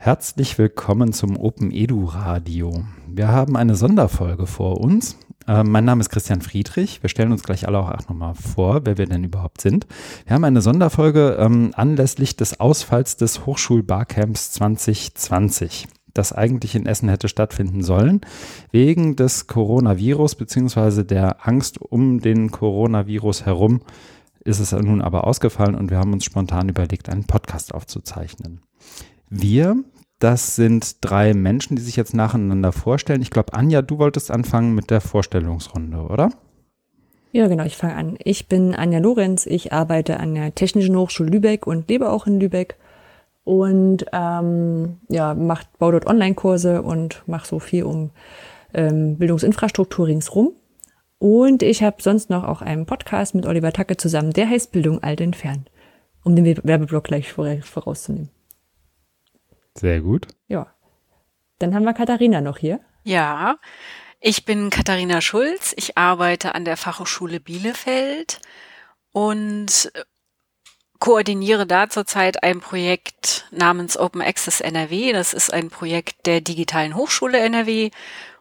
Herzlich willkommen zum Open Edu Radio. Wir haben eine Sonderfolge vor uns. Äh, mein Name ist Christian Friedrich. Wir stellen uns gleich alle auch nochmal vor, wer wir denn überhaupt sind. Wir haben eine Sonderfolge ähm, anlässlich des Ausfalls des Hochschulbarcamps 2020 das eigentlich in Essen hätte stattfinden sollen, wegen des Coronavirus beziehungsweise der Angst um den Coronavirus herum ist es nun aber ausgefallen und wir haben uns spontan überlegt, einen Podcast aufzuzeichnen. Wir, das sind drei Menschen, die sich jetzt nacheinander vorstellen. Ich glaube, Anja, du wolltest anfangen mit der Vorstellungsrunde, oder? Ja, genau, ich fange an. Ich bin Anja Lorenz, ich arbeite an der Technischen Hochschule Lübeck und lebe auch in Lübeck und ähm, ja, macht, baue dort Online-Kurse und mache so viel um ähm, Bildungsinfrastruktur ringsrum. Und ich habe sonst noch auch einen Podcast mit Oliver Tacke zusammen, der heißt Bildung alt entfernt, um den Werbeblock gleich vorauszunehmen. Sehr gut. Ja. Dann haben wir Katharina noch hier. Ja, ich bin Katharina Schulz. Ich arbeite an der Fachhochschule Bielefeld und koordiniere da zurzeit ein Projekt namens Open Access NRW. Das ist ein Projekt der digitalen Hochschule NRW,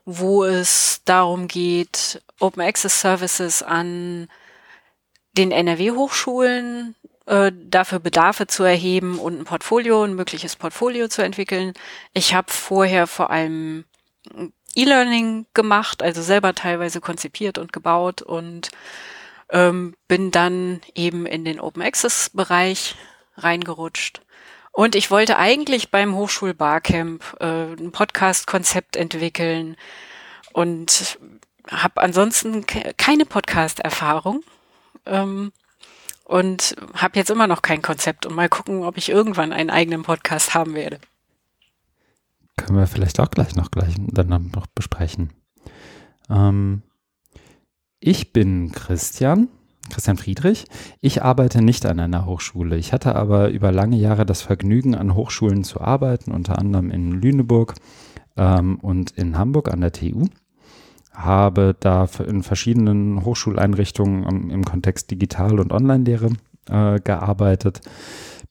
wo es darum geht, Open Access Services an den NRW-Hochschulen äh, dafür Bedarfe zu erheben und ein Portfolio, ein mögliches Portfolio zu entwickeln. Ich habe vorher vor allem E-Learning gemacht, also selber teilweise konzipiert und gebaut und ähm, bin dann eben in den Open Access Bereich reingerutscht. Und ich wollte eigentlich beim Hochschul-Barcamp äh, ein Podcast-Konzept entwickeln und habe ansonsten ke keine Podcast-Erfahrung. Ähm, und habe jetzt immer noch kein Konzept und mal gucken, ob ich irgendwann einen eigenen Podcast haben werde. Können wir vielleicht auch gleich noch gleich dann noch besprechen. Ähm, ich bin Christian, Christian Friedrich. Ich arbeite nicht an einer Hochschule. Ich hatte aber über lange Jahre das Vergnügen, an Hochschulen zu arbeiten, unter anderem in Lüneburg ähm, und in Hamburg an der TU habe da in verschiedenen Hochschuleinrichtungen im Kontext Digital- und Online-Lehre äh, gearbeitet.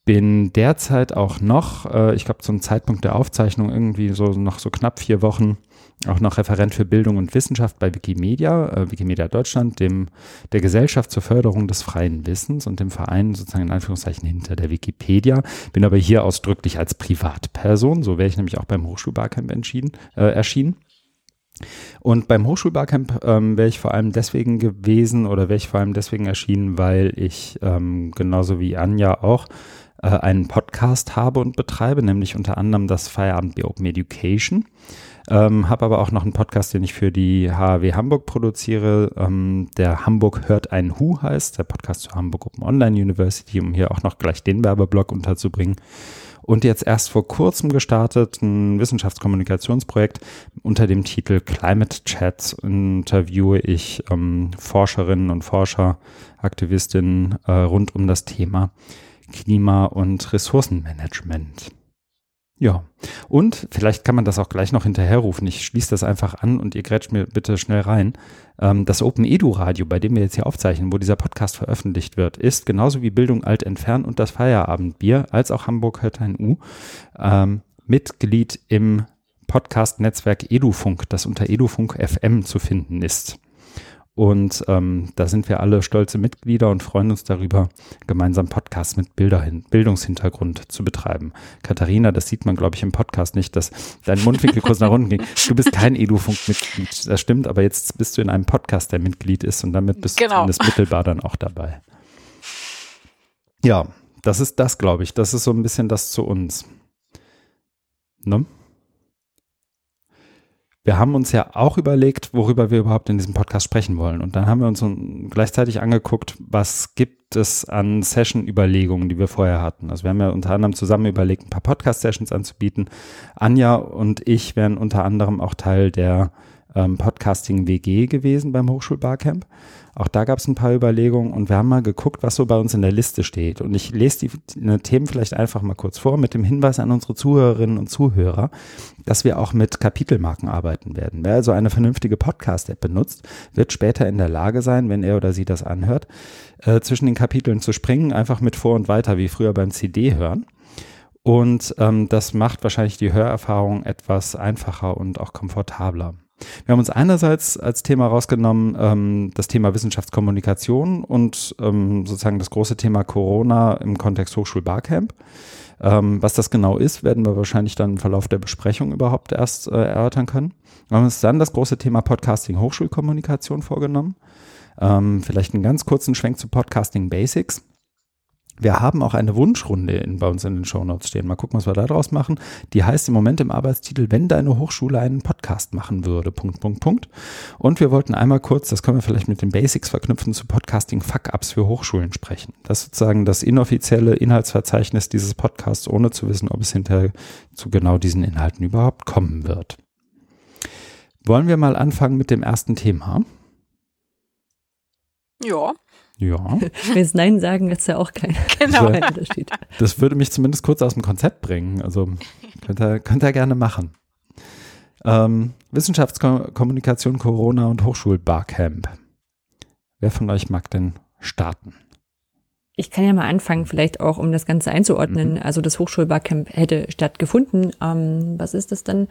Bin derzeit auch noch, äh, ich glaube zum Zeitpunkt der Aufzeichnung irgendwie so noch so knapp vier Wochen, auch noch Referent für Bildung und Wissenschaft bei Wikimedia, äh, Wikimedia Deutschland, dem der Gesellschaft zur Förderung des freien Wissens und dem Verein sozusagen in Anführungszeichen hinter der Wikipedia. Bin aber hier ausdrücklich als Privatperson, so wäre ich nämlich auch beim Hochschulbarcamp entschieden, äh, erschienen. Und beim Hochschulbarcamp ähm, wäre ich vor allem deswegen gewesen oder wäre ich vor allem deswegen erschienen, weil ich ähm, genauso wie Anja auch äh, einen Podcast habe und betreibe, nämlich unter anderem das Feierabend bei Open Education. Ähm, habe aber auch noch einen Podcast, den ich für die HAW Hamburg produziere, ähm, der Hamburg hört ein Hu heißt, der Podcast zur Hamburg Open Online University, um hier auch noch gleich den Werbeblock unterzubringen und jetzt erst vor kurzem gestartet ein Wissenschaftskommunikationsprojekt unter dem Titel Climate Chats interviewe ich ähm, Forscherinnen und Forscher, Aktivistinnen äh, rund um das Thema Klima- und Ressourcenmanagement. Ja, und vielleicht kann man das auch gleich noch hinterherrufen. Ich schließe das einfach an und ihr grätscht mir bitte schnell rein. Ähm, das Open Edu Radio, bei dem wir jetzt hier aufzeichnen, wo dieser Podcast veröffentlicht wird, ist genauso wie Bildung alt entfernt und das Feierabendbier, als auch Hamburg hört ein U, ähm, Mitglied im Podcast-Netzwerk Edufunk, das unter Edufunk FM zu finden ist. Und ähm, da sind wir alle stolze Mitglieder und freuen uns darüber, gemeinsam Podcasts mit Bilderhin Bildungshintergrund zu betreiben. Katharina, das sieht man, glaube ich, im Podcast nicht, dass dein Mundwinkel kurz nach unten ging. Du bist kein Edufunk-Mitglied, das stimmt, aber jetzt bist du in einem Podcast, der Mitglied ist und damit bist genau. du zumindest mittelbar dann auch dabei. Ja, das ist das, glaube ich. Das ist so ein bisschen das zu uns. Ne? Wir haben uns ja auch überlegt, worüber wir überhaupt in diesem Podcast sprechen wollen. Und dann haben wir uns gleichzeitig angeguckt, was gibt es an Session-Überlegungen, die wir vorher hatten. Also wir haben ja unter anderem zusammen überlegt, ein paar Podcast-Sessions anzubieten. Anja und ich wären unter anderem auch Teil der ähm, Podcasting-WG gewesen beim Hochschulbarcamp. Auch da gab es ein paar Überlegungen und wir haben mal geguckt, was so bei uns in der Liste steht. Und ich lese die, die Themen vielleicht einfach mal kurz vor mit dem Hinweis an unsere Zuhörerinnen und Zuhörer, dass wir auch mit Kapitelmarken arbeiten werden. Wer also eine vernünftige Podcast-App benutzt, wird später in der Lage sein, wenn er oder sie das anhört, äh, zwischen den Kapiteln zu springen, einfach mit vor und weiter, wie früher beim CD hören. Und ähm, das macht wahrscheinlich die Hörerfahrung etwas einfacher und auch komfortabler. Wir haben uns einerseits als Thema rausgenommen ähm, das Thema Wissenschaftskommunikation und ähm, sozusagen das große Thema Corona im Kontext Hochschul-Barcamp. Ähm, was das genau ist, werden wir wahrscheinlich dann im Verlauf der Besprechung überhaupt erst äh, erörtern können. Wir haben uns dann das große Thema Podcasting Hochschulkommunikation vorgenommen. Ähm, vielleicht einen ganz kurzen Schwenk zu Podcasting Basics. Wir haben auch eine Wunschrunde in, bei uns in den Shownotes stehen. Mal gucken, was wir da draus machen. Die heißt im Moment im Arbeitstitel, wenn deine Hochschule einen Podcast machen würde. Punkt, Punkt, Punkt. Und wir wollten einmal kurz, das können wir vielleicht mit den Basics verknüpfen, zu Podcasting Fuck-Ups für Hochschulen sprechen. Das ist sozusagen das inoffizielle Inhaltsverzeichnis dieses Podcasts, ohne zu wissen, ob es hinterher zu genau diesen Inhalten überhaupt kommen wird. Wollen wir mal anfangen mit dem ersten Thema? Ja. Ja. Wenn es Nein sagen, ist ja auch kein, Genau. kein Unterschied. Das würde mich zumindest kurz aus dem Konzept bringen. Also könnt ihr, könnt ihr gerne machen. Ähm, Wissenschaftskommunikation, Corona und Hochschul-Barcamp. Wer von euch mag denn starten? Ich kann ja mal anfangen, vielleicht auch, um das Ganze einzuordnen. Mhm. Also das Hochschulbarcamp hätte stattgefunden. Ähm, was ist das dann?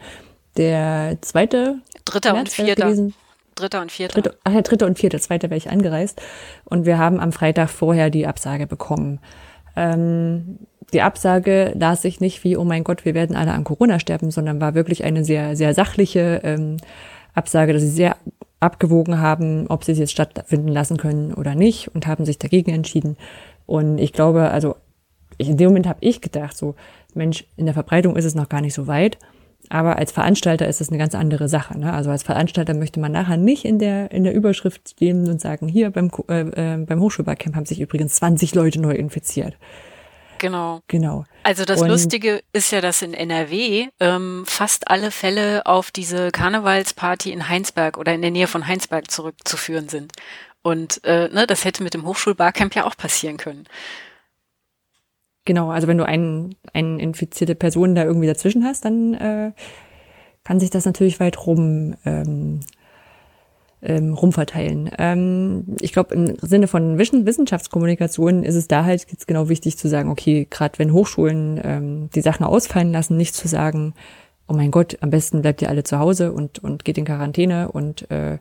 Der zweite Dritter und März wäre vierter. gewesen. Dritter und vierter. Dritte, ach ja, dritte und vierte, zweite wäre ich angereist. Und wir haben am Freitag vorher die Absage bekommen. Ähm, die Absage las sich nicht wie, oh mein Gott, wir werden alle an Corona sterben, sondern war wirklich eine sehr, sehr sachliche ähm, Absage, dass sie sehr abgewogen haben, ob sie es jetzt stattfinden lassen können oder nicht und haben sich dagegen entschieden. Und ich glaube, also ich, in dem Moment habe ich gedacht, so, Mensch, in der Verbreitung ist es noch gar nicht so weit. Aber als Veranstalter ist es eine ganz andere Sache. Ne? Also als Veranstalter möchte man nachher nicht in der, in der Überschrift stehen und sagen, hier beim, äh, äh, beim Hochschulbarcamp haben sich übrigens 20 Leute neu infiziert. Genau. Genau. Also das Und- Lustige ist ja, dass in NRW ähm, fast alle Fälle auf diese Karnevalsparty in Heinsberg oder in der Nähe von Heinsberg zurückzuführen sind. Und äh, ne, das hätte mit dem Hochschulbarcamp ja auch passieren können. Genau, also wenn du einen, eine infizierte Person da irgendwie dazwischen hast, dann äh, kann sich das natürlich weit rum ähm, ähm, rumverteilen. Ähm, ich glaube, im Sinne von Wissen- Wissenschaftskommunikation ist es da halt jetzt genau wichtig zu sagen, okay, gerade wenn Hochschulen ähm, die Sachen ausfallen lassen, nicht zu sagen, oh mein Gott, am besten bleibt ihr alle zu Hause und, und geht in Quarantäne und äh,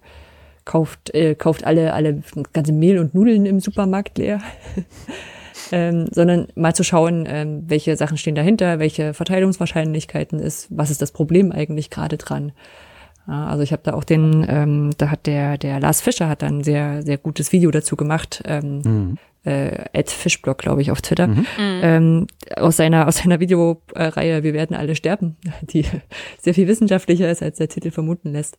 kauft, äh, kauft alle, alle ganze Mehl und Nudeln im Supermarkt leer. ähm, sondern mal zu schauen, ähm, welche Sachen stehen dahinter, welche Verteilungswahrscheinlichkeiten ist, was ist das Problem eigentlich gerade dran. Ja, also ich habe da auch den, ähm, da hat der der Lars Fischer hat da ein sehr sehr gutes Video dazu gemacht, ähm, Mhm. äh, at Fischblog glaube ich auf Twitter, Mhm. ähm, aus seiner aus seiner Videoreihe Wir werden alle sterben, die sehr viel wissenschaftlicher ist als der Titel vermuten lässt.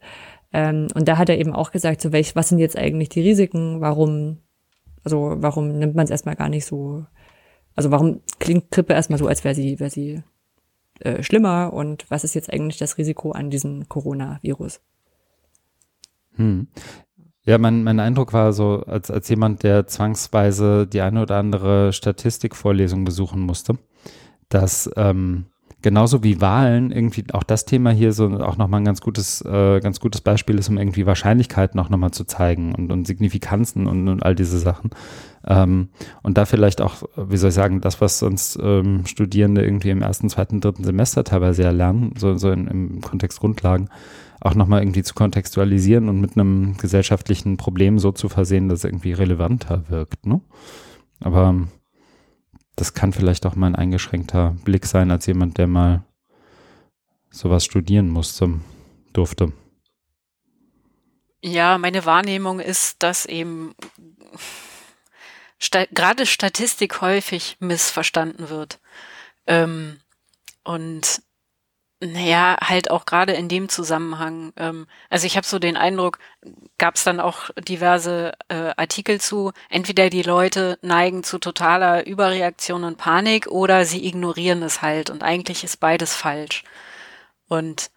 Ähm, und da hat er eben auch gesagt, so welch, was sind jetzt eigentlich die Risiken, warum also warum nimmt man es erstmal gar nicht so, also warum klingt Grippe erstmal so, als wäre sie, wäre sie äh, schlimmer und was ist jetzt eigentlich das Risiko an diesem Coronavirus? Hm. Ja, mein, mein Eindruck war so, als, als jemand, der zwangsweise die eine oder andere Statistikvorlesung besuchen musste, dass ähm, genauso wie Wahlen irgendwie auch das Thema hier so auch nochmal ein ganz gutes, äh, ganz gutes Beispiel ist, um irgendwie Wahrscheinlichkeiten auch nochmal zu zeigen und, und Signifikanzen und, und all diese Sachen. Ähm, und da vielleicht auch, wie soll ich sagen, das, was uns ähm, Studierende irgendwie im ersten, zweiten, dritten Semester teilweise ja lernen, so, so in, im Kontext Grundlagen, auch nochmal irgendwie zu kontextualisieren und mit einem gesellschaftlichen Problem so zu versehen, dass es irgendwie relevanter wirkt. Ne? Aber das kann vielleicht auch mal ein eingeschränkter Blick sein als jemand, der mal sowas studieren musste, durfte. Ja, meine Wahrnehmung ist, dass eben sta gerade Statistik häufig missverstanden wird. Ähm, und naja, halt auch gerade in dem Zusammenhang. Ähm, also ich habe so den Eindruck, gab es dann auch diverse äh, Artikel zu, entweder die Leute neigen zu totaler Überreaktion und Panik oder sie ignorieren es halt und eigentlich ist beides falsch. Und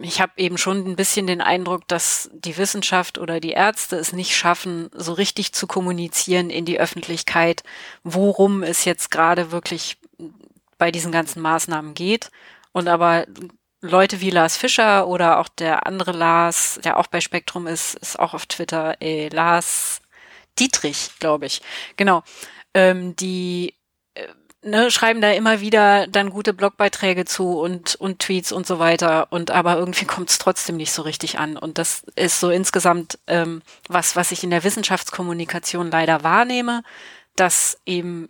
ich habe eben schon ein bisschen den Eindruck, dass die Wissenschaft oder die Ärzte es nicht schaffen, so richtig zu kommunizieren in die Öffentlichkeit, worum es jetzt gerade wirklich bei diesen ganzen Maßnahmen geht. Und aber Leute wie Lars Fischer oder auch der andere Lars, der auch bei Spektrum ist, ist auch auf Twitter, äh, Lars Dietrich, glaube ich. Genau. Ähm, die äh, ne, schreiben da immer wieder dann gute Blogbeiträge zu und, und Tweets und so weiter. Und aber irgendwie kommt es trotzdem nicht so richtig an. Und das ist so insgesamt ähm, was, was ich in der Wissenschaftskommunikation leider wahrnehme, dass eben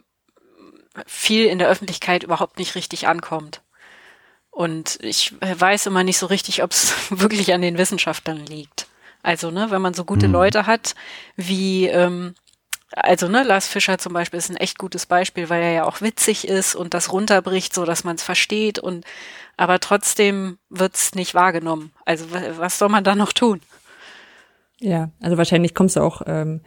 viel in der Öffentlichkeit überhaupt nicht richtig ankommt. Und ich weiß immer nicht so richtig, ob es wirklich an den Wissenschaftlern liegt. Also, ne, wenn man so gute mhm. Leute hat, wie ähm, also ne, Lars Fischer zum Beispiel ist ein echt gutes Beispiel, weil er ja auch witzig ist und das runterbricht, so dass man es versteht und aber trotzdem wird's nicht wahrgenommen. Also was soll man da noch tun? Ja, also wahrscheinlich kommst du auch, ähm,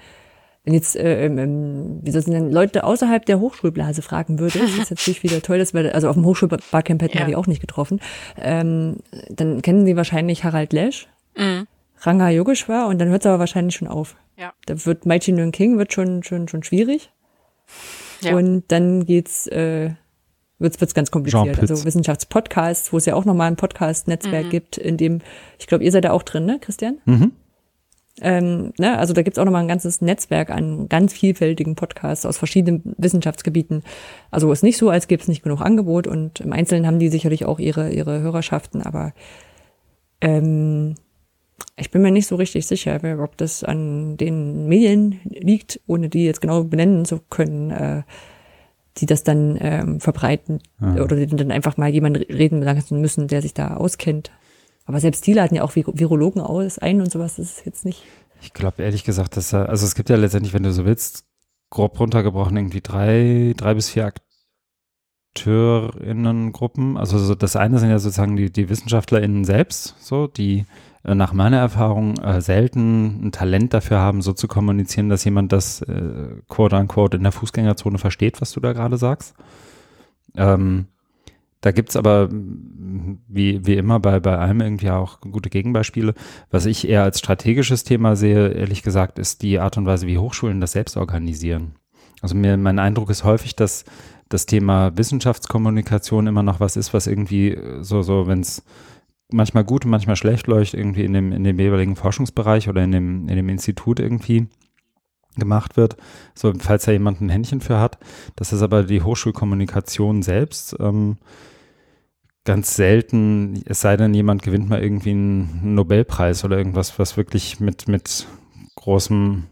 wenn jetzt äh, ähm, wie soll denn Leute außerhalb der Hochschulblase fragen würde, das ist natürlich wieder toll, dass wir, also auf dem Hochschulbarcamp hätten ja. wir die auch nicht getroffen, ähm, dann kennen sie wahrscheinlich Harald Lesch, mhm. Ranga Yogeshwar und dann hört es aber wahrscheinlich schon auf. Ja. Da wird Mighty Nguyen King wird schon, schon, schon schwierig. Ja. Und dann geht's, äh, wird's, wird's ganz kompliziert. Also Wissenschaftspodcasts, wo es ja auch nochmal ein Podcast-Netzwerk mhm. gibt, in dem, ich glaube, ihr seid da auch drin, ne, Christian? Mhm. Ähm, ne, also da gibt's auch nochmal ein ganzes Netzwerk an ganz vielfältigen Podcasts aus verschiedenen Wissenschaftsgebieten. Also ist nicht so, als gäbe es nicht genug Angebot und im Einzelnen haben die sicherlich auch ihre, ihre Hörerschaften, aber ähm, ich bin mir nicht so richtig sicher, ob das an den Medien liegt, ohne die jetzt genau benennen zu können, äh, die das dann ähm, verbreiten ja. oder die dann einfach mal jemand reden lassen müssen, der sich da auskennt. Aber selbst die laden ja auch Virologen aus ein und sowas, das ist jetzt nicht. Ich glaube ehrlich gesagt, dass also es gibt ja letztendlich, wenn du so willst, grob runtergebrochen irgendwie drei, drei bis vier AkteurInnengruppen. Also so das eine sind ja sozusagen die, die WissenschaftlerInnen selbst, so, die äh, nach meiner Erfahrung äh, selten ein Talent dafür haben, so zu kommunizieren, dass jemand das äh, quote unquote in der Fußgängerzone versteht, was du da gerade sagst. Ähm, da gibt's aber, wie, wie immer bei, bei allem irgendwie auch gute Gegenbeispiele. Was ich eher als strategisches Thema sehe, ehrlich gesagt, ist die Art und Weise, wie Hochschulen das selbst organisieren. Also mir, mein Eindruck ist häufig, dass das Thema Wissenschaftskommunikation immer noch was ist, was irgendwie so, so, wenn es manchmal gut und manchmal schlecht läuft, irgendwie in dem, in dem jeweiligen Forschungsbereich oder in dem, in dem Institut irgendwie gemacht wird, so falls da jemand ein Händchen für hat. Das ist aber die Hochschulkommunikation selbst. Ähm, ganz selten, es sei denn, jemand gewinnt mal irgendwie einen Nobelpreis oder irgendwas, was wirklich mit, mit großem,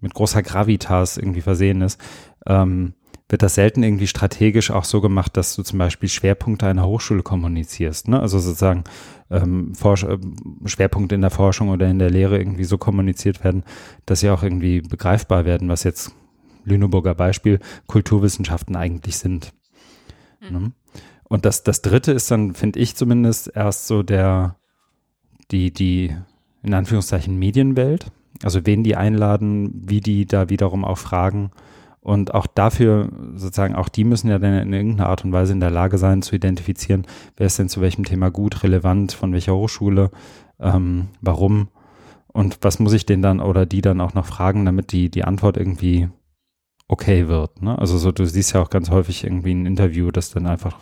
mit großer Gravitas irgendwie versehen ist. Ähm, wird das selten irgendwie strategisch auch so gemacht, dass du zum Beispiel Schwerpunkte einer Hochschule kommunizierst. Ne? Also sozusagen ähm, Forsch äh, Schwerpunkte in der Forschung oder in der Lehre irgendwie so kommuniziert werden, dass sie auch irgendwie begreifbar werden, was jetzt Lüneburger Beispiel Kulturwissenschaften eigentlich sind. Mhm. Ne? Und das, das dritte ist dann, finde ich zumindest, erst so der, die, die, in Anführungszeichen Medienwelt. Also wen die einladen, wie die da wiederum auch fragen, und auch dafür, sozusagen, auch die müssen ja dann in irgendeiner Art und Weise in der Lage sein, zu identifizieren, wer ist denn zu welchem Thema gut, relevant, von welcher Hochschule, ähm, warum und was muss ich den dann oder die dann auch noch fragen, damit die, die Antwort irgendwie okay wird. Ne? Also so, du siehst ja auch ganz häufig irgendwie ein Interview, das dann einfach,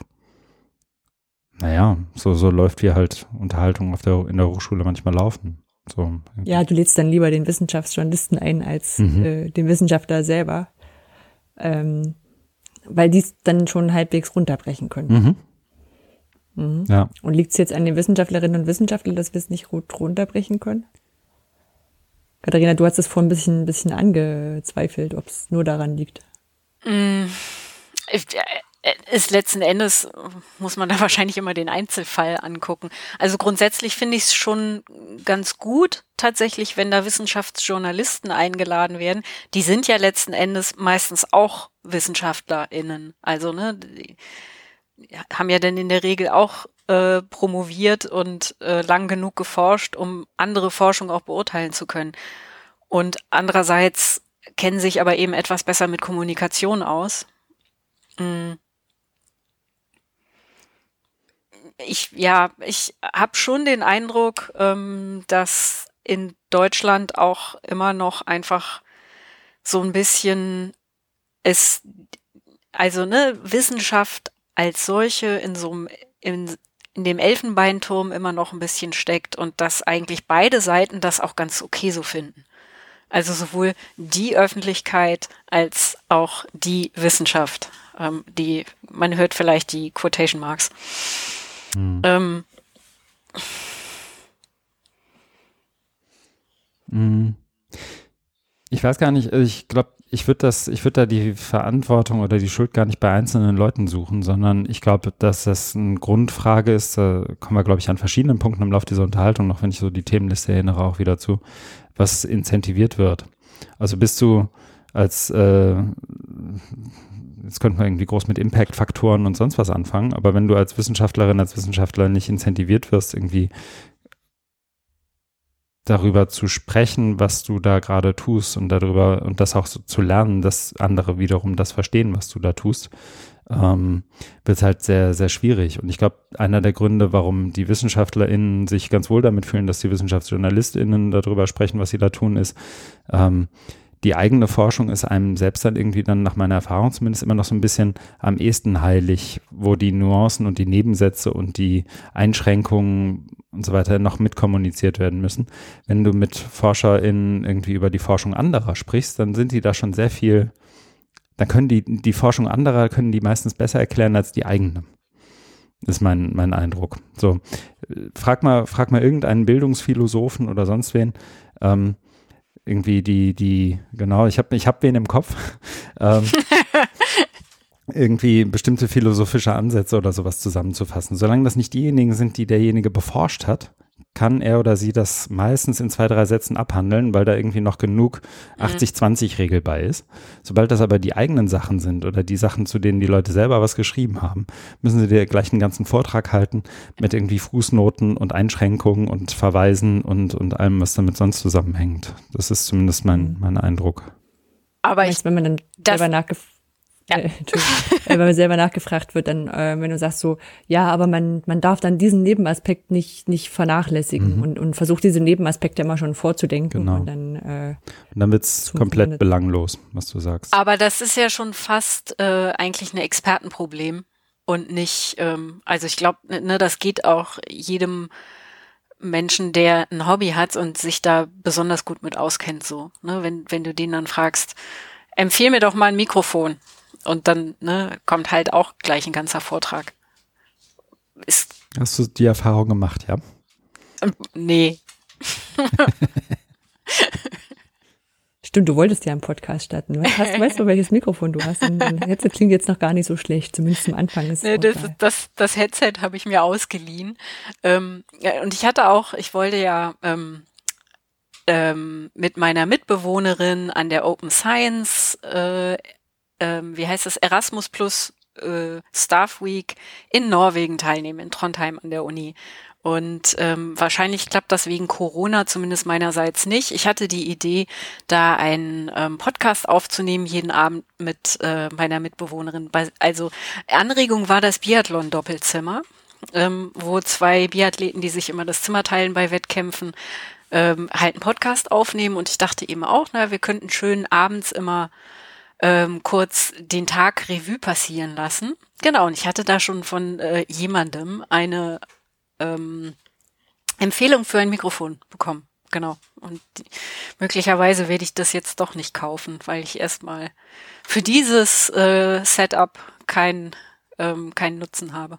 naja, so, so läuft wie halt Unterhaltung auf der, in der Hochschule manchmal laufen. So. Ja, du lädst dann lieber den Wissenschaftsjournalisten ein als mhm. äh, den Wissenschaftler selber ähm, weil die es dann schon halbwegs runterbrechen können. Mhm. Mhm. Ja. Und liegt es jetzt an den Wissenschaftlerinnen und Wissenschaftlern, dass wir es nicht gut runterbrechen können? Katharina, du hast es vorhin ein bisschen, ein bisschen angezweifelt, ob es nur daran liegt. Mm, ist letzten Endes, muss man da wahrscheinlich immer den Einzelfall angucken. Also grundsätzlich finde ich es schon ganz gut, tatsächlich, wenn da Wissenschaftsjournalisten eingeladen werden. Die sind ja letzten Endes meistens auch WissenschaftlerInnen. Also, ne, die haben ja dann in der Regel auch äh, promoviert und äh, lang genug geforscht, um andere Forschung auch beurteilen zu können. Und andererseits kennen sich aber eben etwas besser mit Kommunikation aus. Mhm ich ja, ich habe schon den Eindruck, ähm, dass in Deutschland auch immer noch einfach so ein bisschen es, also ne, Wissenschaft als solche in so einem, in, in dem Elfenbeinturm immer noch ein bisschen steckt und dass eigentlich beide Seiten das auch ganz okay so finden. Also sowohl die Öffentlichkeit als auch die Wissenschaft. Ähm, die, man hört vielleicht die Quotation Marks. Hm. Ähm, hm. ich weiß gar nicht, ich glaube, ich würde das, ich würde da die Verantwortung oder die Schuld gar nicht bei einzelnen Leuten suchen, sondern ich glaube, dass das eine Grundfrage ist, da kommen wir, glaube ich, an verschiedenen Punkten im Laufe dieser Unterhaltung noch, wenn ich so die Themenliste erinnere, auch wieder zu, was incentiviert wird. Also bist du als, äh, jetzt könnte man irgendwie groß mit Impact-Faktoren und sonst was anfangen, aber wenn du als Wissenschaftlerin, als Wissenschaftler nicht incentiviert wirst, irgendwie darüber zu sprechen, was du da gerade tust und darüber und das auch so zu lernen, dass andere wiederum das verstehen, was du da tust, ähm, wird es halt sehr, sehr schwierig. Und ich glaube, einer der Gründe, warum die WissenschaftlerInnen sich ganz wohl damit fühlen, dass die WissenschaftsjournalistInnen darüber sprechen, was sie da tun, ist, ähm, die eigene Forschung ist einem selbst dann irgendwie dann nach meiner Erfahrung zumindest immer noch so ein bisschen am ehesten heilig, wo die Nuancen und die Nebensätze und die Einschränkungen und so weiter noch mitkommuniziert werden müssen. Wenn du mit ForscherInnen irgendwie über die Forschung anderer sprichst, dann sind die da schon sehr viel, dann können die, die Forschung anderer können die meistens besser erklären als die eigene. Ist mein, mein Eindruck. So, frag mal, frag mal irgendeinen Bildungsphilosophen oder sonst wen, ähm, irgendwie die, die, genau, ich habe ich hab wen im Kopf. ähm, irgendwie bestimmte philosophische Ansätze oder sowas zusammenzufassen. Solange das nicht diejenigen sind, die derjenige beforscht hat, kann er oder sie das meistens in zwei, drei Sätzen abhandeln, weil da irgendwie noch genug 80-20-Regel mhm. bei ist. Sobald das aber die eigenen Sachen sind oder die Sachen, zu denen die Leute selber was geschrieben haben, müssen sie dir gleich einen ganzen Vortrag halten mit irgendwie Fußnoten und Einschränkungen und Verweisen und, und allem, was damit sonst zusammenhängt. Das ist zumindest mein, mein Eindruck. Aber ich, wenn man dann selber nachgefragt ja. äh, wenn man selber nachgefragt wird, dann, äh, wenn du sagst so, ja, aber man, man darf dann diesen Nebenaspekt nicht, nicht vernachlässigen mhm. und, und versucht diese Nebenaspekte immer schon vorzudenken. Genau. Und dann, äh, und dann wird's komplett belanglos, was du sagst. Aber das ist ja schon fast äh, eigentlich ein Expertenproblem und nicht, ähm, also ich glaube, ne, das geht auch jedem Menschen, der ein Hobby hat und sich da besonders gut mit auskennt, so. Ne? Wenn, wenn du den dann fragst, empfehl mir doch mal ein Mikrofon. Und dann ne, kommt halt auch gleich ein ganzer Vortrag. Ist, Hast du die Erfahrung gemacht, ja? Nee. Stimmt, du wolltest ja einen Podcast starten. Hast, weißt du, welches Mikrofon du hast? Dein Headset klingt jetzt noch gar nicht so schlecht, zumindest am Anfang. Ist nee, das, das, das Headset habe ich mir ausgeliehen. Ähm, und ich hatte auch, ich wollte ja ähm, ähm, mit meiner Mitbewohnerin an der Open Science äh, ähm, wie heißt das, Erasmus Plus äh, Staff Week in Norwegen teilnehmen, in Trondheim an der Uni. Und ähm, wahrscheinlich klappt das wegen Corona zumindest meinerseits nicht. Ich hatte die Idee, da einen ähm, Podcast aufzunehmen, jeden Abend mit äh, meiner Mitbewohnerin. Also Anregung war das Biathlon-Doppelzimmer, ähm, wo zwei Biathleten, die sich immer das Zimmer teilen bei Wettkämpfen, ähm, halt einen Podcast aufnehmen. Und ich dachte eben auch, na, wir könnten schön abends immer ähm, kurz den Tag Revue passieren lassen. Genau, und ich hatte da schon von äh, jemandem eine ähm, Empfehlung für ein Mikrofon bekommen. Genau. Und die, möglicherweise werde ich das jetzt doch nicht kaufen, weil ich erstmal für dieses äh, Setup keinen ähm, keinen Nutzen habe.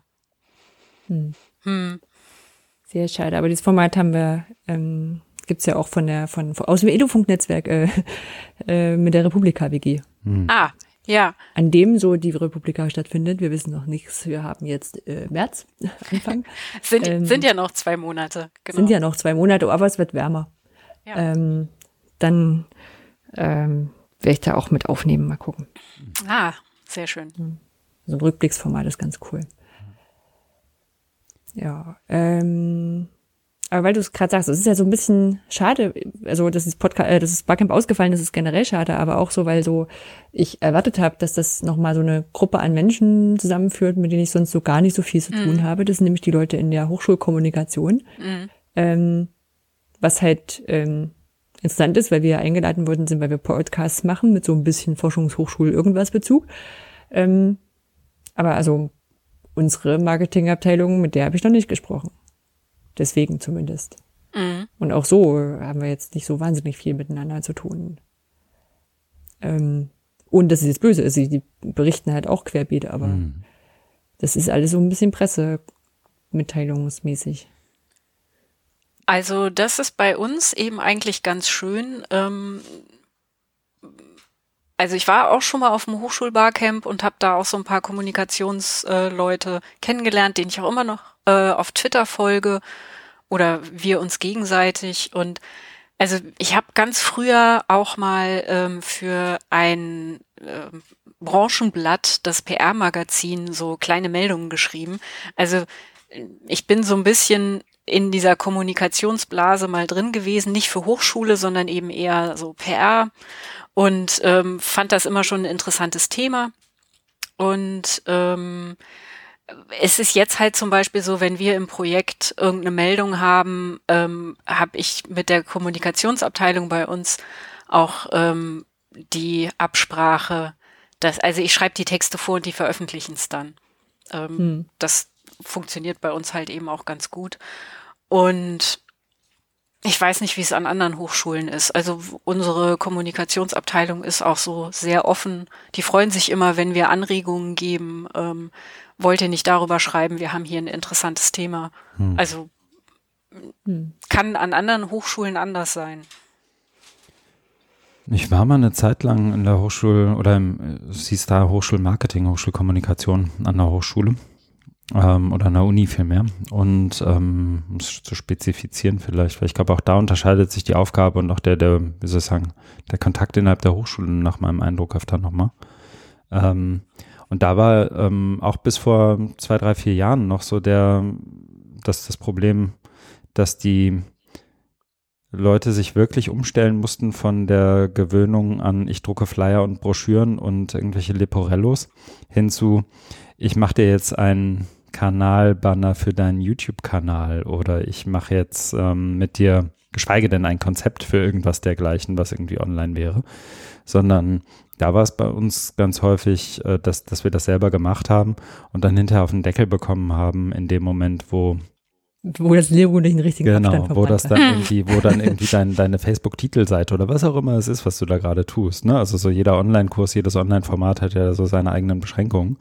Hm. Hm. Sehr schade, aber dieses Format haben wir ähm, gibt's ja auch von der von aus dem Edufunk-Netzwerk äh, äh, mit der Republika WG. Hm. Ah, ja. An dem so die Republika stattfindet. Wir wissen noch nichts. Wir haben jetzt äh, März Anfang. sind, ähm, sind ja noch zwei Monate. Genau. Sind ja noch zwei Monate, aber es wird wärmer. Ja. Ähm, dann ähm, werde ich da auch mit aufnehmen. Mal gucken. Ah, sehr schön. So ein Rückblicksformat ist ganz cool. Ja. Ähm, aber weil du es gerade sagst, es ist ja so ein bisschen schade, also dass das Podcast, äh, dass das Barcamp ausgefallen ist, ist generell schade, aber auch so, weil so ich erwartet habe, dass das nochmal so eine Gruppe an Menschen zusammenführt, mit denen ich sonst so gar nicht so viel zu tun mhm. habe. Das sind nämlich die Leute in der Hochschulkommunikation. Mhm. Ähm, was halt ähm, interessant ist, weil wir eingeladen worden sind, weil wir Podcasts machen mit so ein bisschen Forschungshochschul irgendwas Bezug. Ähm, aber also unsere Marketingabteilung, mit der habe ich noch nicht gesprochen. Deswegen zumindest. Mhm. Und auch so haben wir jetzt nicht so wahnsinnig viel miteinander zu tun. Ähm, und das ist jetzt böse, also die berichten halt auch querbeet, aber mhm. das ist alles so ein bisschen pressemitteilungsmäßig. Also das ist bei uns eben eigentlich ganz schön. Ähm, also ich war auch schon mal auf dem Hochschulbarcamp und habe da auch so ein paar Kommunikationsleute äh, kennengelernt, denen ich auch immer noch äh, auf Twitter folge oder wir uns gegenseitig. Und also ich habe ganz früher auch mal ähm, für ein äh, Branchenblatt, das PR-Magazin, so kleine Meldungen geschrieben. Also ich bin so ein bisschen in dieser Kommunikationsblase mal drin gewesen, nicht für Hochschule, sondern eben eher so PR und ähm, fand das immer schon ein interessantes Thema. Und ähm, es ist jetzt halt zum Beispiel so, wenn wir im Projekt irgendeine Meldung haben, ähm, habe ich mit der Kommunikationsabteilung bei uns auch ähm, die Absprache, dass, also ich schreibe die Texte vor und die veröffentlichen es dann. Ähm, hm. Das funktioniert bei uns halt eben auch ganz gut. Und ich weiß nicht, wie es an anderen Hochschulen ist. Also unsere Kommunikationsabteilung ist auch so sehr offen. Die freuen sich immer, wenn wir Anregungen geben. Ähm, wollt ihr nicht darüber schreiben? Wir haben hier ein interessantes Thema. Hm. Also hm. kann an anderen Hochschulen anders sein. Ich war mal eine Zeit lang in der Hochschule oder im, es hieß da Hochschulmarketing, Hochschulkommunikation an der Hochschule ähm, oder an der Uni vielmehr. Und ähm, um es zu spezifizieren vielleicht, weil ich glaube, auch da unterscheidet sich die Aufgabe und auch der, der, wie soll ich sagen, der Kontakt innerhalb der Hochschule nach meinem Eindruck öfter nochmal. Ähm, und da war ähm, auch bis vor zwei, drei, vier Jahren noch so der, dass das Problem, dass die Leute sich wirklich umstellen mussten von der Gewöhnung an ich drucke Flyer und Broschüren und irgendwelche Leporellos hin zu ich mache dir jetzt einen Kanalbanner für deinen YouTube-Kanal oder ich mache jetzt ähm, mit dir, geschweige denn ein Konzept für irgendwas dergleichen, was irgendwie online wäre, sondern da war es bei uns ganz häufig, äh, dass, dass wir das selber gemacht haben und dann hinterher auf den Deckel bekommen haben in dem Moment, wo wo das Lego nicht einen richtigen genau, Abstand wo das dann irgendwie, wo dann irgendwie dein, deine Facebook-Titelseite oder was auch immer es ist, was du da gerade tust. Ne? Also so jeder Online-Kurs, jedes Online-Format hat ja so seine eigenen Beschränkungen.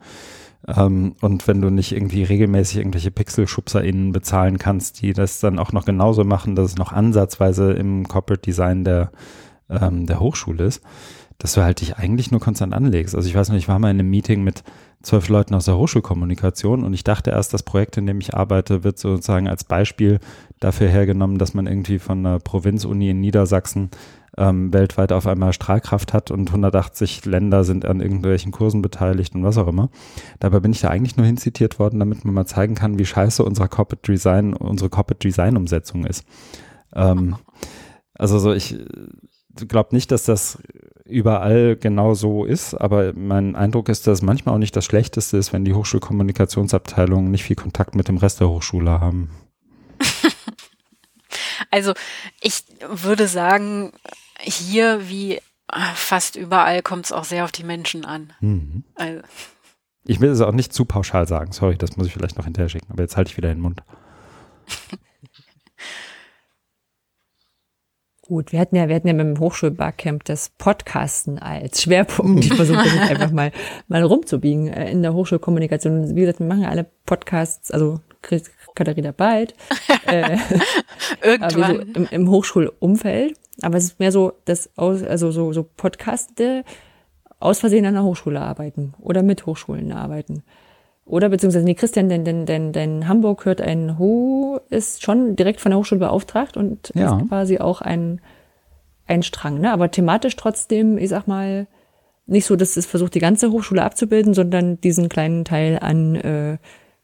Ähm, und wenn du nicht irgendwie regelmäßig irgendwelche PixelschubserInnen bezahlen kannst, die das dann auch noch genauso machen, dass es noch ansatzweise im Corporate Design der, ähm, der Hochschule ist, dass du halt dich eigentlich nur konstant anlegst. Also ich weiß nicht, ich war mal in einem Meeting mit zwölf Leuten aus der Hochschulkommunikation und ich dachte erst, das Projekt, in dem ich arbeite, wird sozusagen als Beispiel dafür hergenommen, dass man irgendwie von einer Provinzuni in Niedersachsen ähm, weltweit auf einmal Strahlkraft hat und 180 Länder sind an irgendwelchen Kursen beteiligt und was auch immer. Dabei bin ich da eigentlich nur hinzitiert worden, damit man mal zeigen kann, wie scheiße unser Corporate Design, unsere Corporate Design Umsetzung ist. Ähm, also so, ich äh, glaube nicht, dass das überall genau so ist, aber mein Eindruck ist, dass manchmal auch nicht das Schlechteste ist, wenn die Hochschulkommunikationsabteilungen nicht viel Kontakt mit dem Rest der Hochschule haben. Also ich würde sagen, hier wie fast überall kommt es auch sehr auf die Menschen an. Mhm. Also. Ich will es auch nicht zu pauschal sagen, sorry, das muss ich vielleicht noch hinterher schicken, aber jetzt halte ich wieder den Mund. Gut, wir hatten ja, wir hatten ja mit dem Hochschulbarcamp das Podcasten als Schwerpunkt. Ich versuche das einfach mal, mal rumzubiegen äh, in der Hochschulkommunikation. Wie gesagt, wir machen ja alle Podcasts, also Katharina bald. äh, Irgendwann. So im, im, Hochschulumfeld. Aber es ist mehr so, dass aus, also so, so Podcaste aus Versehen an der Hochschule arbeiten oder mit Hochschulen arbeiten. Oder beziehungsweise, nee, Christian, denn, denn, denn, denn Hamburg hört ein Ho, ist schon direkt von der Hochschule beauftragt und ja. ist quasi auch ein, ein Strang, ne? Aber thematisch trotzdem, ich sag mal, nicht so, dass es versucht, die ganze Hochschule abzubilden, sondern diesen kleinen Teil an äh,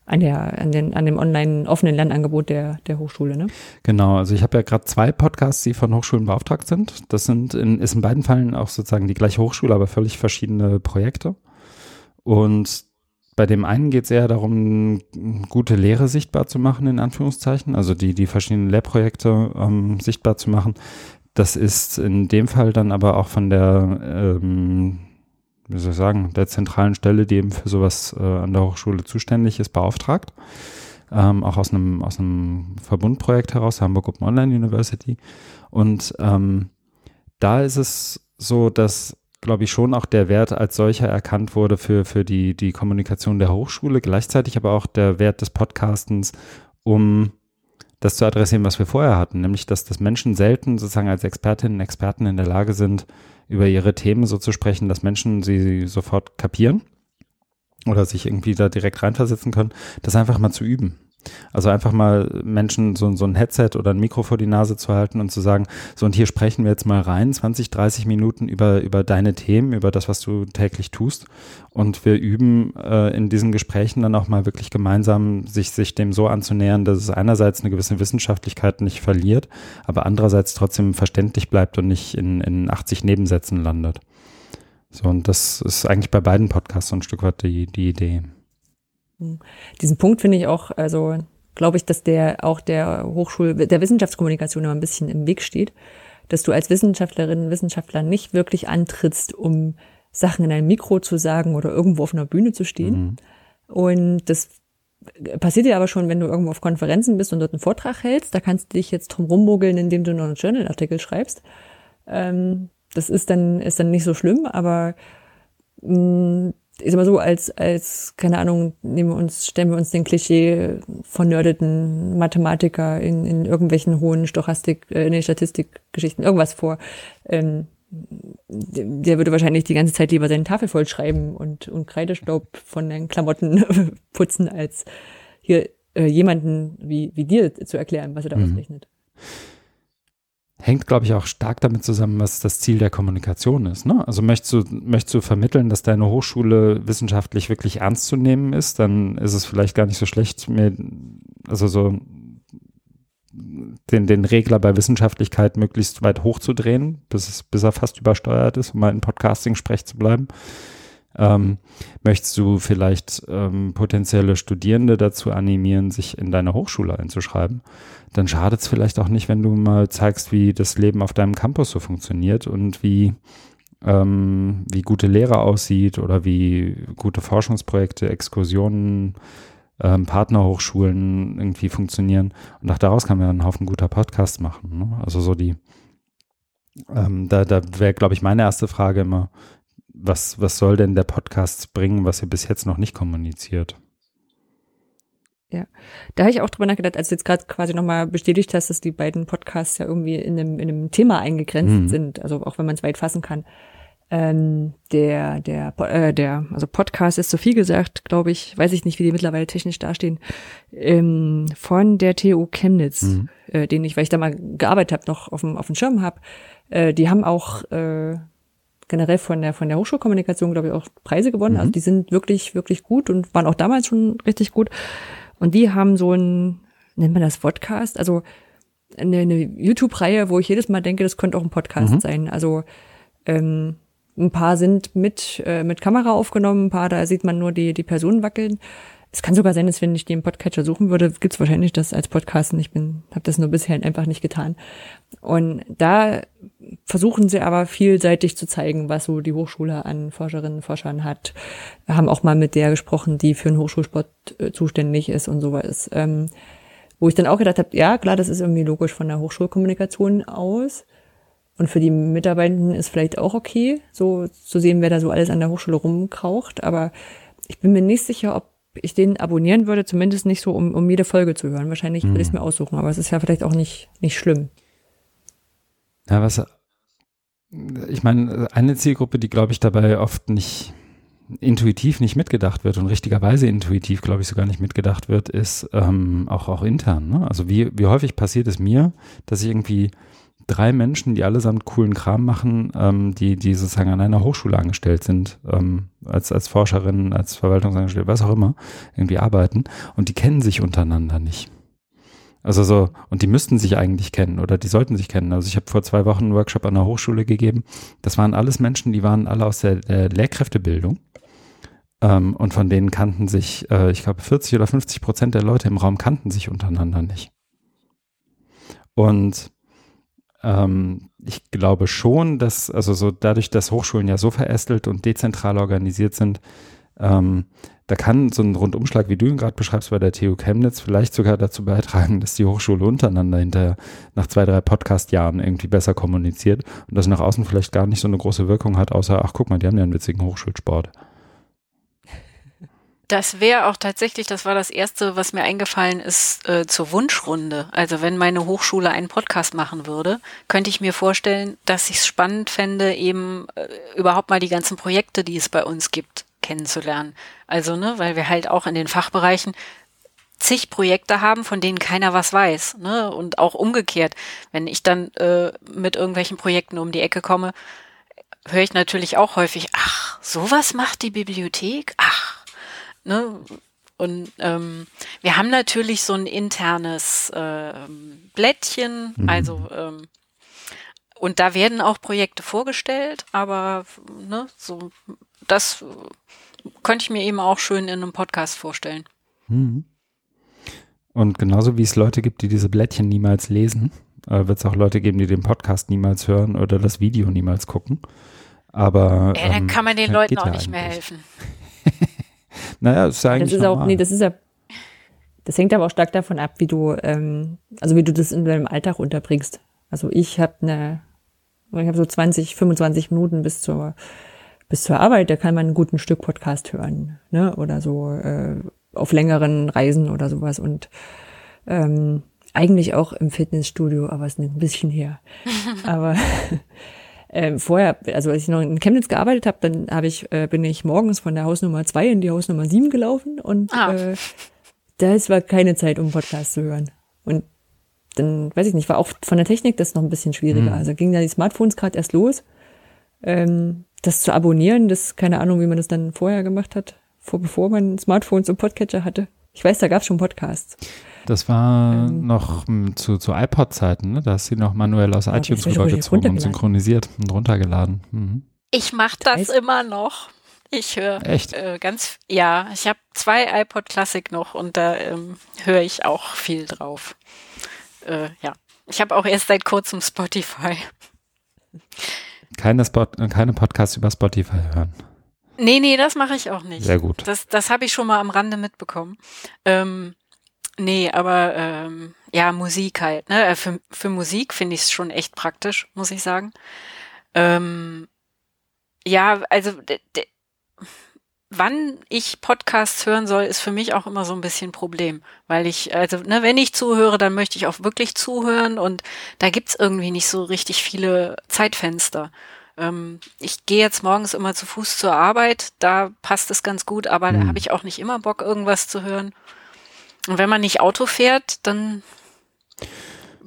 an, der, an, den, an dem online offenen Lernangebot der, der Hochschule. Ne? Genau, also ich habe ja gerade zwei Podcasts, die von Hochschulen beauftragt sind. Das sind in, ist in beiden Fällen auch sozusagen die gleiche Hochschule, aber völlig verschiedene Projekte. Und bei dem einen geht es eher darum, gute Lehre sichtbar zu machen, in Anführungszeichen, also die, die verschiedenen Lehrprojekte ähm, sichtbar zu machen. Das ist in dem Fall dann aber auch von der ähm, wie soll ich sagen, der zentralen Stelle, die eben für sowas äh, an der Hochschule zuständig ist, beauftragt. ähm, auch aus einem, aus einem Verbundprojekt heraus, Hamburg Open Online University. Und ähm, da ist es so, dass glaube ich, schon auch der Wert als solcher erkannt wurde für, für die, die Kommunikation der Hochschule, gleichzeitig aber auch der Wert des Podcastens, um das zu adressieren, was wir vorher hatten, nämlich dass, dass Menschen selten sozusagen als Expertinnen und Experten in der Lage sind, über ihre Themen so zu sprechen, dass Menschen sie sofort kapieren oder sich irgendwie da direkt reinversetzen können, das einfach mal zu üben. Also einfach mal Menschen so, so ein Headset oder ein Mikro vor die Nase zu halten und zu sagen, so und hier sprechen wir jetzt mal rein, 20, 30 Minuten über, über deine Themen, über das, was du täglich tust. Und wir üben äh, in diesen Gesprächen dann auch mal wirklich gemeinsam, sich, sich dem so anzunähern, dass es einerseits eine gewisse Wissenschaftlichkeit nicht verliert, aber andererseits trotzdem verständlich bleibt und nicht in, in 80 Nebensätzen landet. So, und das ist eigentlich bei beiden Podcasts so ein Stück weit die, die Idee. Diesen Punkt finde ich auch, also glaube ich, dass der auch der Hochschul, der Wissenschaftskommunikation immer ein bisschen im Weg steht, dass du als Wissenschaftlerin, Wissenschaftler nicht wirklich antrittst, um Sachen in einem Mikro zu sagen oder irgendwo auf einer Bühne zu stehen. Mhm. Und das passiert dir aber schon, wenn du irgendwo auf Konferenzen bist und dort einen Vortrag hältst. Da kannst du dich jetzt drum rummogeln, indem du noch einen Journalartikel schreibst. Ähm, das ist dann, ist dann nicht so schlimm, aber mh, mm, ich sag mal so, als, als, keine Ahnung, nehmen wir uns, stellen wir uns den Klischee von nerdeten Mathematiker in, in irgendwelchen hohen Stochastik, äh, nee, Statistikgeschichten, irgendwas vor. Ähm, der würde wahrscheinlich die ganze Zeit lieber seine Tafel voll schreiben und, und Kreidestaub von den Klamotten putzen, als hier äh, jemanden wie, wie dir zu erklären, was er da mhm. ausrechnet hängt, glaube ich, auch stark damit zusammen, was das Ziel der Kommunikation ist. Ne? Also möchtest du, möchtest du vermitteln, dass deine Hochschule wissenschaftlich wirklich ernst zu nehmen ist, dann ist es vielleicht gar nicht so schlecht, mir, also so den, den Regler bei Wissenschaftlichkeit möglichst weit hochzudrehen, bis, es, bis er fast übersteuert ist, um mal in Podcasting-Sprech zu bleiben. Ähm, möchtest du vielleicht ähm, potenzielle Studierende dazu animieren, sich in deine Hochschule einzuschreiben? Dann schadet es vielleicht auch nicht, wenn du mal zeigst, wie das Leben auf deinem Campus so funktioniert und wie, ähm, wie gute Lehre aussieht oder wie gute Forschungsprojekte, Exkursionen, ähm, Partnerhochschulen irgendwie funktionieren. Und auch daraus kann man einen Haufen guter Podcast machen. Ne? Also so die, ähm, da, da wäre, glaube ich, meine erste Frage immer, was, was soll denn der Podcast bringen, was ihr bis jetzt noch nicht kommuniziert? Ja, da habe ich auch drüber nachgedacht, als du jetzt gerade quasi nochmal bestätigt hast, dass die beiden Podcasts ja irgendwie in einem, in einem Thema eingegrenzt mhm. sind, also auch wenn man es weit fassen kann. Ähm, der, der, äh, der, also Podcast ist so viel gesagt, glaube ich, weiß ich nicht, wie die mittlerweile technisch dastehen, ähm, von der TU Chemnitz, mhm. äh, den ich, weil ich da mal gearbeitet habe, noch auf dem, auf dem Schirm habe. Äh, die haben auch äh, generell von der, von der Hochschulkommunikation, glaube ich, auch Preise gewonnen. Mhm. Also die sind wirklich, wirklich gut und waren auch damals schon richtig gut. Und die haben so ein, nennt man das Podcast? Also eine, eine YouTube-Reihe, wo ich jedes Mal denke, das könnte auch ein Podcast mhm. sein. Also ähm, ein paar sind mit, äh, mit Kamera aufgenommen, ein paar, da sieht man nur die, die Personen wackeln. Es kann sogar sein, dass wenn ich den Podcatcher suchen würde, gibt es wahrscheinlich das als Podcast. Und ich bin, habe das nur bisher einfach nicht getan. Und da versuchen sie aber vielseitig zu zeigen, was so die Hochschule an Forscherinnen und Forschern hat. Wir haben auch mal mit der gesprochen, die für den Hochschulsport äh, zuständig ist und sowas. Ähm, wo ich dann auch gedacht habe, ja klar, das ist irgendwie logisch von der Hochschulkommunikation aus. Und für die Mitarbeitenden ist vielleicht auch okay, so zu sehen, wer da so alles an der Hochschule rumkraucht. Aber ich bin mir nicht sicher, ob ich den abonnieren würde, zumindest nicht so, um, um jede Folge zu hören. Wahrscheinlich würde ich es hm. mir aussuchen, aber es ist ja vielleicht auch nicht, nicht schlimm. Ja, was, ich meine, eine Zielgruppe, die, glaube ich, dabei oft nicht intuitiv nicht mitgedacht wird und richtigerweise intuitiv, glaube ich, sogar nicht mitgedacht wird, ist ähm, auch, auch intern. Ne? Also wie, wie häufig passiert es mir, dass ich irgendwie drei Menschen, die allesamt coolen Kram machen, ähm, die, die sozusagen an einer Hochschule angestellt sind, ähm, als, als Forscherinnen, als Verwaltungsangestellte, was auch immer, irgendwie arbeiten und die kennen sich untereinander nicht. Also so, und die müssten sich eigentlich kennen oder die sollten sich kennen. Also ich habe vor zwei Wochen einen Workshop an der Hochschule gegeben. Das waren alles Menschen, die waren alle aus der, der Lehrkräftebildung. Ähm, und von denen kannten sich, äh, ich glaube, 40 oder 50 Prozent der Leute im Raum kannten sich untereinander nicht. Und ähm, ich glaube schon, dass, also so dadurch, dass Hochschulen ja so verästelt und dezentral organisiert sind, ähm, da kann so ein Rundumschlag, wie du ihn gerade beschreibst, bei der TU Chemnitz vielleicht sogar dazu beitragen, dass die Hochschule untereinander hinterher nach zwei, drei Podcast-Jahren irgendwie besser kommuniziert und das nach außen vielleicht gar nicht so eine große Wirkung hat, außer, ach guck mal, die haben ja einen witzigen Hochschulsport. Das wäre auch tatsächlich, das war das Erste, was mir eingefallen ist, äh, zur Wunschrunde. Also wenn meine Hochschule einen Podcast machen würde, könnte ich mir vorstellen, dass ich es spannend fände, eben äh, überhaupt mal die ganzen Projekte, die es bei uns gibt, kennenzulernen. Also, ne, weil wir halt auch in den Fachbereichen zig Projekte haben, von denen keiner was weiß. Ne? Und auch umgekehrt, wenn ich dann äh, mit irgendwelchen Projekten um die Ecke komme, höre ich natürlich auch häufig, ach, sowas macht die Bibliothek? Ach, Ne? Und ähm, wir haben natürlich so ein internes äh, Blättchen, mhm. also ähm, und da werden auch Projekte vorgestellt, aber ne, so das könnte ich mir eben auch schön in einem Podcast vorstellen. Mhm. Und genauso wie es Leute gibt, die diese Blättchen niemals lesen, äh, wird es auch Leute geben, die den Podcast niemals hören oder das Video niemals gucken. Aber ja, dann ähm, kann man den Leuten auch nicht eigentlich. mehr helfen. Naja, ist eigentlich das ist normal. auch, nee, das ist ja, das hängt aber auch stark davon ab, wie du, ähm, also wie du das in deinem Alltag unterbringst. Also ich habe eine, ich habe so 20, 25 Minuten bis zur bis zur Arbeit, da kann man einen guten Stück Podcast hören, ne? Oder so äh, auf längeren Reisen oder sowas und ähm, eigentlich auch im Fitnessstudio, aber es ist ein bisschen her. aber ähm, vorher, also als ich noch in Chemnitz gearbeitet habe, dann habe ich, äh, bin ich morgens von der Hausnummer 2 in die Hausnummer 7 gelaufen und ah. äh, das war keine Zeit, um Podcast zu hören. Und dann, weiß ich nicht, war auch von der Technik das noch ein bisschen schwieriger. Mhm. Also ging da die Smartphones gerade erst los. Ähm, das zu abonnieren, das keine Ahnung, wie man das dann vorher gemacht hat, vor, bevor man Smartphones und Podcatcher hatte. Ich weiß, da gab es schon Podcasts. Das war ähm, noch zu, zu iPod-Zeiten, ne? Da hast du noch manuell aus iTunes rübergezogen und synchronisiert und runtergeladen. Mhm. Ich mache das immer noch. Ich höre äh, ganz, ja, ich habe zwei iPod Classic noch und da ähm, höre ich auch viel drauf. Äh, ja, ich habe auch erst seit kurzem Spotify. Keine, Spot, keine Podcasts über Spotify hören. Nee, nee, das mache ich auch nicht. Sehr gut. Das, das habe ich schon mal am Rande mitbekommen. Ähm, Nee, aber ähm, ja, Musik halt. Ne? Äh, für, für Musik finde ich es schon echt praktisch, muss ich sagen. Ähm, ja, also wann ich Podcasts hören soll, ist für mich auch immer so ein bisschen ein Problem. Weil ich, also, ne, wenn ich zuhöre, dann möchte ich auch wirklich zuhören und da gibt's irgendwie nicht so richtig viele Zeitfenster. Ähm, ich gehe jetzt morgens immer zu Fuß zur Arbeit, da passt es ganz gut, aber da habe ich auch nicht immer Bock, irgendwas zu hören. Und wenn man nicht Auto fährt, dann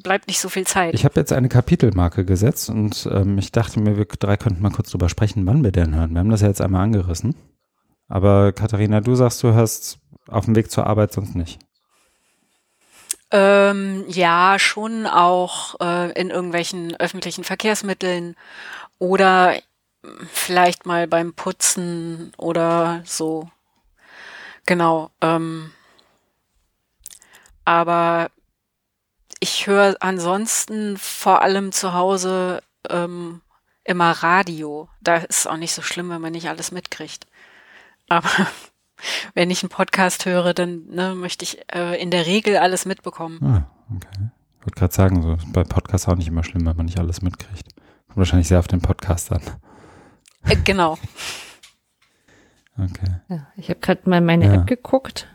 bleibt nicht so viel Zeit. Ich habe jetzt eine Kapitelmarke gesetzt und ähm, ich dachte mir, wir drei könnten mal kurz drüber sprechen, wann wir denn hören. Wir haben das ja jetzt einmal angerissen. Aber Katharina, du sagst, du hörst auf dem Weg zur Arbeit sonst nicht. Ähm, ja, schon auch äh, in irgendwelchen öffentlichen Verkehrsmitteln oder vielleicht mal beim Putzen oder so. Genau. Ähm, aber ich höre ansonsten vor allem zu Hause ähm, immer Radio. Da ist es auch nicht so schlimm, wenn man nicht alles mitkriegt. Aber wenn ich einen Podcast höre, dann ne, möchte ich äh, in der Regel alles mitbekommen. Ah, okay. Ich wollte gerade sagen, so bei Podcasts auch nicht immer schlimm, wenn man nicht alles mitkriegt. Kommt wahrscheinlich sehr auf den Podcast an. Äh, genau. Okay. Ja, ich habe gerade mal meine ja. App geguckt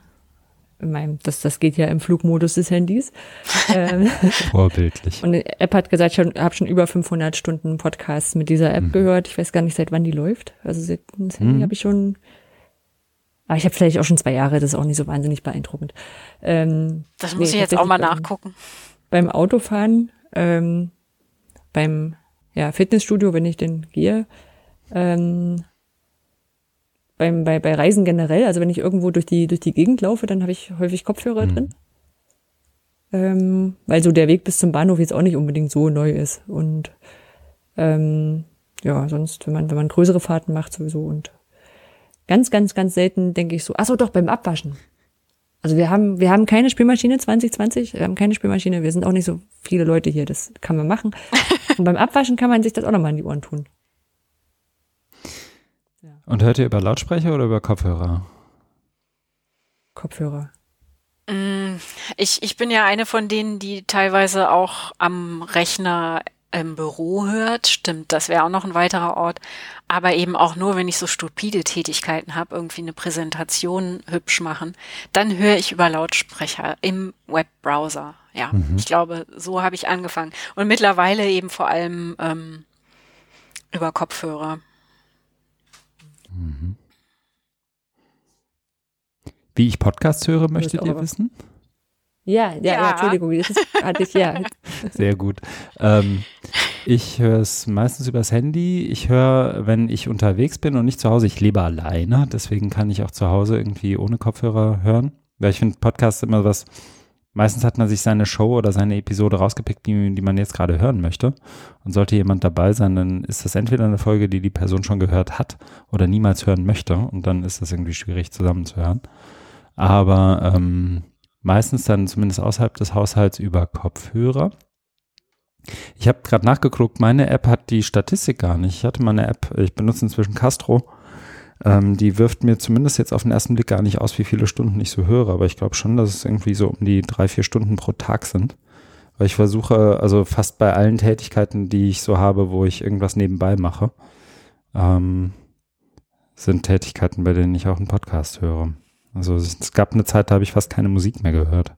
meinem, das, das geht ja im Flugmodus des Handys. Ähm, Vorbildlich. Und die App hat gesagt, ich habe schon über 500 Stunden Podcasts mit dieser App mhm. gehört. Ich weiß gar nicht, seit wann die läuft. Also das Handy mhm. habe ich schon, aber ich habe vielleicht auch schon zwei Jahre, das ist auch nicht so wahnsinnig beeindruckend. Ähm, das muss nee, ich jetzt auch mal nachgucken. Beim Autofahren, ähm, beim ja, Fitnessstudio, wenn ich denn gehe, ähm, beim, bei, bei Reisen generell, also wenn ich irgendwo durch die, durch die Gegend laufe, dann habe ich häufig Kopfhörer mhm. drin. Ähm, weil so der Weg bis zum Bahnhof jetzt auch nicht unbedingt so neu ist. Und ähm, ja, sonst, wenn man, wenn man größere Fahrten macht, sowieso und ganz, ganz, ganz selten denke ich so, ach so, doch, beim Abwaschen. Also wir haben, wir haben keine Spülmaschine 2020, wir haben keine Spülmaschine, wir sind auch nicht so viele Leute hier, das kann man machen. Und beim Abwaschen kann man sich das auch nochmal in die Ohren tun. Und hört ihr über Lautsprecher oder über Kopfhörer? Kopfhörer? Mm, ich, ich bin ja eine von denen, die teilweise auch am Rechner im Büro hört. Stimmt, das wäre auch noch ein weiterer Ort. Aber eben auch nur, wenn ich so stupide Tätigkeiten habe, irgendwie eine Präsentation hübsch machen, dann höre ich über Lautsprecher im Webbrowser. Ja, mhm. ich glaube, so habe ich angefangen. Und mittlerweile eben vor allem ähm, über Kopfhörer. Mhm. Wie ich Podcasts höre, möchtet ihr wissen? Ja, ja, ja, ja Entschuldigung, das hatte ich ja. Sehr gut. Ähm, ich höre es meistens übers Handy. Ich höre, wenn ich unterwegs bin und nicht zu Hause, ich lebe alleine, deswegen kann ich auch zu Hause irgendwie ohne Kopfhörer hören. Weil ich finde Podcasts immer was, meistens hat man sich seine Show oder seine Episode rausgepickt, die, die man jetzt gerade hören möchte. Und sollte jemand dabei sein, dann ist das entweder eine Folge, die die Person schon gehört hat oder niemals hören möchte. Und dann ist das irgendwie schwierig zusammenzuhören. Aber ähm, meistens dann zumindest außerhalb des Haushalts über Kopfhörer. Ich habe gerade nachgeguckt, meine App hat die Statistik gar nicht. Ich hatte mal eine App, ich benutze inzwischen Castro. Ähm, die wirft mir zumindest jetzt auf den ersten Blick gar nicht aus, wie viele Stunden ich so höre, aber ich glaube schon, dass es irgendwie so um die drei, vier Stunden pro Tag sind. Weil ich versuche, also fast bei allen Tätigkeiten, die ich so habe, wo ich irgendwas nebenbei mache, ähm, sind Tätigkeiten, bei denen ich auch einen Podcast höre. Also es gab eine Zeit, da habe ich fast keine Musik mehr gehört.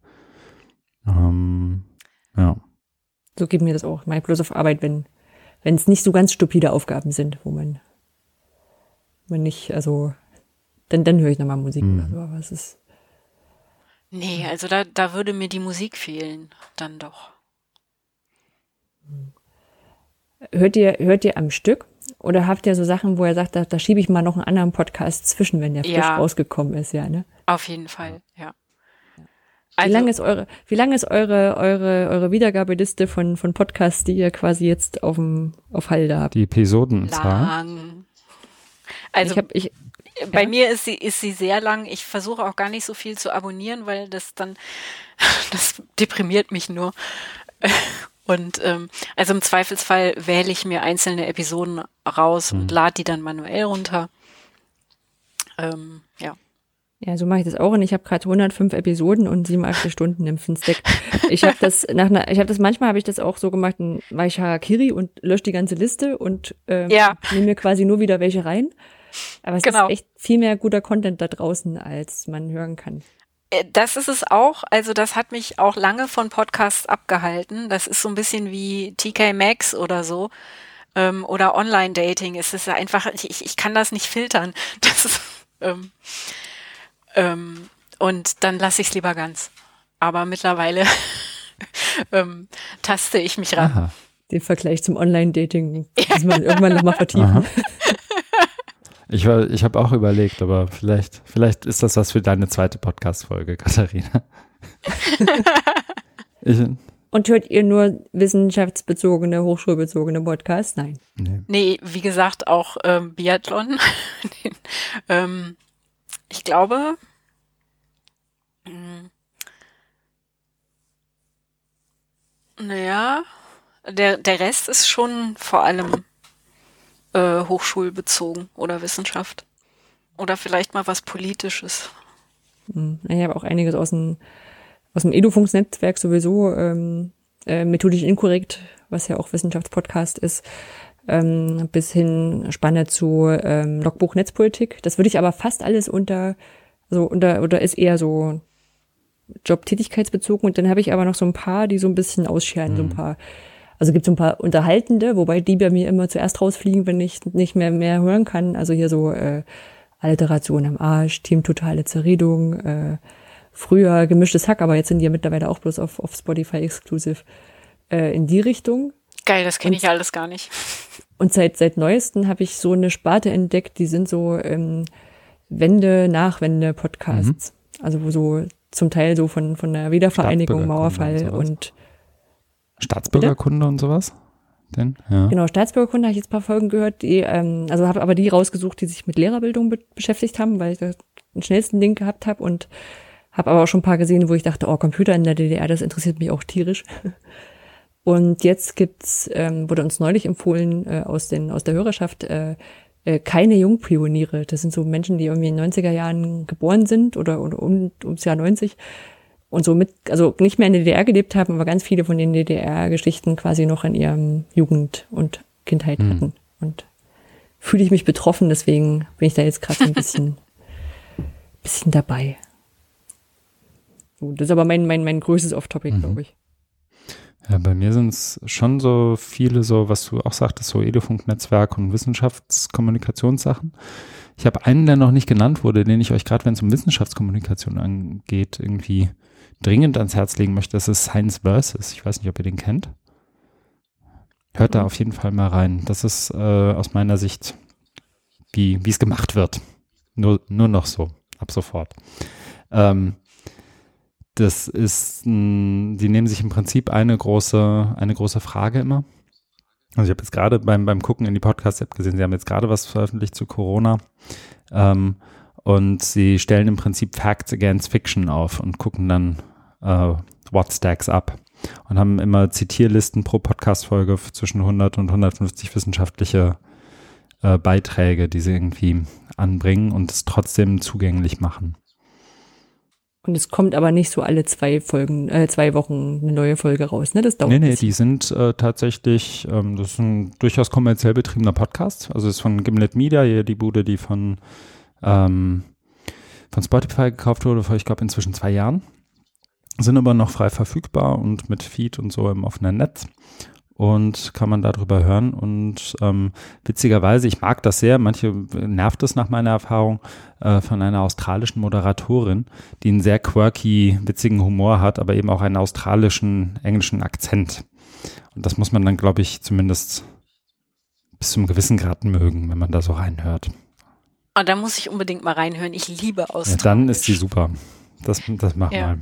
Ähm, ja. So geht mir das auch. Mein bloß auf Arbeit, wenn wenn es nicht so ganz stupide Aufgaben sind, wo man man nicht, also dann dann höre ich nochmal Musik mhm. oder so, aber es ist Nee, also da, da würde mir die Musik fehlen, dann doch. Hört ihr, hört ihr am Stück? Oder habt ihr so Sachen, wo er sagt, da, da schiebe ich mal noch einen anderen Podcast zwischen, wenn der frisch ja. rausgekommen ist, ja, ne? Auf jeden Fall, ja. Also, wie lange ist eure, wie lange ist eure, eure, eure Wiedergabeliste von, von Podcasts, die ihr quasi jetzt auf dem, auf Halde habt? Die Episodenzahl? Lang. Also, ich hab, ich, bei ja. mir ist sie, ist sie sehr lang. Ich versuche auch gar nicht so viel zu abonnieren, weil das dann, das deprimiert mich nur. Und ähm, also im Zweifelsfall wähle ich mir einzelne Episoden raus mhm. und lade die dann manuell runter. Ähm, ja. Ja, so mache ich das auch und ich habe gerade 105 Episoden und 87 Stunden im Finstack. Ich habe das nach einer, ich habe das manchmal habe ich das auch so gemacht, mache ich Harakiri und lösche die ganze Liste und ähm, ja. nehme mir quasi nur wieder welche rein. Aber es genau. ist echt viel mehr guter Content da draußen, als man hören kann. Äh, das ist es auch. Also das hat mich auch lange von Podcasts abgehalten. Das ist so ein bisschen wie TK Maxx oder so. Ähm, oder Online-Dating. Es ist einfach, ich, ich kann das nicht filtern. Das ist, ähm, ähm, und dann lasse ich es lieber ganz. Aber mittlerweile ähm, taste ich mich ran. Aha. Den Vergleich zum Online-Dating muss man irgendwann nochmal vertiefen. Ich, ich habe auch überlegt, aber vielleicht, vielleicht ist das was für deine zweite Podcast-Folge, Katharina. ich, und hört ihr nur wissenschaftsbezogene, hochschulbezogene Podcasts? Nein. Nee, nee wie gesagt, auch ähm, Biathlon. ähm, ich glaube, mh, naja, der, der Rest ist schon vor allem äh, hochschulbezogen oder Wissenschaft. Oder vielleicht mal was Politisches. Hm, ich habe auch einiges aus dem, aus dem Edufunksnetzwerk sowieso, ähm, äh, methodisch inkorrekt, was ja auch Wissenschaftspodcast ist, ähm, bis hin Spanne zu ähm, Logbuch Netzpolitik. Das würde ich aber fast alles unter, so unter, oder ist eher so Jobtätigkeitsbezogen. Und dann habe ich aber noch so ein paar, die so ein bisschen ausscheren, mhm. so ein hm. paar also gibt es ein paar Unterhaltende, wobei die bei mir immer zuerst rausfliegen, wenn ich nicht mehr mehr hören kann. Also hier so äh, Alteration am Arsch, Team Totale Zerredung, äh, früher gemischtes Hack, aber jetzt sind die ja mittlerweile auch bloß auf, auf Spotify exclusive äh, in die Richtung. Geil, das kenne ich alles gar nicht. Und seit seit neuesten habe ich so eine Sparte entdeckt, die sind so ähm, Wende, Nachwende Podcasts. Mhm. Also wo so zum Teil so von von der Wiedervereinigung, Mauerfall und, und Staatsbürgerkunde Bitte? und sowas? Denn, ja. Genau, Staatsbürgerkunde habe ich jetzt ein paar Folgen gehört, die, ähm, also habe aber die rausgesucht, die sich mit Lehrerbildung be beschäftigt haben, weil ich da den schnellsten Link gehabt habe und habe aber auch schon ein paar gesehen, wo ich dachte, oh, Computer in der DDR, das interessiert mich auch tierisch. Und jetzt gibt's, ähm, wurde uns neulich empfohlen äh, aus, den, aus der Hörerschaft, äh, äh, keine Jungpioniere. Das sind so Menschen, die irgendwie in den 90er Jahren geboren sind oder, oder um, ums Jahr 90 und so mit, also nicht mehr in der DDR gelebt haben, aber ganz viele von den DDR-Geschichten quasi noch in ihrem Jugend und Kindheit mhm. hatten. Und fühle ich mich betroffen, deswegen bin ich da jetzt gerade so ein bisschen, bisschen dabei. So, das ist aber mein, mein, mein größtes Off-Topic, mhm. glaube ich. Ja, bei mir sind es schon so viele, so was du auch sagtest, so Edufunk-Netzwerk und Wissenschaftskommunikationssachen. Ich habe einen, der noch nicht genannt wurde, den ich euch gerade, wenn es um Wissenschaftskommunikation angeht, irgendwie dringend ans Herz legen möchte. Das ist Science Versus. Ich weiß nicht, ob ihr den kennt. Hört da mhm. auf jeden Fall mal rein. Das ist äh, aus meiner Sicht, wie es gemacht wird. Nur, nur noch so, ab sofort. Ähm, das ist, mh, die nehmen sich im Prinzip eine große, eine große Frage immer. Also ich habe jetzt gerade beim, beim Gucken in die Podcast-App gesehen, sie haben jetzt gerade was veröffentlicht zu Corona. Ähm, und sie stellen im Prinzip Facts against Fiction auf und gucken dann, äh, what stacks up. Und haben immer Zitierlisten pro Podcast-Folge zwischen 100 und 150 wissenschaftliche äh, Beiträge, die sie irgendwie anbringen und es trotzdem zugänglich machen. Und es kommt aber nicht so alle zwei Folgen, äh, zwei Wochen eine neue Folge raus, ne? Das dauert. Nee, nee, die sind äh, tatsächlich, ähm, das ist ein durchaus kommerziell betriebener Podcast. Also es ist von Gimlet Media, hier die Bude, die von, ähm, von Spotify gekauft wurde vor, ich glaube, inzwischen zwei Jahren. Sind aber noch frei verfügbar und mit Feed und so im offenen Netz und kann man darüber hören. Und ähm, witzigerweise, ich mag das sehr, manche nervt es nach meiner Erfahrung, äh, von einer australischen Moderatorin, die einen sehr quirky, witzigen Humor hat, aber eben auch einen australischen, englischen Akzent. Und das muss man dann, glaube ich, zumindest bis zum gewissen Grad mögen, wenn man da so reinhört. Oh, da muss ich unbedingt mal reinhören. Ich liebe Australisch. Ja, dann ist sie super. Das, das mach ja. mal.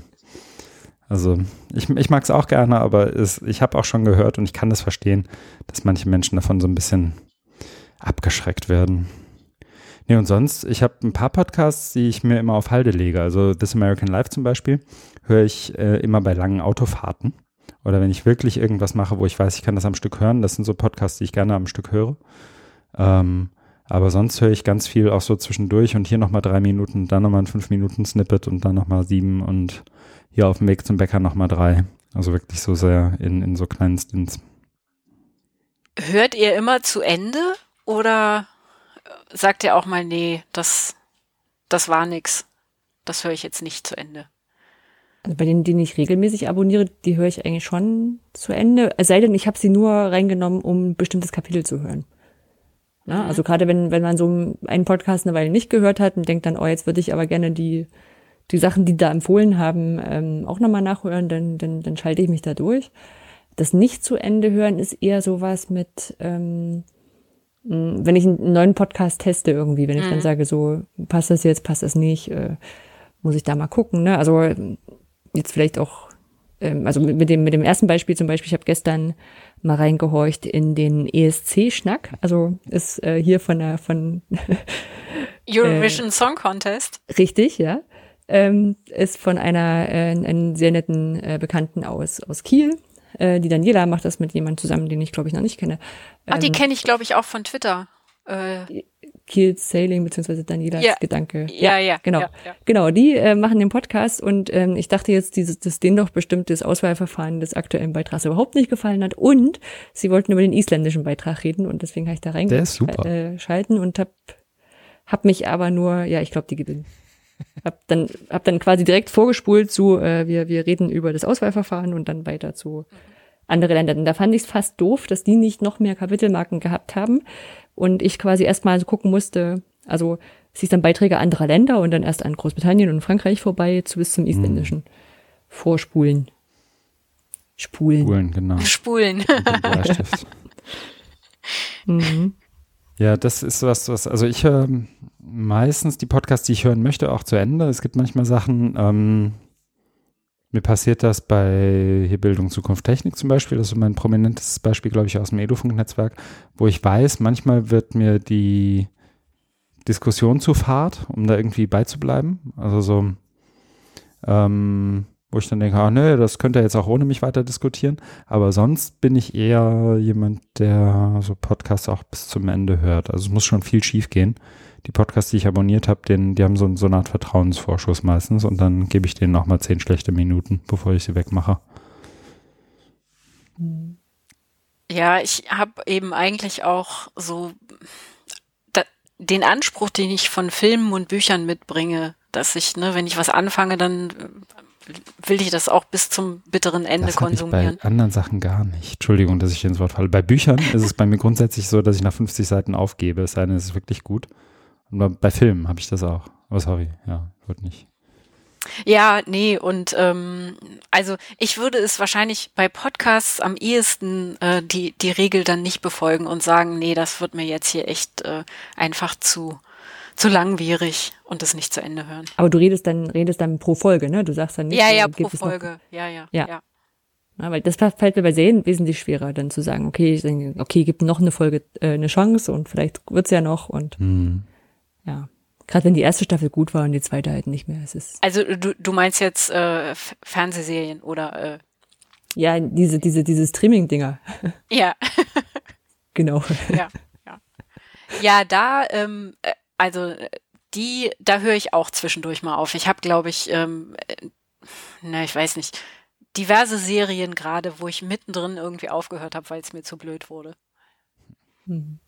Also ich, ich mag es auch gerne, aber es, ich habe auch schon gehört und ich kann das verstehen, dass manche Menschen davon so ein bisschen abgeschreckt werden. Nee, und sonst, ich habe ein paar Podcasts, die ich mir immer auf Halde lege. Also This American Life zum Beispiel höre ich äh, immer bei langen Autofahrten. Oder wenn ich wirklich irgendwas mache, wo ich weiß, ich kann das am Stück hören. Das sind so Podcasts, die ich gerne am Stück höre. Ähm, aber sonst höre ich ganz viel auch so zwischendurch und hier nochmal drei Minuten, dann nochmal ein fünf Minuten Snippet und dann nochmal sieben und hier auf dem Weg zum Bäcker nochmal drei. Also wirklich so sehr in, in so kleinen Stints. Hört ihr immer zu Ende oder sagt ihr auch mal, nee, das, das war nix. Das höre ich jetzt nicht zu Ende. Also bei denen, die ich regelmäßig abonniere, die höre ich eigentlich schon zu Ende. Es sei denn, ich habe sie nur reingenommen, um ein bestimmtes Kapitel zu hören. Na, mhm. Also gerade wenn, wenn man so einen Podcast eine Weile nicht gehört hat und denkt dann, oh, jetzt würde ich aber gerne die die Sachen, die da empfohlen haben, ähm, auch nochmal nachhören, dann, dann, dann schalte ich mich da durch. Das nicht zu Ende hören ist eher sowas mit, ähm, wenn ich einen neuen Podcast teste irgendwie, wenn ich mhm. dann sage, so, passt das jetzt, passt das nicht, äh, muss ich da mal gucken. Ne? Also jetzt vielleicht auch, ähm, also mit dem, mit dem ersten Beispiel zum Beispiel, ich habe gestern mal reingehorcht in den ESC-Schnack, also ist äh, hier von der von Eurovision äh, Song Contest. Richtig, ja ähm, ist von einer äh, einen sehr netten äh, Bekannten aus, aus Kiel. Äh, die Daniela macht das mit jemandem zusammen, den ich glaube ich noch nicht kenne. Ähm, ah, die ähm, kenne ich glaube ich auch von Twitter. Äh. Kiel Sailing beziehungsweise Danielas ja. Gedanke. Ja, ja, ja genau, ja, ja. genau. Die äh, machen den Podcast und ähm, ich dachte jetzt, dieses, dass denen doch bestimmt das Auswahlverfahren des aktuellen Beitrags überhaupt nicht gefallen hat und sie wollten über den isländischen Beitrag reden und deswegen habe ich da reingeschalten äh, und hab, hab mich aber nur, ja, ich glaube, die gewinnen hab dann, hab dann quasi direkt vorgespult zu, äh, wir, wir reden über das Auswahlverfahren und dann weiter zu andere Länder. Und da fand ich es fast doof, dass die nicht noch mehr Kapitelmarken gehabt haben und ich quasi erstmal so gucken musste, also es hieß dann Beiträge anderer Länder und dann erst an Großbritannien und Frankreich vorbei zu bis zum Isländischen. Mhm. Vorspulen. Spulen. Spulen, genau. Spulen. mhm. Ja, das ist was, was, also ich höre meistens die Podcasts, die ich hören möchte, auch zu Ende. Es gibt manchmal Sachen, ähm, mir passiert das bei hier Bildung, Zukunft, Technik zum Beispiel. Das ist mein prominentes Beispiel, glaube ich, aus dem Edufunk-Netzwerk, wo ich weiß, manchmal wird mir die Diskussion zu fad, um da irgendwie beizubleiben. Also so, ähm, wo ich dann denke, ah, nö, das könnte jetzt auch ohne mich weiter diskutieren. Aber sonst bin ich eher jemand, der so Podcasts auch bis zum Ende hört. Also es muss schon viel schief gehen. Die Podcasts, die ich abonniert habe, die haben so, so eine Art Vertrauensvorschuss meistens und dann gebe ich denen nochmal zehn schlechte Minuten, bevor ich sie wegmache. Ja, ich habe eben eigentlich auch so da, den Anspruch, den ich von Filmen und Büchern mitbringe, dass ich, ne, wenn ich was anfange, dann will ich das auch bis zum bitteren Ende das konsumieren. Ich bei anderen Sachen gar nicht. Entschuldigung, dass ich ins Wort falle. Bei Büchern ist es bei mir grundsätzlich so, dass ich nach 50 Seiten aufgebe, es sei denn, es ist wirklich gut. Und bei Filmen habe ich das auch. Aber sorry, ja, wird nicht. Ja, nee, und ähm, also ich würde es wahrscheinlich bei Podcasts am ehesten äh, die, die Regel dann nicht befolgen und sagen, nee, das wird mir jetzt hier echt äh, einfach zu, zu langwierig und das nicht zu Ende hören. Aber du redest dann, redest dann pro Folge, ne? Du sagst dann nicht. Ja, ja, äh, pro Folge. Ja, ja, ja. ja. Ja, weil das fällt mir bei Serien wesentlich schwerer, dann zu sagen, okay, ich denke, okay, gibt noch eine Folge äh, eine Chance und vielleicht wird's ja noch und hm. Ja. Gerade wenn die erste Staffel gut war und die zweite halt nicht mehr. Es ist also du, du meinst jetzt äh, Fernsehserien oder äh Ja, diese, diese, diese Streaming-Dinger. Ja. genau. Ja, ja. Ja, da, ähm, äh, also die, da höre ich auch zwischendurch mal auf. Ich habe, glaube ich, ähm, äh, na, ich weiß nicht, diverse Serien gerade, wo ich mittendrin irgendwie aufgehört habe, weil es mir zu blöd wurde. Hm.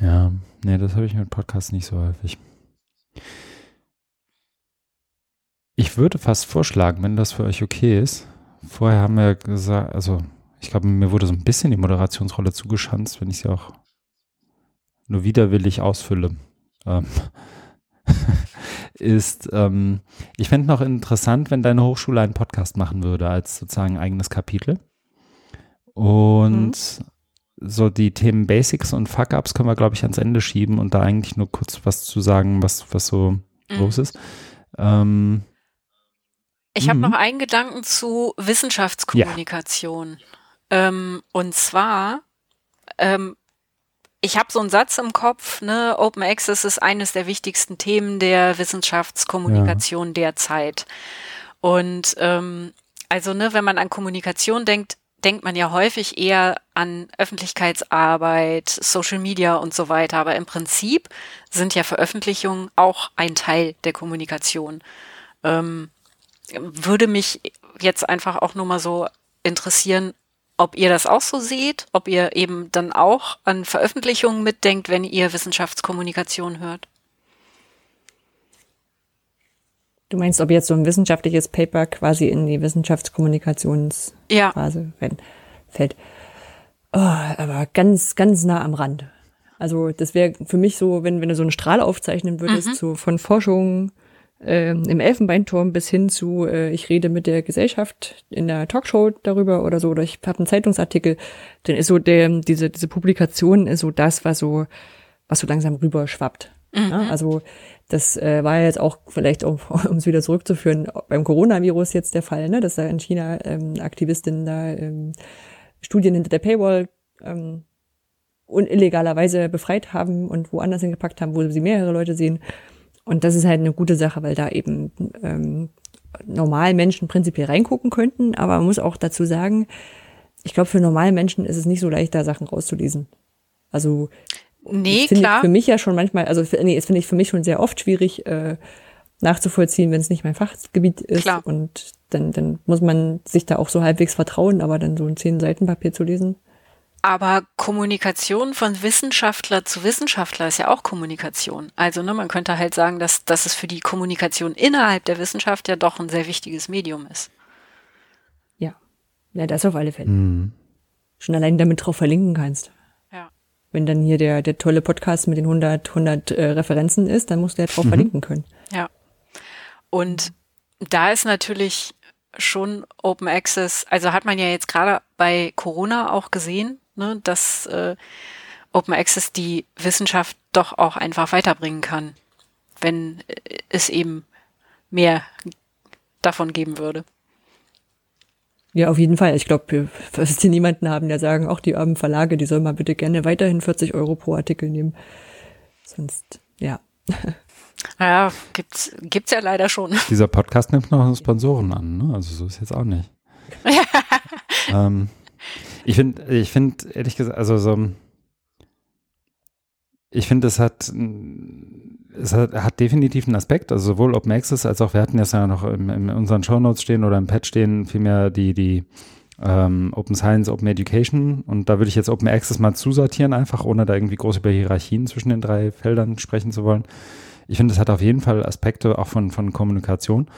Ja, nee, das habe ich mit Podcasts nicht so häufig. Ich würde fast vorschlagen, wenn das für euch okay ist. Vorher haben wir gesagt, also ich glaube, mir wurde so ein bisschen die Moderationsrolle zugeschanzt, wenn ich sie auch nur widerwillig ausfülle. Ähm, ist, ähm, ich fände noch interessant, wenn deine Hochschule einen Podcast machen würde als sozusagen eigenes Kapitel. Und mhm so die Themen Basics und Fuck-Ups können wir, glaube ich, ans Ende schieben und da eigentlich nur kurz was zu sagen, was, was so mhm. los ist. Ähm, ich habe mhm. noch einen Gedanken zu Wissenschaftskommunikation. Ja. Ähm, und zwar, ähm, ich habe so einen Satz im Kopf, ne, Open Access ist eines der wichtigsten Themen der Wissenschaftskommunikation ja. derzeit. Und ähm, also, ne, wenn man an Kommunikation denkt, denkt man ja häufig eher an Öffentlichkeitsarbeit, Social Media und so weiter. Aber im Prinzip sind ja Veröffentlichungen auch ein Teil der Kommunikation. Ähm, würde mich jetzt einfach auch nur mal so interessieren, ob ihr das auch so seht, ob ihr eben dann auch an Veröffentlichungen mitdenkt, wenn ihr Wissenschaftskommunikation hört. Du meinst, ob jetzt so ein wissenschaftliches Paper quasi in die Wissenschaftskommunikationsphase ja. fällt? Oh, aber ganz, ganz nah am Rand. Also das wäre für mich so, wenn, wenn du so einen Strahl aufzeichnen würdest, mhm. so von Forschung äh, im Elfenbeinturm bis hin zu, äh, ich rede mit der Gesellschaft in der Talkshow darüber oder so, oder ich habe einen Zeitungsartikel, dann ist so der, diese, diese Publikation ist so das, was so, was so langsam rüberschwappt. Mhm. Ja, also das äh, war ja jetzt auch vielleicht, um es wieder zurückzuführen, beim Coronavirus jetzt der Fall, ne, dass da in China ähm, Aktivistinnen da ähm, Studien hinter der Paywall ähm, und illegalerweise befreit haben und woanders hingepackt haben, wo sie mehrere Leute sehen. Und das ist halt eine gute Sache, weil da eben ähm, normal Menschen prinzipiell reingucken könnten. Aber man muss auch dazu sagen, ich glaube, für normale Menschen ist es nicht so leicht, da Sachen rauszulesen. Also Nee, finde klar. für mich ja schon manchmal, also nee, das finde ich für mich schon sehr oft schwierig äh, nachzuvollziehen, wenn es nicht mein Fachgebiet ist. Klar. Und dann, dann muss man sich da auch so halbwegs vertrauen, aber dann so ein zehn Seiten Papier zu lesen. Aber Kommunikation von Wissenschaftler zu Wissenschaftler ist ja auch Kommunikation. Also ne, man könnte halt sagen, dass, dass es für die Kommunikation innerhalb der Wissenschaft ja doch ein sehr wichtiges Medium ist. Ja, ja das auf alle Fälle. Mhm. Schon allein damit drauf verlinken kannst wenn dann hier der, der tolle Podcast mit den 100, 100 äh, Referenzen ist, dann muss der drauf mhm. verlinken können. Ja. Und da ist natürlich schon Open Access, also hat man ja jetzt gerade bei Corona auch gesehen, ne, dass äh, Open Access die Wissenschaft doch auch einfach weiterbringen kann, wenn äh, es eben mehr davon geben würde. Ja, auf jeden Fall. Ich glaube, wirst hier niemanden haben, der sagen, auch die armen Verlage, die sollen mal bitte gerne weiterhin 40 Euro pro Artikel nehmen. Sonst, ja. Ja, gibt's, gibt's ja leider schon. Dieser Podcast nimmt noch Sponsoren an, ne? Also so ist jetzt auch nicht. ähm, ich finde, ich finde, ehrlich gesagt, also so, ich finde, es hat, es hat, hat, definitiv einen Aspekt, also sowohl Open Access als auch, wir hatten jetzt ja noch in, in unseren Show Notes stehen oder im Pad stehen, vielmehr die, die ähm, Open Science, Open Education und da würde ich jetzt Open Access mal zusortieren, einfach ohne da irgendwie groß über Hierarchien zwischen den drei Feldern sprechen zu wollen. Ich finde, es hat auf jeden Fall Aspekte auch von, von Kommunikation.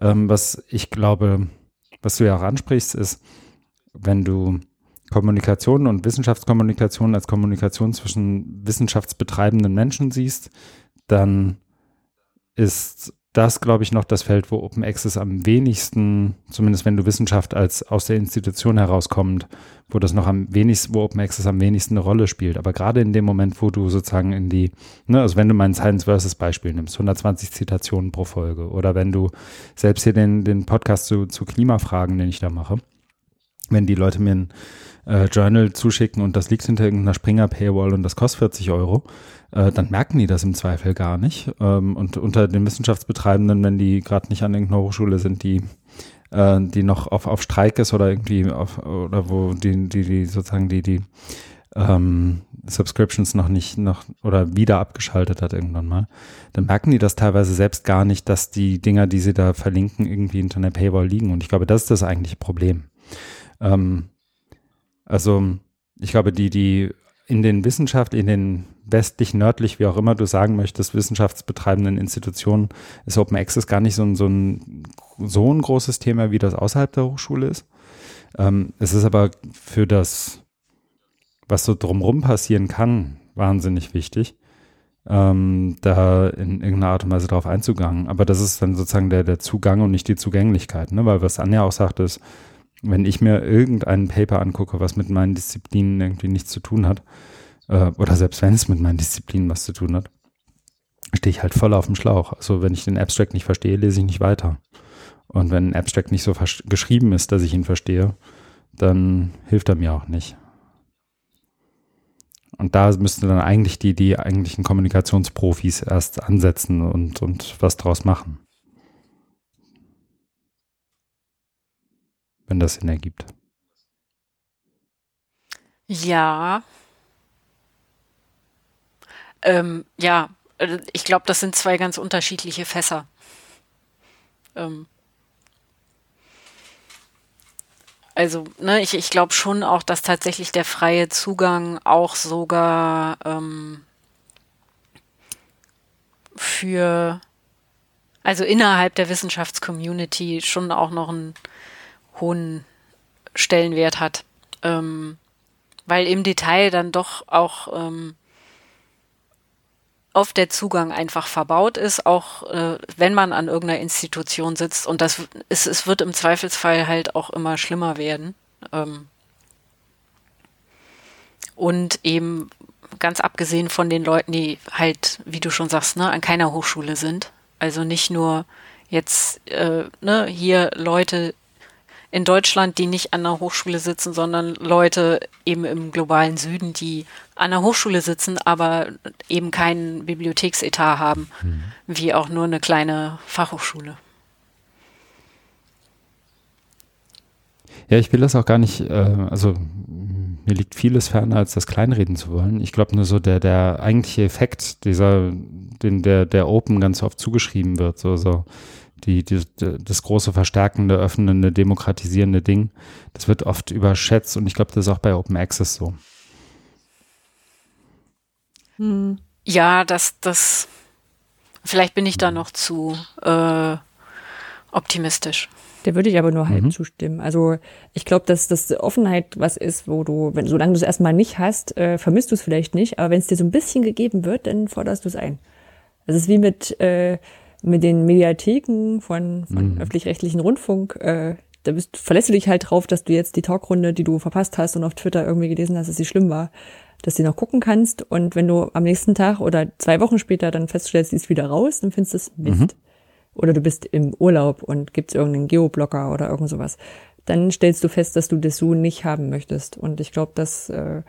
Ähm, was ich glaube, was du ja auch ansprichst, ist, wenn du Kommunikation und Wissenschaftskommunikation als Kommunikation zwischen wissenschaftsbetreibenden Menschen siehst, dann ist das, glaube ich, noch das Feld, wo Open Access am wenigsten, zumindest wenn du Wissenschaft als aus der Institution herauskommt, wo das noch am wenigsten, wo Open Access am wenigsten eine Rolle spielt. Aber gerade in dem Moment, wo du sozusagen in die, ne, also wenn du mein Science versus Beispiel nimmst, 120 Zitationen pro Folge, oder wenn du selbst hier den, den Podcast zu, zu Klimafragen, den ich da mache, wenn die Leute mir ein äh, Journal zuschicken und das liegt hinter irgendeiner Springer-Paywall und das kostet 40 Euro, äh, dann merken die das im Zweifel gar nicht. Ähm, und unter den Wissenschaftsbetreibenden, wenn die gerade nicht an irgendeiner Hochschule sind, die äh, die noch auf, auf Streik ist oder irgendwie auf, oder wo die, die, die sozusagen die, die ähm, Subscriptions noch nicht noch oder wieder abgeschaltet hat irgendwann mal, dann merken die das teilweise selbst gar nicht, dass die Dinger, die sie da verlinken, irgendwie hinter einer Paywall liegen. Und ich glaube, das ist das eigentliche Problem. Ähm, also ich glaube, die, die in den Wissenschaft, in den westlich, nördlich, wie auch immer du sagen möchtest, wissenschaftsbetreibenden Institutionen ist Open Access gar nicht so ein, so ein, so ein großes Thema, wie das außerhalb der Hochschule ist. Ähm, es ist aber für das, was so drumherum passieren kann, wahnsinnig wichtig, ähm, da in irgendeiner Art und Weise drauf einzugangen. Aber das ist dann sozusagen der, der Zugang und nicht die Zugänglichkeit, ne? weil was Anja auch sagt, ist, wenn ich mir irgendein Paper angucke, was mit meinen Disziplinen irgendwie nichts zu tun hat, äh, oder selbst wenn es mit meinen Disziplinen was zu tun hat, stehe ich halt voll auf dem Schlauch. Also wenn ich den Abstract nicht verstehe, lese ich nicht weiter. Und wenn ein Abstract nicht so geschrieben ist, dass ich ihn verstehe, dann hilft er mir auch nicht. Und da müssten dann eigentlich die, die eigentlichen Kommunikationsprofis erst ansetzen und, und was draus machen. Wenn das Sinn ergibt. Ja. Ähm, ja, äh, ich glaube, das sind zwei ganz unterschiedliche Fässer. Ähm, also, ne, ich, ich glaube schon auch, dass tatsächlich der freie Zugang auch sogar ähm, für, also innerhalb der Wissenschaftscommunity schon auch noch ein hohen Stellenwert hat. Ähm, weil im Detail dann doch auch ähm, oft der Zugang einfach verbaut ist, auch äh, wenn man an irgendeiner Institution sitzt. Und das ist, es wird im Zweifelsfall halt auch immer schlimmer werden. Ähm, und eben ganz abgesehen von den Leuten, die halt, wie du schon sagst, ne, an keiner Hochschule sind. Also nicht nur jetzt äh, ne, hier Leute, in Deutschland, die nicht an der Hochschule sitzen, sondern Leute eben im globalen Süden, die an der Hochschule sitzen, aber eben keinen Bibliotheksetat haben, mhm. wie auch nur eine kleine Fachhochschule. Ja, ich will das auch gar nicht, äh, also mir liegt vieles ferner, als das kleinreden zu wollen. Ich glaube nur so, der, der eigentliche Effekt, dieser, den der, der Open ganz oft zugeschrieben wird, so, so die, die, das große verstärkende, öffnende, demokratisierende Ding, das wird oft überschätzt und ich glaube, das ist auch bei Open Access so. Hm. Ja, das, das, vielleicht bin ich da noch zu äh, optimistisch. Der würde ich aber nur halb mhm. zustimmen. Also ich glaube, dass das Offenheit was ist, wo du, wenn, solange du es erstmal nicht hast, äh, vermisst du es vielleicht nicht, aber wenn es dir so ein bisschen gegeben wird, dann forderst du es ein. Das ist wie mit äh, mit den Mediatheken von, von mhm. öffentlich-rechtlichen Rundfunk, äh, da bist, verlässt du dich halt drauf, dass du jetzt die Talkrunde, die du verpasst hast und auf Twitter irgendwie gelesen hast, dass sie schlimm war, dass du noch gucken kannst. Und wenn du am nächsten Tag oder zwei Wochen später dann feststellst, sie ist wieder raus, dann findest du es Mist. Mhm. Oder du bist im Urlaub und gibt's irgendeinen Geoblocker oder irgend sowas. Dann stellst du fest, dass du das so nicht haben möchtest. Und ich glaube, dass äh,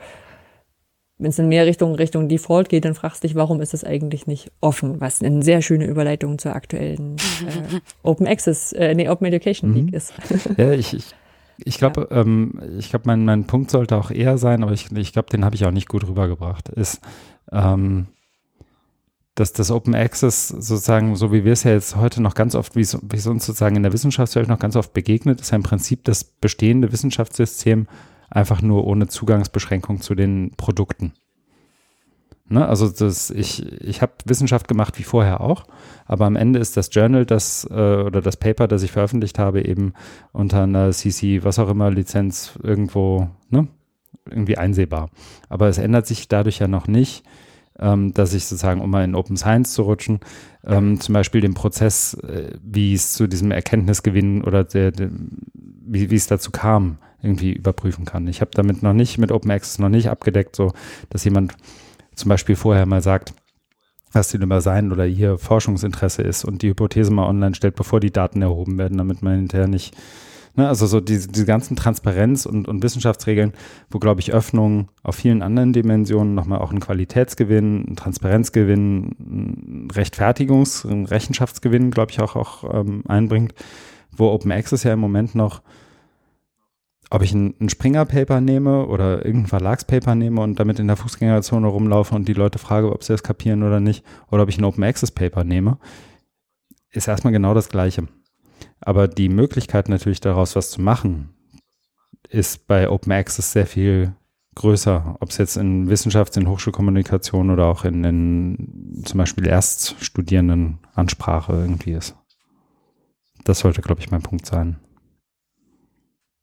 wenn es dann mehr Richtung Richtung Default geht, dann fragst du dich, warum ist das eigentlich nicht offen? Was eine sehr schöne Überleitung zur aktuellen äh, Open Access, äh, nee, Open Education League mhm. ist. ja, ich, ich, ich glaube, ja. ähm, ich glaube, mein, mein Punkt sollte auch eher sein, aber ich, ich glaube, den habe ich auch nicht gut rübergebracht, ist, ähm, dass das Open Access sozusagen, so wie wir es ja jetzt heute noch ganz oft, wie es, wie es uns sozusagen in der Wissenschaftswelt noch ganz oft begegnet, ist ja im Prinzip das bestehende Wissenschaftssystem einfach nur ohne Zugangsbeschränkung zu den Produkten. Ne? Also das, ich, ich habe Wissenschaft gemacht wie vorher auch, aber am Ende ist das Journal, das äh, oder das Paper, das ich veröffentlicht habe, eben unter einer CC, was auch immer, Lizenz irgendwo, ne? irgendwie einsehbar. Aber es ändert sich dadurch ja noch nicht, ähm, dass ich sozusagen, um mal in Open Science zu rutschen, ähm, zum Beispiel den Prozess, äh, wie es zu diesem Erkenntnisgewinn oder der, der, wie, wie es dazu kam, irgendwie überprüfen kann. Ich habe damit noch nicht, mit Open Access noch nicht abgedeckt, so dass jemand zum Beispiel vorher mal sagt, was denn über sein oder ihr Forschungsinteresse ist und die Hypothese mal online stellt, bevor die Daten erhoben werden, damit man hinterher nicht, ne, also so diese, diese ganzen Transparenz- und, und Wissenschaftsregeln, wo, glaube ich, Öffnung auf vielen anderen Dimensionen nochmal auch einen Qualitätsgewinn, einen Transparenzgewinn, einen Rechtfertigungs-, einen Rechenschaftsgewinn, glaube ich, auch, auch ähm, einbringt, wo Open Access ja im Moment noch ob ich ein, ein Springer-Paper nehme oder irgendein Verlagspaper nehme und damit in der Fußgängerzone rumlaufe und die Leute frage, ob sie das kapieren oder nicht, oder ob ich ein Open Access Paper nehme, ist erstmal genau das Gleiche. Aber die Möglichkeit natürlich daraus was zu machen, ist bei Open Access sehr viel größer, ob es jetzt in Wissenschafts-, in Hochschulkommunikation oder auch in, in zum Beispiel Erststudierendenansprache irgendwie ist. Das sollte, glaube ich, mein Punkt sein.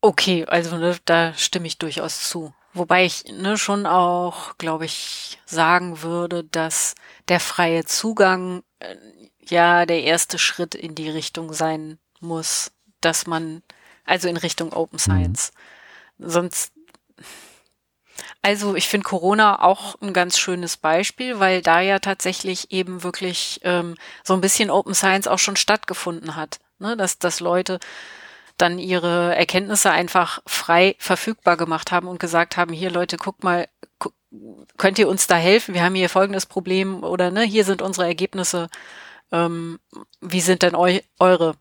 Okay, also ne, da stimme ich durchaus zu. Wobei ich ne, schon auch, glaube ich, sagen würde, dass der freie Zugang äh, ja der erste Schritt in die Richtung sein muss, dass man, also in Richtung Open mhm. Science. Mhm. Sonst, also ich finde Corona auch ein ganz schönes Beispiel, weil da ja tatsächlich eben wirklich ähm, so ein bisschen Open Science auch schon stattgefunden hat. Ne? Dass, dass Leute dann ihre Erkenntnisse einfach frei verfügbar gemacht haben und gesagt haben, hier Leute, guckt mal, gu könnt ihr uns da helfen? Wir haben hier folgendes Problem oder ne, hier sind unsere Ergebnisse. Ähm, wie sind denn eu eure?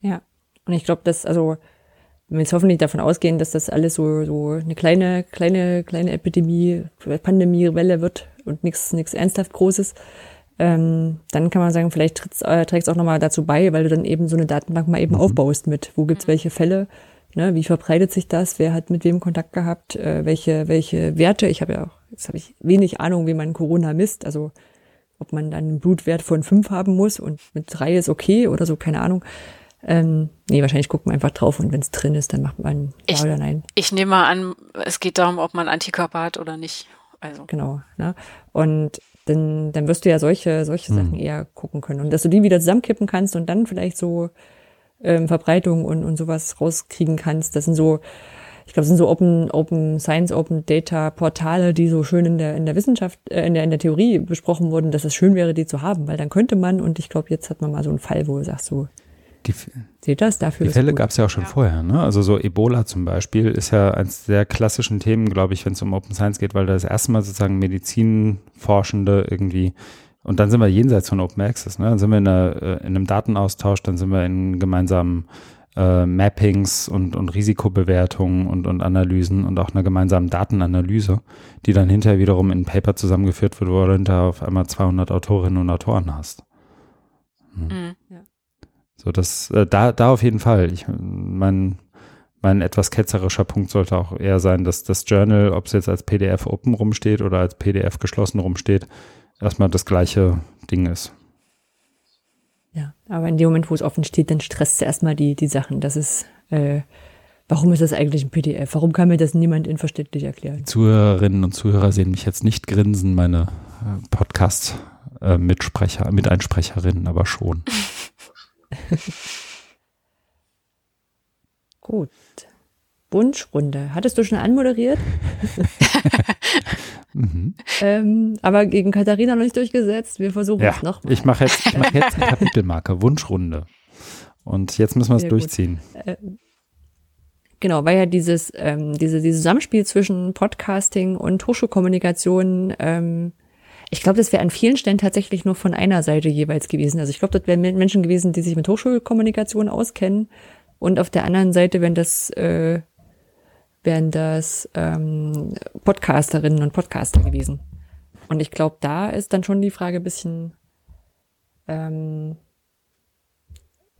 Ja, und ich glaube, dass, also, wenn wir jetzt hoffentlich davon ausgehen, dass das alles so, so eine kleine, kleine, kleine Epidemie, Pandemiewelle wird und nichts, nichts ernsthaft Großes, ähm, dann kann man sagen, vielleicht äh, trägst auch nochmal dazu bei, weil du dann eben so eine Datenbank mal eben mhm. aufbaust mit, wo gibt's welche Fälle, ne, wie verbreitet sich das, wer hat mit wem Kontakt gehabt, äh, welche, welche Werte. Ich habe ja auch, jetzt habe ich wenig Ahnung, wie man Corona misst, also ob man dann einen Blutwert von fünf haben muss und mit drei ist okay oder so, keine Ahnung. Ähm, nee, wahrscheinlich guckt man einfach drauf und wenn es drin ist, dann macht man ja ich, oder nein. Ich nehme mal an, es geht darum, ob man Antikörper hat oder nicht. Also. Genau. Ne? Und dann, dann wirst du ja solche, solche mhm. Sachen eher gucken können. Und dass du die wieder zusammenkippen kannst und dann vielleicht so ähm, Verbreitung und, und sowas rauskriegen kannst, das sind so, ich glaube, sind so Open, Open Science, Open Data Portale, die so schön in der, in der Wissenschaft, äh, in, der, in der Theorie besprochen wurden, dass es schön wäre, die zu haben, weil dann könnte man, und ich glaube, jetzt hat man mal so einen Fall, wo du sagst so, die, Seht das dafür? Die Fälle gab es ja auch schon ja. vorher. Ne? Also so Ebola zum Beispiel ist ja eines der klassischen Themen, glaube ich, wenn es um Open Science geht, weil da das erste Mal sozusagen Medizinforschende irgendwie und dann sind wir jenseits von Open Access. Ne? Dann sind wir in, einer, äh, in einem Datenaustausch, dann sind wir in gemeinsamen äh, Mappings und, und Risikobewertungen und, und Analysen und auch einer gemeinsamen Datenanalyse, die dann hinterher wiederum in ein Paper zusammengeführt wird, wo du hinterher auf einmal 200 Autorinnen und Autoren hast. Hm. Mhm. Ja. So, das, äh, da, da auf jeden Fall. Ich, mein, mein etwas ketzerischer Punkt sollte auch eher sein, dass das Journal, ob es jetzt als PDF open rumsteht oder als PDF geschlossen rumsteht, erstmal das gleiche Ding ist. Ja, aber in dem Moment, wo es offen steht, dann stresst es erstmal die, die Sachen. Das ist, äh, warum ist das eigentlich ein PDF? Warum kann mir das niemand inverständlich erklären? Zuhörerinnen und Zuhörer sehen mich jetzt nicht grinsen, meine äh, Podcast-Mitsprecher, äh, Miteinsprecherinnen aber schon. Gut. Wunschrunde. Hattest du schon anmoderiert? mhm. ähm, aber gegen Katharina noch nicht durchgesetzt. Wir versuchen ja, es nochmal. Ich mache jetzt, mach jetzt eine Kapitelmarke. Wunschrunde. Und jetzt müssen wir es durchziehen. Äh, genau, weil ja dieses, ähm, diese, dieses Zusammenspiel zwischen Podcasting und Hochschulkommunikation, ähm, ich glaube, das wäre an vielen Stellen tatsächlich nur von einer Seite jeweils gewesen. Also ich glaube, das wären Menschen gewesen, die sich mit Hochschulkommunikation auskennen. Und auf der anderen Seite wären das, äh, wären das ähm, Podcasterinnen und Podcaster gewesen. Und ich glaube, da ist dann schon die Frage bisschen, ähm,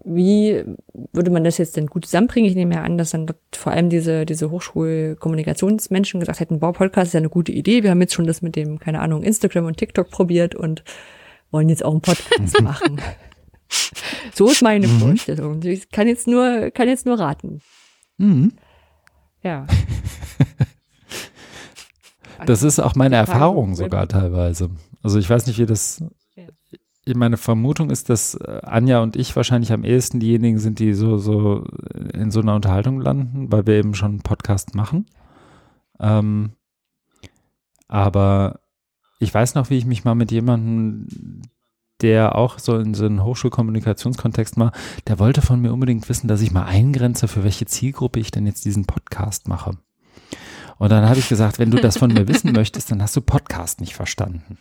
wie würde man das jetzt denn gut zusammenbringen? Ich nehme ja an, dass dann vor allem diese, diese Hochschulkommunikationsmenschen gesagt hätten, wow, Podcast ist ja eine gute Idee. Wir haben jetzt schon das mit dem, keine Ahnung, Instagram und TikTok probiert und wollen jetzt auch einen Podcast machen. so ist meine mhm. Vorstellung. Ich kann jetzt nur, kann jetzt nur raten. Mhm. Ja. Das ist auch meine Erfahrung sogar teilweise. Also ich weiß nicht, wie das meine Vermutung ist, dass äh, Anja und ich wahrscheinlich am ehesten diejenigen sind, die so, so in so einer Unterhaltung landen, weil wir eben schon einen Podcast machen. Ähm, aber ich weiß noch, wie ich mich mal mit jemandem, der auch so in so einem Hochschulkommunikationskontext war, der wollte von mir unbedingt wissen, dass ich mal eingrenze, für welche Zielgruppe ich denn jetzt diesen Podcast mache. Und dann habe ich gesagt, wenn du das von mir wissen möchtest, dann hast du Podcast nicht verstanden.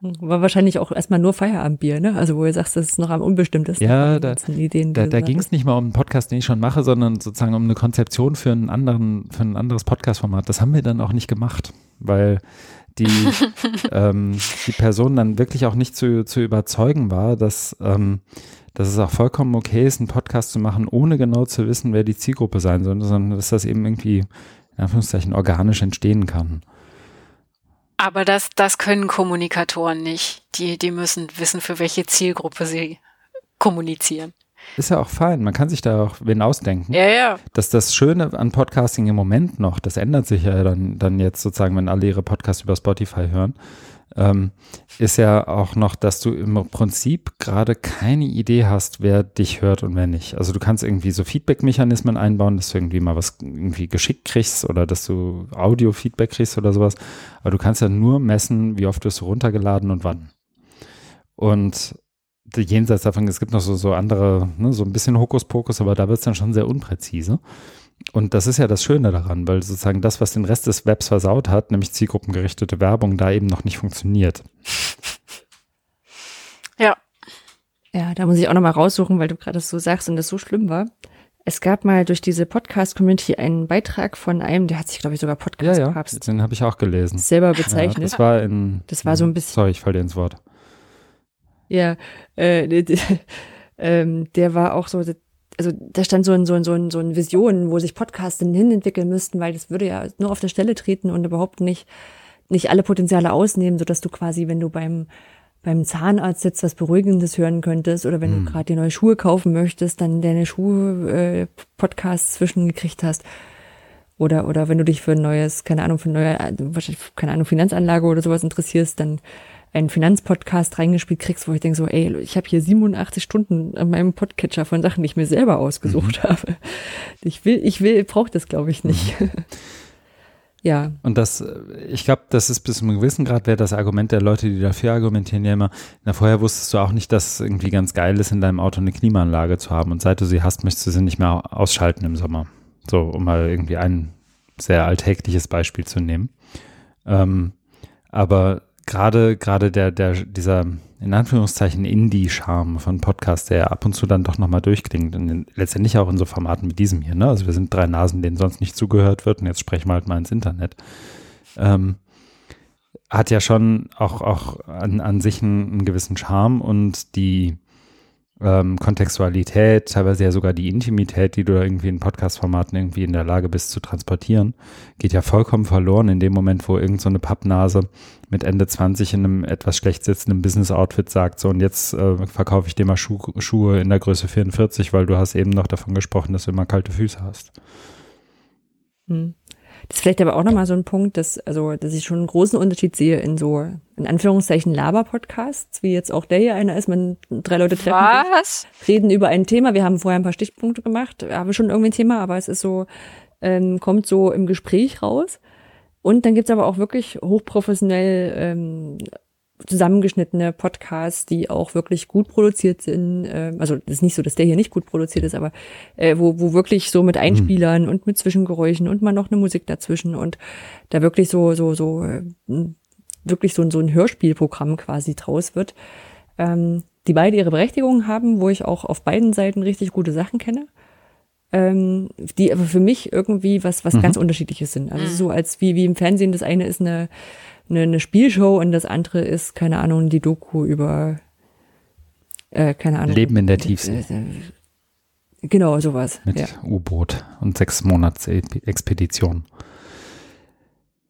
War wahrscheinlich auch erstmal nur Feierabendbier, ne? Also wo ihr sagst, das ist noch am unbestimmtesten. Ja, da, Ideen, da, da ging es nicht mal um einen Podcast, den ich schon mache, sondern sozusagen um eine Konzeption für einen anderen, für ein anderes Podcast-Format. Das haben wir dann auch nicht gemacht, weil die, ähm, die Person dann wirklich auch nicht zu, zu überzeugen war, dass, ähm, dass es auch vollkommen okay ist, einen Podcast zu machen, ohne genau zu wissen, wer die Zielgruppe sein soll, sondern dass das eben irgendwie, in Anführungszeichen, organisch entstehen kann. Aber das, das können Kommunikatoren nicht. Die, die müssen wissen, für welche Zielgruppe sie kommunizieren. Ist ja auch fein. Man kann sich da auch wen ausdenken. Ja, ja. Dass das Schöne an Podcasting im Moment noch, das ändert sich ja dann, dann jetzt sozusagen, wenn alle ihre Podcasts über Spotify hören, ähm, ist ja auch noch, dass du im Prinzip gerade keine Idee hast, wer dich hört und wer nicht. Also du kannst irgendwie so Feedback-Mechanismen einbauen, dass du irgendwie mal was irgendwie geschickt kriegst oder dass du Audio-Feedback kriegst oder sowas. Aber du kannst ja nur messen, wie oft du es runtergeladen und wann. Und jenseits davon, es gibt noch so, so andere, ne, so ein bisschen Hokuspokus, aber da wird es dann schon sehr unpräzise. Und das ist ja das Schöne daran, weil sozusagen das, was den Rest des Webs versaut hat, nämlich zielgruppengerichtete Werbung, da eben noch nicht funktioniert. Ja. Ja, da muss ich auch nochmal raussuchen, weil du gerade so sagst und das so schlimm war. Es gab mal durch diese Podcast-Community einen Beitrag von einem, der hat sich, glaube ich, sogar Podcast ja, ja, Den habe ich auch gelesen. Selber bezeichnet. Ja, das war in. Das war so ein bisschen. Sorry, ich falle dir ins Wort. Ja, äh, ähm, der war auch so, also da stand so ein, so ein, so ein, so ein Vision, wo sich Podcasts hin entwickeln müssten, weil das würde ja nur auf der Stelle treten und überhaupt nicht, nicht alle Potenziale ausnehmen, sodass du quasi, wenn du beim, beim Zahnarzt sitzt, was Beruhigendes hören könntest oder wenn hm. du gerade dir neue Schuhe kaufen möchtest, dann deine Schuh-Podcasts äh, zwischengekriegt hast. Oder, oder wenn du dich für ein neues, keine Ahnung, für eine neue, wahrscheinlich, keine Ahnung, Finanzanlage oder sowas interessierst, dann einen Finanzpodcast reingespielt kriegst, wo ich denke so, ey, ich habe hier 87 Stunden an meinem Podcatcher von Sachen, die ich mir selber ausgesucht mhm. habe. Ich will, ich will, brauche das, glaube ich, nicht. Mhm. ja. Und das, ich glaube, das ist bis zu einem gewissen Grad wäre das Argument der Leute, die dafür argumentieren, ja immer, na, vorher wusstest du auch nicht, dass es irgendwie ganz geil ist, in deinem Auto eine Klimaanlage zu haben. Und seit du sie hast, möchtest du sie nicht mehr ausschalten im Sommer. So, um mal irgendwie ein sehr alltägliches Beispiel zu nehmen. Ähm, aber gerade gerade der der dieser in Anführungszeichen Indie-Charme von Podcast, der ab und zu dann doch nochmal durchklingt und letztendlich auch in so Formaten wie diesem hier. Ne? Also wir sind drei Nasen, denen sonst nicht zugehört wird und jetzt sprechen wir halt mal ins Internet. Ähm, hat ja schon auch auch an, an sich einen, einen gewissen Charme und die ähm, Kontextualität, teilweise ja sogar die Intimität, die du irgendwie in Podcast-Formaten irgendwie in der Lage bist zu transportieren, geht ja vollkommen verloren in dem Moment, wo irgend so eine Pappnase mit Ende 20 in einem etwas schlecht sitzenden Business-Outfit sagt, so und jetzt äh, verkaufe ich dir mal Schu Schuhe in der Größe 44, weil du hast eben noch davon gesprochen, dass du immer kalte Füße hast. Hm. Das ist vielleicht aber auch nochmal so ein Punkt, dass, also, dass ich schon einen großen Unterschied sehe in so, in Anführungszeichen, Laber-Podcasts, wie jetzt auch der hier einer ist, man drei Leute treffen Was? Sich, reden über ein Thema. Wir haben vorher ein paar Stichpunkte gemacht, haben schon irgendwie ein Thema, aber es ist so, ähm, kommt so im Gespräch raus. Und dann gibt's aber auch wirklich hochprofessionell ähm, zusammengeschnittene Podcasts, die auch wirklich gut produziert sind. Äh, also es ist nicht so, dass der hier nicht gut produziert ist, aber äh, wo, wo wirklich so mit Einspielern mhm. und mit Zwischengeräuschen und mal noch eine Musik dazwischen und da wirklich so, so, so, äh, wirklich so, so ein Hörspielprogramm quasi draus wird. Ähm, die beide ihre Berechtigung haben, wo ich auch auf beiden Seiten richtig gute Sachen kenne. Ähm, die aber für mich irgendwie was, was mhm. ganz unterschiedliches sind. Also mhm. so als wie, wie im Fernsehen, das eine ist eine eine, eine Spielshow und das andere ist, keine Ahnung, die Doku über, äh, keine Ahnung. Leben in der Tiefsee. Äh, genau, sowas. Mit ja. U-Boot und sechs Monats Expedition.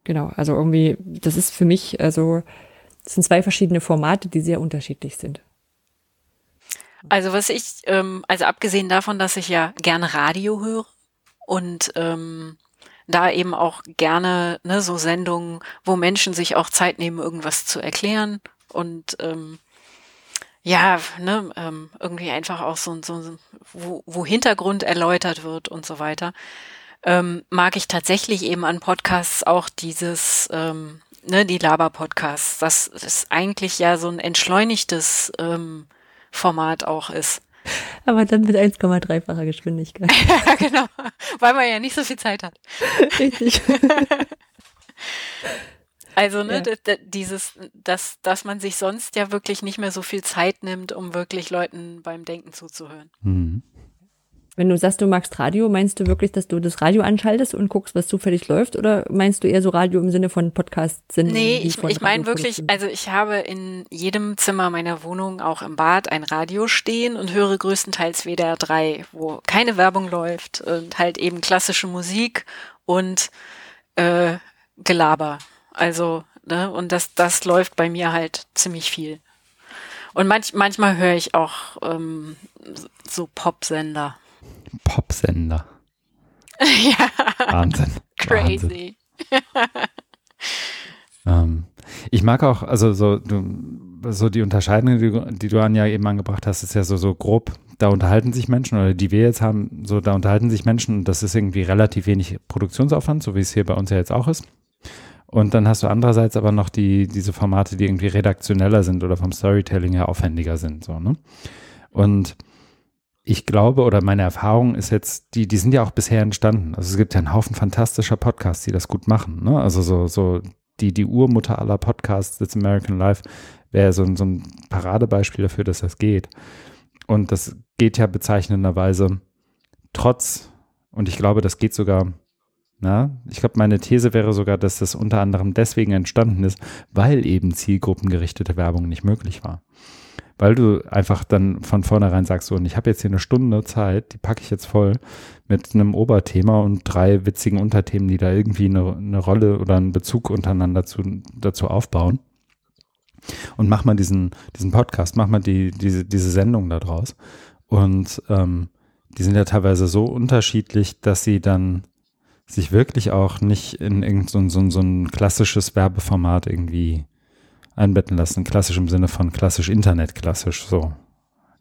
Genau, also irgendwie, das ist für mich, also, das sind zwei verschiedene Formate, die sehr unterschiedlich sind. Also was ich, ähm, also abgesehen davon, dass ich ja gerne Radio höre und ähm, da eben auch gerne ne, so Sendungen, wo Menschen sich auch Zeit nehmen, irgendwas zu erklären und ähm, ja, ne, ähm, irgendwie einfach auch so, so wo, wo Hintergrund erläutert wird und so weiter. Ähm, mag ich tatsächlich eben an Podcasts auch dieses, ähm, ne, die Laber-Podcasts, dass es eigentlich ja so ein entschleunigtes ähm, Format auch ist. Aber dann mit 1,3-facher Geschwindigkeit. ja, genau. Weil man ja nicht so viel Zeit hat. Richtig. Also, ne, ja. dieses, dass, dass man sich sonst ja wirklich nicht mehr so viel Zeit nimmt, um wirklich Leuten beim Denken zuzuhören. Mhm. Wenn du sagst, du magst Radio, meinst du wirklich, dass du das Radio anschaltest und guckst, was zufällig läuft? Oder meinst du eher so Radio im Sinne von Podcast sind? Nee, ich, ich meine wirklich, also ich habe in jedem Zimmer meiner Wohnung, auch im Bad, ein Radio stehen und höre größtenteils WDR 3, wo keine Werbung läuft und halt eben klassische Musik und äh, Gelaber. Also, ne, und das, das läuft bei mir halt ziemlich viel. Und manch, manchmal höre ich auch ähm, so Popsender. Popsender. ja. Wahnsinn. Crazy. Wahnsinn. ähm, ich mag auch, also so, du, so die Unterscheidung, die, die du Anja eben angebracht hast, ist ja so, so grob, da unterhalten sich Menschen oder die wir jetzt haben, so da unterhalten sich Menschen und das ist irgendwie relativ wenig Produktionsaufwand, so wie es hier bei uns ja jetzt auch ist. Und dann hast du andererseits aber noch die, diese Formate, die irgendwie redaktioneller sind oder vom Storytelling her aufwendiger sind, so, ne? Und ich glaube oder meine Erfahrung ist jetzt, die, die sind ja auch bisher entstanden. Also es gibt ja einen Haufen fantastischer Podcasts, die das gut machen. Ne? Also so, so die, die Urmutter aller Podcasts, This American Life, wäre so, so ein Paradebeispiel dafür, dass das geht. Und das geht ja bezeichnenderweise trotz, und ich glaube, das geht sogar, na, ich glaube, meine These wäre sogar, dass das unter anderem deswegen entstanden ist, weil eben zielgruppengerichtete Werbung nicht möglich war weil du einfach dann von vornherein sagst, so, und ich habe jetzt hier eine Stunde Zeit, die packe ich jetzt voll mit einem Oberthema und drei witzigen Unterthemen, die da irgendwie eine, eine Rolle oder einen Bezug untereinander zu, dazu aufbauen. Und mach mal diesen, diesen Podcast, mach mal die, diese, diese Sendung da draus. Und ähm, die sind ja teilweise so unterschiedlich, dass sie dann sich wirklich auch nicht in irgendein so, so, so ein klassisches Werbeformat irgendwie einbetten lassen, klassisch im Sinne von klassisch Internet, klassisch so.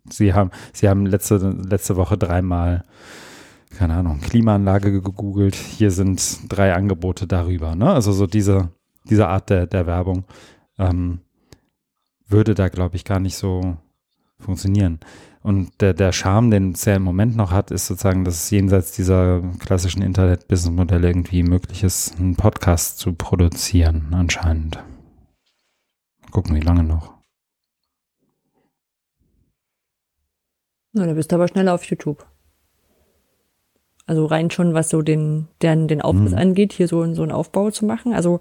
Sie haben, Sie haben letzte, letzte Woche dreimal, keine Ahnung, Klimaanlage gegoogelt. Hier sind drei Angebote darüber. Ne? Also so diese, diese Art der, der Werbung ähm, würde da, glaube ich, gar nicht so funktionieren. Und der, der Charme, den es ja im Moment noch hat, ist sozusagen, dass es jenseits dieser klassischen Internet-Business-Modelle irgendwie möglich ist, einen Podcast zu produzieren, anscheinend. Gucken, wie lange noch. Na, da bist du aber schneller auf YouTube. Also rein schon, was so den, den, den Aufriss mhm. angeht, hier so, so einen Aufbau zu machen. Also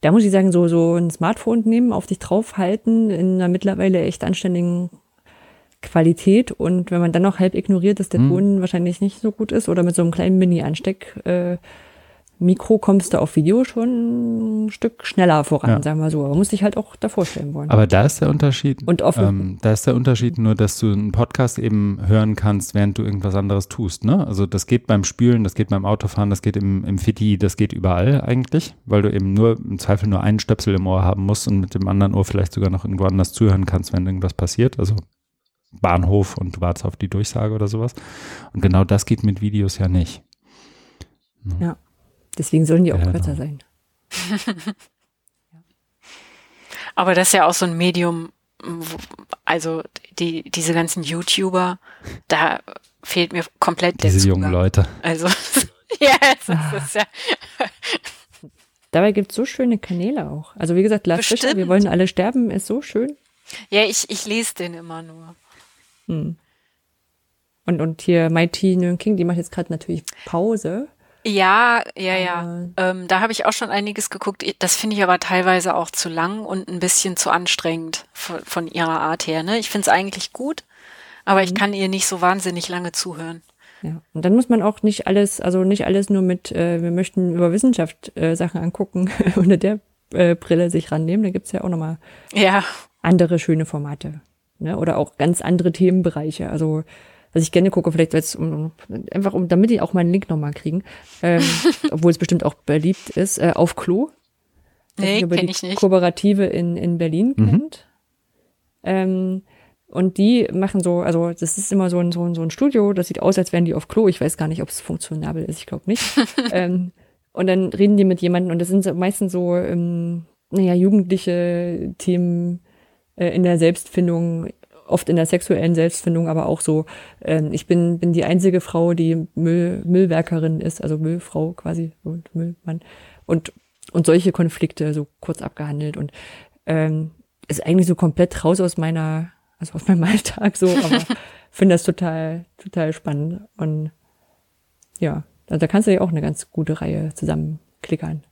da muss ich sagen, so, so ein Smartphone nehmen, auf dich draufhalten, in einer mittlerweile echt anständigen Qualität. Und wenn man dann noch halb ignoriert, dass der mhm. Ton wahrscheinlich nicht so gut ist oder mit so einem kleinen Mini-Ansteck äh, Mikro kommst du auf Video schon ein Stück schneller voran, ja. sagen wir so. Aber musst dich halt auch davor stellen wollen. Aber da ist der Unterschied. Und offen. Ähm, da ist der Unterschied nur, dass du einen Podcast eben hören kannst, während du irgendwas anderes tust. Ne? Also das geht beim Spülen, das geht beim Autofahren, das geht im, im Fitti, das geht überall eigentlich, weil du eben nur im Zweifel nur einen Stöpsel im Ohr haben musst und mit dem anderen Ohr vielleicht sogar noch irgendwo anders zuhören kannst, wenn irgendwas passiert. Also Bahnhof und du wartest auf die Durchsage oder sowas. Und genau das geht mit Videos ja nicht. Ne? Ja. Deswegen sollen die auch ja, kürzer genau. sein. Aber das ist ja auch so ein Medium, wo- also die, diese ganzen YouTuber, da fehlt mir komplett der Diese jungen Leute. Also, ja, es ist, ja, Dabei gibt es so schöne Kanäle auch. Also wie gesagt, Lars Fischer, wir wollen alle sterben, ist so schön. ja, ich, ich lese den immer nur. Hm. Und, und hier Mighty Nguyen King, die macht jetzt gerade natürlich Pause. Ja, ja, ja. Ähm, da habe ich auch schon einiges geguckt. Das finde ich aber teilweise auch zu lang und ein bisschen zu anstrengend von, von ihrer Art her. Ne? Ich finde es eigentlich gut, aber Mhm. ich kann ihr nicht so wahnsinnig lange zuhören. Ja. Und dann muss man auch nicht alles, also nicht alles nur mit, äh, wir möchten über Wissenschaft äh, Sachen angucken, unter der äh, Brille sich rannehmen. Da gibt's ja auch nochmal Ja, andere schöne Formate. Ne? Oder auch ganz andere Themenbereiche. Also was ich gerne gucke, vielleicht jetzt um, einfach um, damit die auch meinen Link nochmal kriegen, ähm, obwohl es bestimmt auch beliebt ist, äh, auf Klo. Ich weiß nee, kenne die ich nicht. Kooperative in, in Berlin Mhm. kennt. Ähm, und die machen so, also das ist immer so ein, so, ein, so ein Studio, das sieht aus, als wären die auf Klo. Ich weiß gar nicht, ob es funktionabel ist, ich glaube nicht. ähm, und dann reden die mit jemandem und das sind so meistens so, ähm, naja, jugendliche Themen äh, in der Selbstfindung, oft in der sexuellen Selbstfindung, aber auch so, ähm, ich bin, bin die einzige Frau, die Müll, Müllwerkerin ist, also Müllfrau quasi und Müllmann. Und, und solche Konflikte so kurz abgehandelt und ähm, ist eigentlich so komplett raus aus meiner, also aus meinem Alltag so, aber finde das total, total spannend. Und ja, also da kannst du ja auch eine ganz gute Reihe zusammenklickern.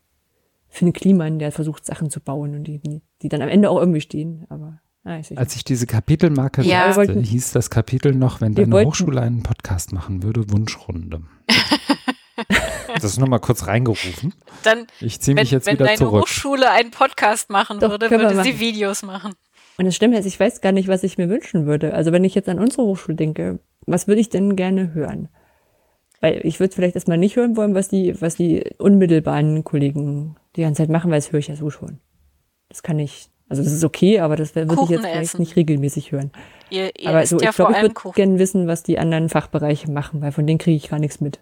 Finn Kliman, der versucht, Sachen zu bauen und die, die dann am Ende auch irgendwie stehen, aber ich Als ich diese Kapitelmarke Ja. setzte, wollten- hieß das Kapitel noch, wenn deine wollten- Hochschule einen Podcast machen würde, Wunschrunde. das ist nochmal kurz reingerufen. Dann, Ich ziehe wenn, mich jetzt wenn wieder deine zurück. Hochschule einen Podcast machen Doch, würde, können wir würde sie machen. Videos machen. Und das stimmt jetzt, ich weiß gar nicht, was ich mir wünschen würde. Also wenn ich jetzt an unsere Hochschule denke, was würde ich denn gerne hören? Weil ich würde vielleicht erstmal nicht hören wollen, was die, was die unmittelbaren Kollegen die ganze Zeit machen, weil das höre ich ja so schon. Das kann ich, also das ist okay, aber das würde ich jetzt vielleicht nicht regelmäßig hören. Ihr, ihr aber so, ja ich glaube, ich würde gerne wissen, was die anderen Fachbereiche machen, weil von denen kriege ich gar nichts mit.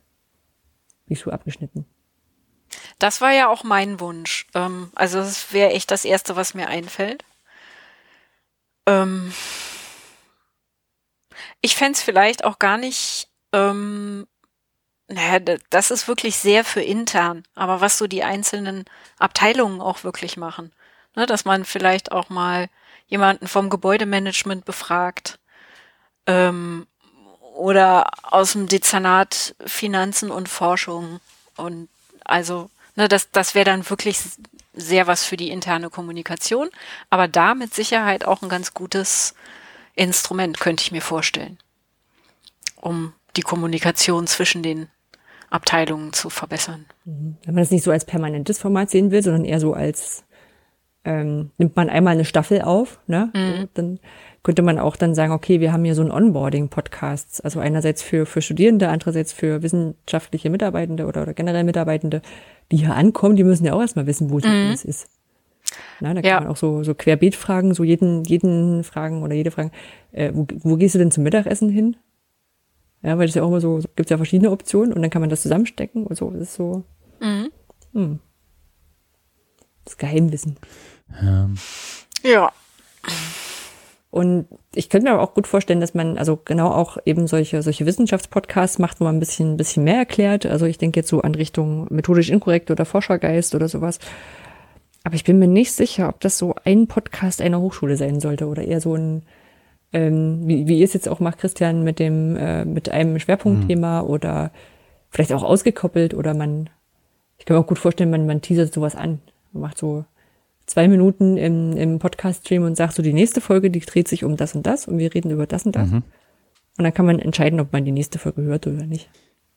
Bin ich so abgeschnitten. Das war ja auch mein Wunsch. Ähm, also das wäre echt das Erste, was mir einfällt. Ähm, ich fänd's vielleicht auch gar nicht, ähm, naja, das ist wirklich sehr für intern, aber was so die einzelnen Abteilungen auch wirklich machen. Ne, dass man vielleicht auch mal jemanden vom Gebäudemanagement befragt ähm, oder aus dem Dezernat Finanzen und Forschung und also, ne, das, das wäre dann wirklich sehr was für die interne Kommunikation, aber da mit Sicherheit auch ein ganz gutes Instrument, könnte ich mir vorstellen, um die Kommunikation zwischen den Abteilungen zu verbessern. Wenn man das nicht so als permanentes Format sehen will, sondern eher so als ähm, nimmt man einmal eine Staffel auf, ne? So, dann könnte man auch dann sagen, okay, wir haben hier so einen Onboarding-Podcast, also einerseits für, für Studierende, andererseits für wissenschaftliche Mitarbeitende oder, oder generell Mitarbeitende, die hier ankommen, die müssen ja auch erstmal wissen, wo es alles ist. Na, da kann Ja. man auch so, so querbeet fragen, so jeden, jeden fragen oder jede fragen, äh, wo, wo gehst du denn zum Mittagessen hin? Ja, weil das ja auch immer so, gibt's ja verschiedene Optionen und dann kann man das zusammenstecken und so. Das ist so, hm. Das Geheimwissen. Ähm, Ja. Und ich könnte mir aber auch gut vorstellen, dass man also genau auch eben solche, solche Wissenschaftspodcasts macht, wo man ein bisschen, ein bisschen mehr erklärt. Also ich denke jetzt so an Richtung methodisch inkorrekt oder Forschergeist oder sowas. Aber ich bin mir nicht sicher, ob das so ein Podcast einer Hochschule sein sollte oder eher so ein, ähm, wie, wie ihr es jetzt auch macht, Christian, mit dem, äh, mit einem Schwerpunktthema oder vielleicht auch ausgekoppelt oder man, ich kann mir auch gut vorstellen, man, man teasert sowas an. Man macht so zwei Minuten im, im Podcast-Stream und sagt so, die nächste Folge, die dreht sich um das und das und wir reden über das und das. Und dann kann man entscheiden, ob man die nächste Folge hört oder nicht.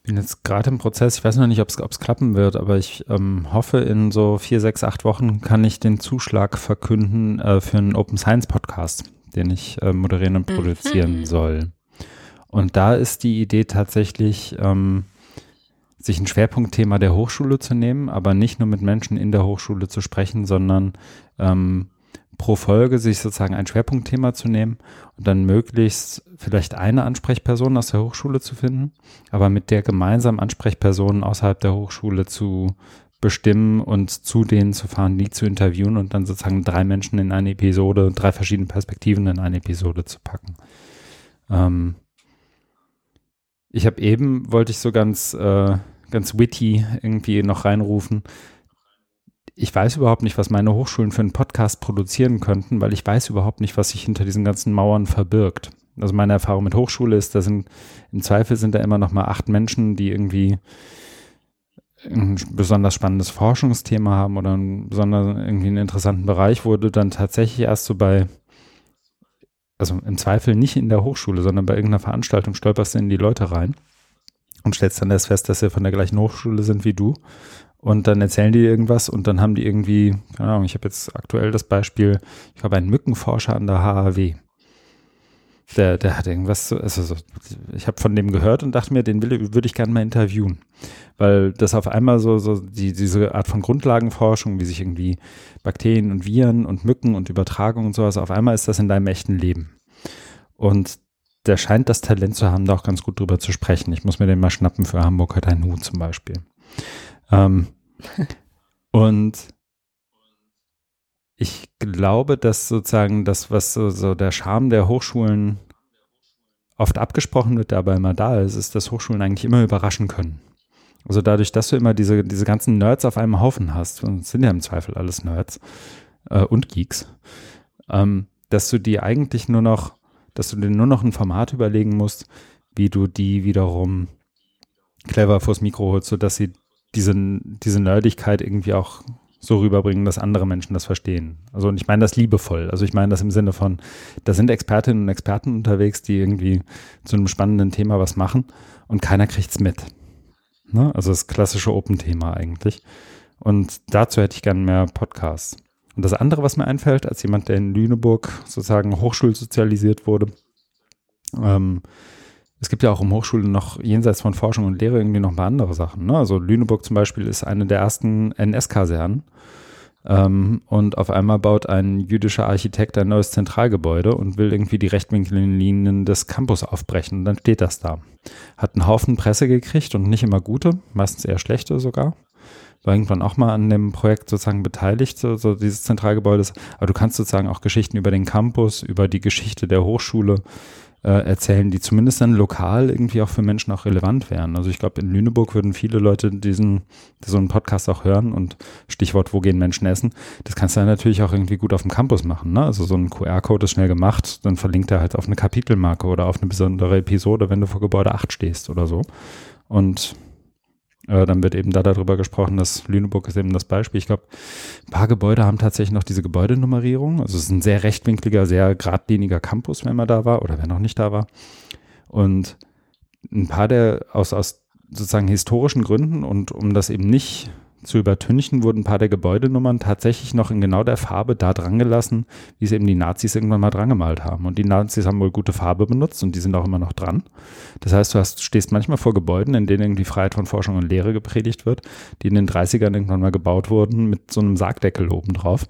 bin jetzt gerade im Prozess, ich weiß noch nicht, ob es klappen wird, aber ich ähm, hoffe, in so vier, sechs, acht Wochen kann ich den Zuschlag verkünden äh, für einen Open Science Podcast, den ich äh, moderieren und produzieren soll. Und da ist die Idee tatsächlich, ähm, sich ein Schwerpunktthema der Hochschule zu nehmen, aber nicht nur mit Menschen in der Hochschule zu sprechen, sondern ähm, pro Folge sich sozusagen ein Schwerpunktthema zu nehmen und dann möglichst vielleicht eine Ansprechperson aus der Hochschule zu finden, aber mit der gemeinsam Ansprechpersonen außerhalb der Hochschule zu bestimmen und zu denen zu fahren, die zu interviewen und dann sozusagen drei Menschen in eine Episode, drei verschiedene Perspektiven in eine Episode zu packen. Ähm, ich habe eben, wollte ich so ganz, äh, ganz witty irgendwie noch reinrufen. Ich weiß überhaupt nicht, was meine Hochschulen für einen Podcast produzieren könnten, weil ich weiß überhaupt nicht, was sich hinter diesen ganzen Mauern verbirgt. Also meine Erfahrung mit Hochschule ist, da sind im Zweifel sind da immer noch mal acht Menschen, die irgendwie ein besonders spannendes Forschungsthema haben oder einen besonders irgendwie einen interessanten Bereich, wo du dann tatsächlich erst so bei, also im Zweifel nicht in der Hochschule, sondern bei irgendeiner Veranstaltung stolperst du in die Leute rein und stellst dann erst fest, dass sie von der gleichen Hochschule sind wie du. Und dann erzählen die irgendwas und dann haben die irgendwie, keine Ahnung, ich habe jetzt aktuell das Beispiel, ich habe einen Mückenforscher an der HAW der, der hat irgendwas, so, also so, ich habe von dem gehört und dachte mir, den würde ich gerne mal interviewen. Weil das auf einmal so, so die, diese Art von Grundlagenforschung, wie sich irgendwie Bakterien und Viren und Mücken und Übertragung und sowas, auf einmal ist das in deinem echten Leben. Und der scheint das Talent zu haben, da auch ganz gut drüber zu sprechen. Ich muss mir den mal schnappen für Hamburg hat ein Hut zum Beispiel. Ähm, und ich glaube, dass sozusagen das, was so, so der Charme der Hochschulen oft abgesprochen wird, dabei immer da ist, ist, dass Hochschulen eigentlich immer überraschen können. Also dadurch, dass du immer diese, diese ganzen Nerds auf einem Haufen hast, und sind ja im Zweifel alles Nerds äh, und Geeks, ähm, dass du die eigentlich nur noch, dass du dir nur noch ein Format überlegen musst, wie du die wiederum clever vors Mikro holst, sodass sie diese, diese Nerdigkeit irgendwie auch so rüberbringen, dass andere Menschen das verstehen. Also und ich meine das liebevoll. Also ich meine das im Sinne von, da sind Expertinnen und Experten unterwegs, die irgendwie zu einem spannenden Thema was machen und keiner kriegt's mit. Ne? Also das klassische Open-Thema eigentlich. Und dazu hätte ich gerne mehr Podcasts. Und das andere, was mir einfällt, als jemand, der in Lüneburg sozusagen hochschulsozialisiert wurde, ähm, es gibt ja auch um Hochschulen noch jenseits von Forschung und Lehre irgendwie noch ein paar andere Sachen. Ne? Also Lüneburg zum Beispiel ist eine der ersten NS-Kasernen. Ähm, und auf einmal baut ein jüdischer Architekt ein neues Zentralgebäude und will irgendwie die Rechtwinkellinien des Campus aufbrechen. Und dann steht das da. Hat einen Haufen Presse gekriegt und nicht immer gute, meistens eher schlechte sogar. War irgendwann auch mal an dem Projekt sozusagen beteiligt, so, so dieses Zentralgebäudes. Aber du kannst sozusagen auch Geschichten über den Campus, über die Geschichte der Hochschule, äh, erzählen, die zumindest dann lokal irgendwie auch für Menschen auch relevant wären. Also ich glaube, in Lüneburg würden viele Leute diesen, so einen Podcast auch hören und Stichwort, wo gehen Menschen essen, das kannst du dann natürlich auch irgendwie gut auf dem Campus machen. Ne? Also so ein QR-Code ist schnell gemacht, dann verlinkt er halt auf eine Kapitelmarke oder auf eine besondere Episode, wenn du vor Gebäude 8 stehst oder so. Und äh, dann wird eben da darüber gesprochen, dass Lüneburg ist eben das Beispiel. Ich glaube, ein paar Gebäude haben tatsächlich noch diese Gebäudenummerierung. Also es ist ein sehr rechtwinkliger, sehr geradliniger Campus, wenn man da war oder wer noch nicht da war. Und ein paar der aus, aus sozusagen historischen Gründen und um das eben nicht zu übertünchen, wurden ein paar der Gebäudenummern tatsächlich noch in genau der Farbe da dran gelassen, wie es eben die Nazis irgendwann mal dran gemalt haben. Und die Nazis haben wohl gute Farbe benutzt und die sind auch immer noch dran. Das heißt, du hast, stehst manchmal vor Gebäuden, in denen irgendwie Freiheit von Forschung und Lehre gepredigt wird, die in den 30ern irgendwann mal gebaut wurden mit so einem Sargdeckel oben drauf,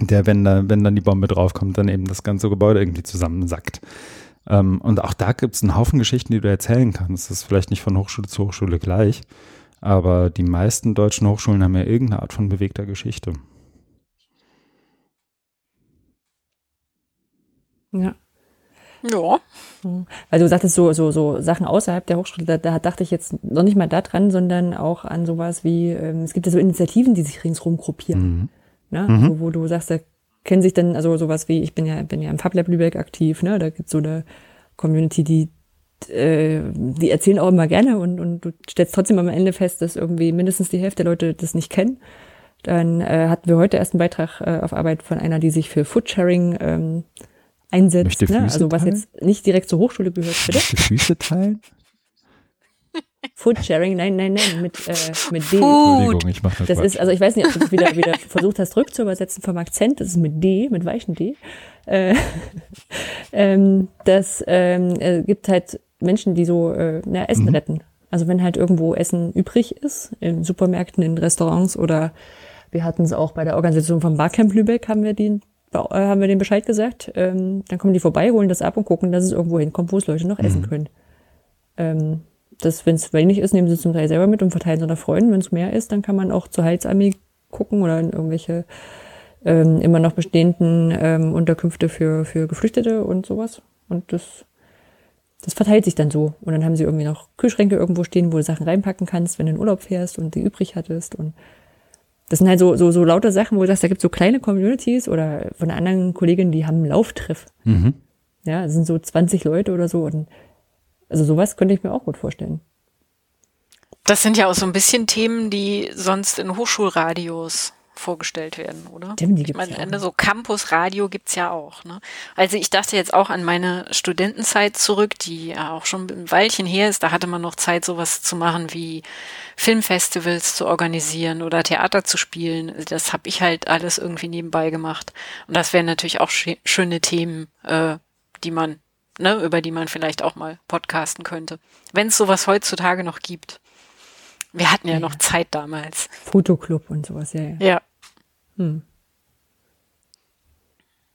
der, wenn, da, wenn dann die Bombe draufkommt, dann eben das ganze Gebäude irgendwie zusammensackt. Ähm, und auch da gibt es einen Haufen Geschichten, die du erzählen kannst. Das ist vielleicht nicht von Hochschule zu Hochschule gleich. Aber die meisten deutschen Hochschulen haben ja irgendeine Art von bewegter Geschichte. Ja. Ja. Weil du sagtest so, so, so Sachen außerhalb der Hochschule, da, da dachte ich jetzt noch nicht mal daran, sondern auch an sowas wie, ähm, es gibt ja so Initiativen, die sich ringsrum gruppieren. Mhm. Ne? Mhm. Wo, wo du sagst, da kennen sich dann, also sowas wie, ich bin ja, bin ja im FabLab Lübeck aktiv, ne? Da gibt's so eine Community, die äh, die erzählen auch immer gerne und, und du stellst trotzdem am Ende fest, dass irgendwie mindestens die Hälfte der Leute das nicht kennen. Dann äh, hatten wir heute erst einen Beitrag äh, auf Arbeit von einer, die sich für Foodsharing ähm, einsetzt. Ne? Also was teilen? jetzt nicht direkt zur Hochschule gehört. Bitte? Möchte Füße teilen? Foodsharing, nein, nein, nein, mit, äh, mit D. Entschuldigung, ich mache das. Das ist, also ich weiß nicht, ob du das wieder, wieder versucht hast, rückzuübersetzen vom Akzent. Das ist mit D, mit weichen D. Äh, ähm, das ähm, äh, gibt halt Menschen, die so äh, na, Essen mhm. retten. Also wenn halt irgendwo Essen übrig ist, in Supermärkten, in Restaurants oder wir hatten es auch bei der Organisation vom Barcamp Lübeck, haben wir den, äh, haben wir den Bescheid gesagt. Ähm, dann kommen die vorbei, holen das ab und gucken, dass es irgendwo hinkommt, wo es Leute noch mhm. essen können. Ähm, dass wenn es wenig ist, nehmen sie zum Teil selber mit und verteilen es unter Freunden. Wenn es mehr ist, dann kann man auch zur Heilsarmee gucken oder in irgendwelche ähm, immer noch bestehenden ähm, Unterkünfte für, für Geflüchtete und sowas. Und das, das verteilt sich dann so. Und dann haben sie irgendwie noch Kühlschränke irgendwo stehen, wo du Sachen reinpacken kannst, wenn du in Urlaub fährst und die übrig hattest. Und das sind halt so, so, so lauter Sachen, wo du sagst, da gibt es so kleine Communities oder von anderen Kolleginnen, die haben einen Lauftreff. Mhm. Ja, es sind so 20 Leute oder so. Und also sowas könnte ich mir auch gut vorstellen. Das sind ja auch so ein bisschen Themen, die sonst in Hochschulradios vorgestellt werden, oder? Stimmt, die ich gibt's meine, ja auch Ende so Campusradio gibt's ja auch. Ne? Also ich dachte jetzt auch an meine Studentenzeit zurück, die ja auch schon ein Weilchen her ist. Da hatte man noch Zeit, sowas zu machen wie Filmfestivals zu organisieren oder Theater zu spielen. Das habe ich halt alles irgendwie nebenbei gemacht. Und das wären natürlich auch schö- schöne Themen, äh, die man, ne, über die man vielleicht auch mal podcasten könnte. Wenn es sowas heutzutage noch gibt. Wir hatten ja, Ja, noch. Zeit damals. Fotoclub und sowas, ja, ja. Ja.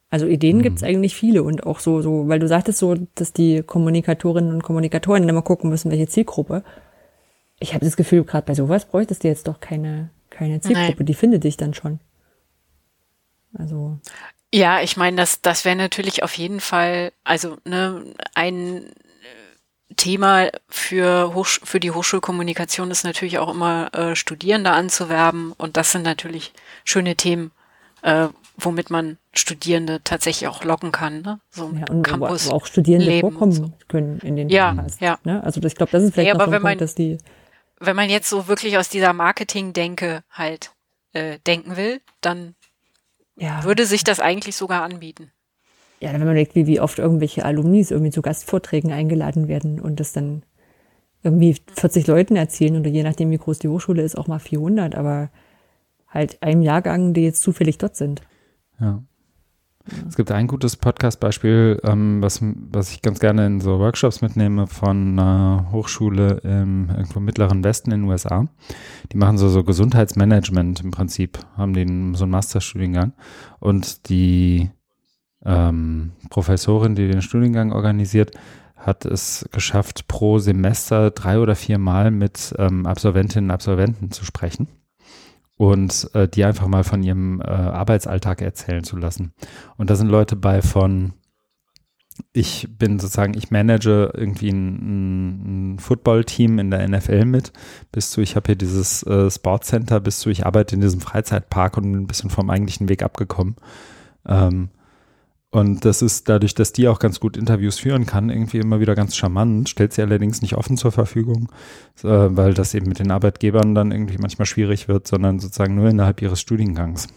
Also Ideen gibt's eigentlich viele und auch so, so, weil du sagtest so, dass die Kommunikatorinnen und Kommunikatoren immer gucken müssen, welche Zielgruppe. Ich habe das Gefühl, gerade bei sowas bräuchtest du jetzt doch keine, keine Zielgruppe, Nein. die findet dich dann schon. Also, Ja, ich meine, das, das wäre natürlich auf jeden Fall, also ne, ein Thema für, Hochsch für die Hochschulkommunikation ist natürlich auch immer äh, Studierende anzuwerben und das sind natürlich schöne Themen, äh, womit man Studierende tatsächlich auch locken kann. Ne? So ja, und wo Campus. auch Studierende Leben vorkommen so. können in den Ja, ja. Ne? Also das- ich glaube, das ist vielleicht Ja, aber wenn man- dass die, Wenn man jetzt so wirklich aus dieser Marketing-Denke halt äh, denken will, dann ja, würde sich das eigentlich sogar anbieten. Ja, wenn man überlegt, wie, wie oft irgendwelche Alumnis irgendwie zu Gastvorträgen eingeladen werden und das dann irgendwie 40 Leuten erzählen oder je nachdem, wie groß die Hochschule ist, auch mal 400, aber halt einem Jahrgang, die jetzt zufällig dort sind. Ja. Es gibt ein gutes Podcast-Beispiel, ähm, was, was ich ganz gerne in so Workshops mitnehme von einer Hochschule im irgendwo im mittleren Westen in den USA. Die machen so, so Gesundheitsmanagement im Prinzip, haben den so einen Masterstudiengang. Und die ähm, Professorin, die den Studiengang organisiert, hat es geschafft, pro Semester drei oder vier Mal mit ähm, Absolventinnen und Absolventen zu sprechen und äh, die einfach mal von ihrem äh, Arbeitsalltag erzählen zu lassen. Und da sind Leute bei von, ich bin sozusagen, ich manage irgendwie ein, ein Football-Team in der NFL mit, bis zu, ich habe hier dieses äh, Sportcenter, bis zu, ich arbeite in diesem Freizeitpark und bin ein bisschen vom eigentlichen Weg abgekommen. Ähm, und das ist dadurch, dass die auch ganz gut Interviews führen kann, irgendwie immer wieder ganz charmant, stellt sie allerdings nicht offen zur Verfügung, äh, weil das eben mit den Arbeitgebern dann irgendwie manchmal schwierig wird, sondern sozusagen nur innerhalb ihres Studiengangs.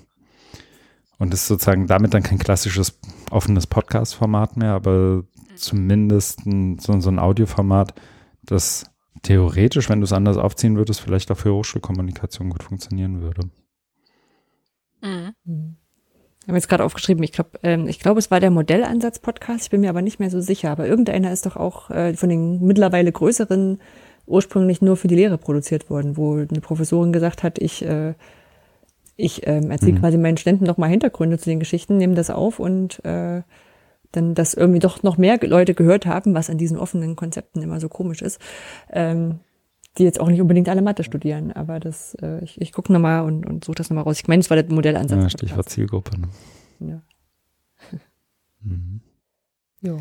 Und ist sozusagen damit dann kein klassisches offenes Podcast-Format mehr, aber zumindest ein, so, so ein Audioformat, das theoretisch, wenn du es anders aufziehen würdest, vielleicht auch für Hochschulkommunikation gut funktionieren würde. Mhm. Ich habe jetzt gerade aufgeschrieben, ich glaube, ähm, ich glaube, es war der Modellansatz-Podcast, ich bin mir aber nicht mehr so sicher, aber irgendeiner ist doch auch äh, von den mittlerweile größeren ursprünglich nur für die Lehre produziert worden, wo eine Professorin gesagt hat, ich, äh, ich ähm, erzähle Mhm. quasi meinen Studenten noch mal Hintergründe zu den Geschichten, nehme das auf und äh, dann, dass irgendwie doch noch mehr Leute gehört haben, was an diesen offenen Konzepten immer so komisch ist, ähm, die jetzt auch nicht unbedingt alle Mathe studieren, aber das, äh, ich, ich gucke nochmal und, und suche das nochmal raus. Ich meine, es war der Modellansatz. Ja, Stichwort Zielgruppe. Ne? Ja. Mhm. Ja.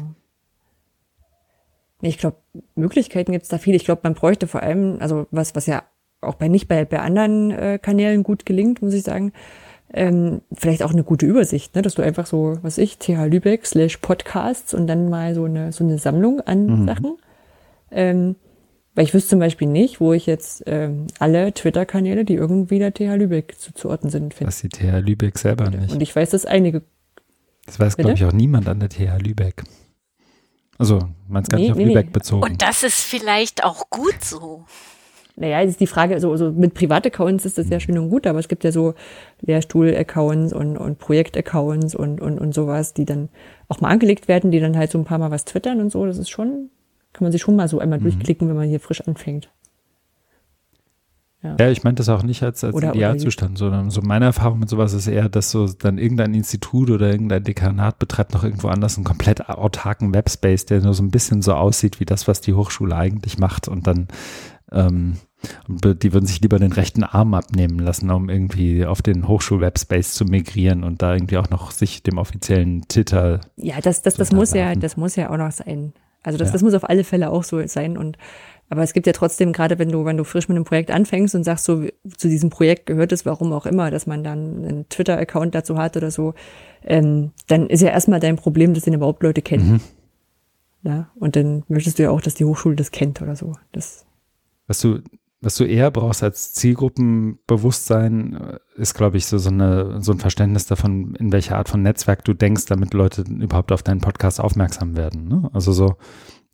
Nee, Ich glaube, Möglichkeiten gibt es da viele. Ich glaube, man bräuchte vor allem, also was, was ja auch bei nicht bei, bei anderen äh, Kanälen gut gelingt, muss ich sagen, ähm, vielleicht auch eine gute Übersicht, ne? dass du einfach so, was ich, TH Lübeck slash Podcasts und dann mal so eine, so eine Sammlung an Mhm. Sachen. Ähm, weil ich wüsste zum Beispiel nicht, wo ich jetzt ähm, alle Twitter-Kanäle, die irgendwie der TH Lübeck zuzuordnen sind, finde. Das sieht TH Lübeck selber nicht. Und ich weiß, dass einige Das weiß, glaube ich, auch niemand an der TH Lübeck. Also, meinst gar Nee, nicht auf nee, nee. Lübeck bezogen. Und das ist vielleicht auch gut so. Naja, ist die Frage, so, so mit Privataccounts ist das ja schön und gut, aber es gibt ja so Lehrstuhl-Accounts und, und Projekt-Accounts und, und, und sowas, die dann auch mal angelegt werden, die dann halt so ein paar Mal was twittern und so. Das ist schon, kann man sich schon mal so einmal durchklicken, wenn man hier frisch anfängt. Ja, ich meinte das auch nicht als, als Oder- oder Idealzustand, sondern so meine Erfahrung mit sowas ist eher, dass so dann irgendein Institut oder irgendein Dekanat betreibt noch irgendwo anders einen komplett autarken Webspace, der nur so ein bisschen so aussieht wie das, was die Hochschule eigentlich macht und dann ähm, die würden sich lieber den rechten Arm abnehmen lassen, um irgendwie auf den Hochschul-Webspace zu migrieren und da irgendwie auch noch sich dem offiziellen Twitter Ja, das, das, das muss ja, das muss ja auch noch sein. Also das, Ja. das muss auf alle Fälle auch so sein. Und aber es gibt ja trotzdem, gerade wenn du, wenn du frisch mit einem Projekt anfängst und sagst, so zu diesem Projekt gehört es, warum auch immer, dass man dann einen Twitter-Account dazu hat oder so, ähm, dann ist ja erstmal dein Problem, dass den überhaupt Leute kennen. Mhm. Ja, und dann möchtest du ja auch, dass die Hochschule das kennt oder so. Das, Was du, was du eher brauchst als Zielgruppenbewusstsein, äh, ist, glaube ich, so, so, eine, so ein Verständnis davon, in welcher Art von Netzwerk du denkst, damit Leute überhaupt auf deinen Podcast aufmerksam werden. Ne? Also so,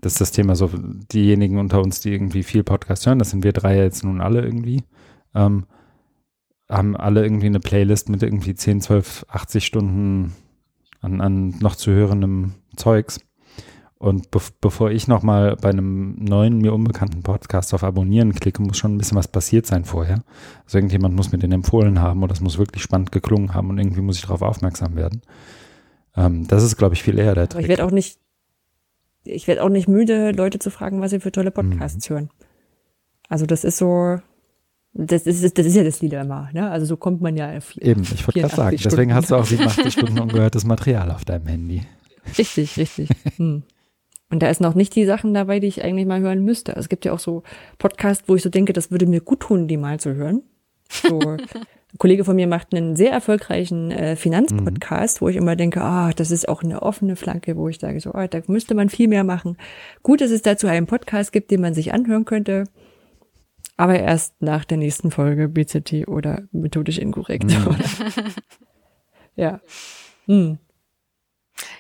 das ist das Thema, so diejenigen unter uns, die irgendwie viel Podcast hören, das sind wir drei jetzt nun alle irgendwie, ähm, haben alle irgendwie eine Playlist mit irgendwie 10, 12, 80 Stunden an, an noch zu hörendem Zeugs. Und bev bevor ich nochmal bei einem neuen, mir unbekannten Podcast auf Abonnieren klicke, muss schon ein bisschen was passiert sein vorher. Also irgendjemand muss mir den empfohlen haben oder es muss wirklich spannend geklungen haben und irgendwie muss ich darauf aufmerksam werden. Ähm, das ist, glaube ich, viel eher der aber ich Trick. werde auch nicht, ich werde auch nicht müde, Leute zu fragen, was sie für tolle Mhm. Podcasts hören. Also das ist so, das ist, das ist ja das Dilemma, ne? Also so kommt man ja auf Eben, ich wollte gerade sagen, 84 deswegen Stunden. hast du auch 87 Stunden ungehörtes Material auf deinem Handy. Richtig, richtig. Hm. Und da ist noch nicht die Sachen dabei, die ich eigentlich mal hören müsste. Also es gibt ja auch so Podcasts, wo ich so denke, das würde mir gut tun, die mal zu hören. So, ein Kollege von mir macht einen sehr erfolgreichen äh, Finanzpodcast, wo ich immer denke, ah, das ist auch eine offene Flanke, wo ich sage, so, ah, da müsste man viel mehr machen. Gut, dass es dazu einen Podcast gibt, den man sich anhören könnte. Aber erst nach der nächsten Folge BZT oder methodisch inkorrekt. ja. Hm.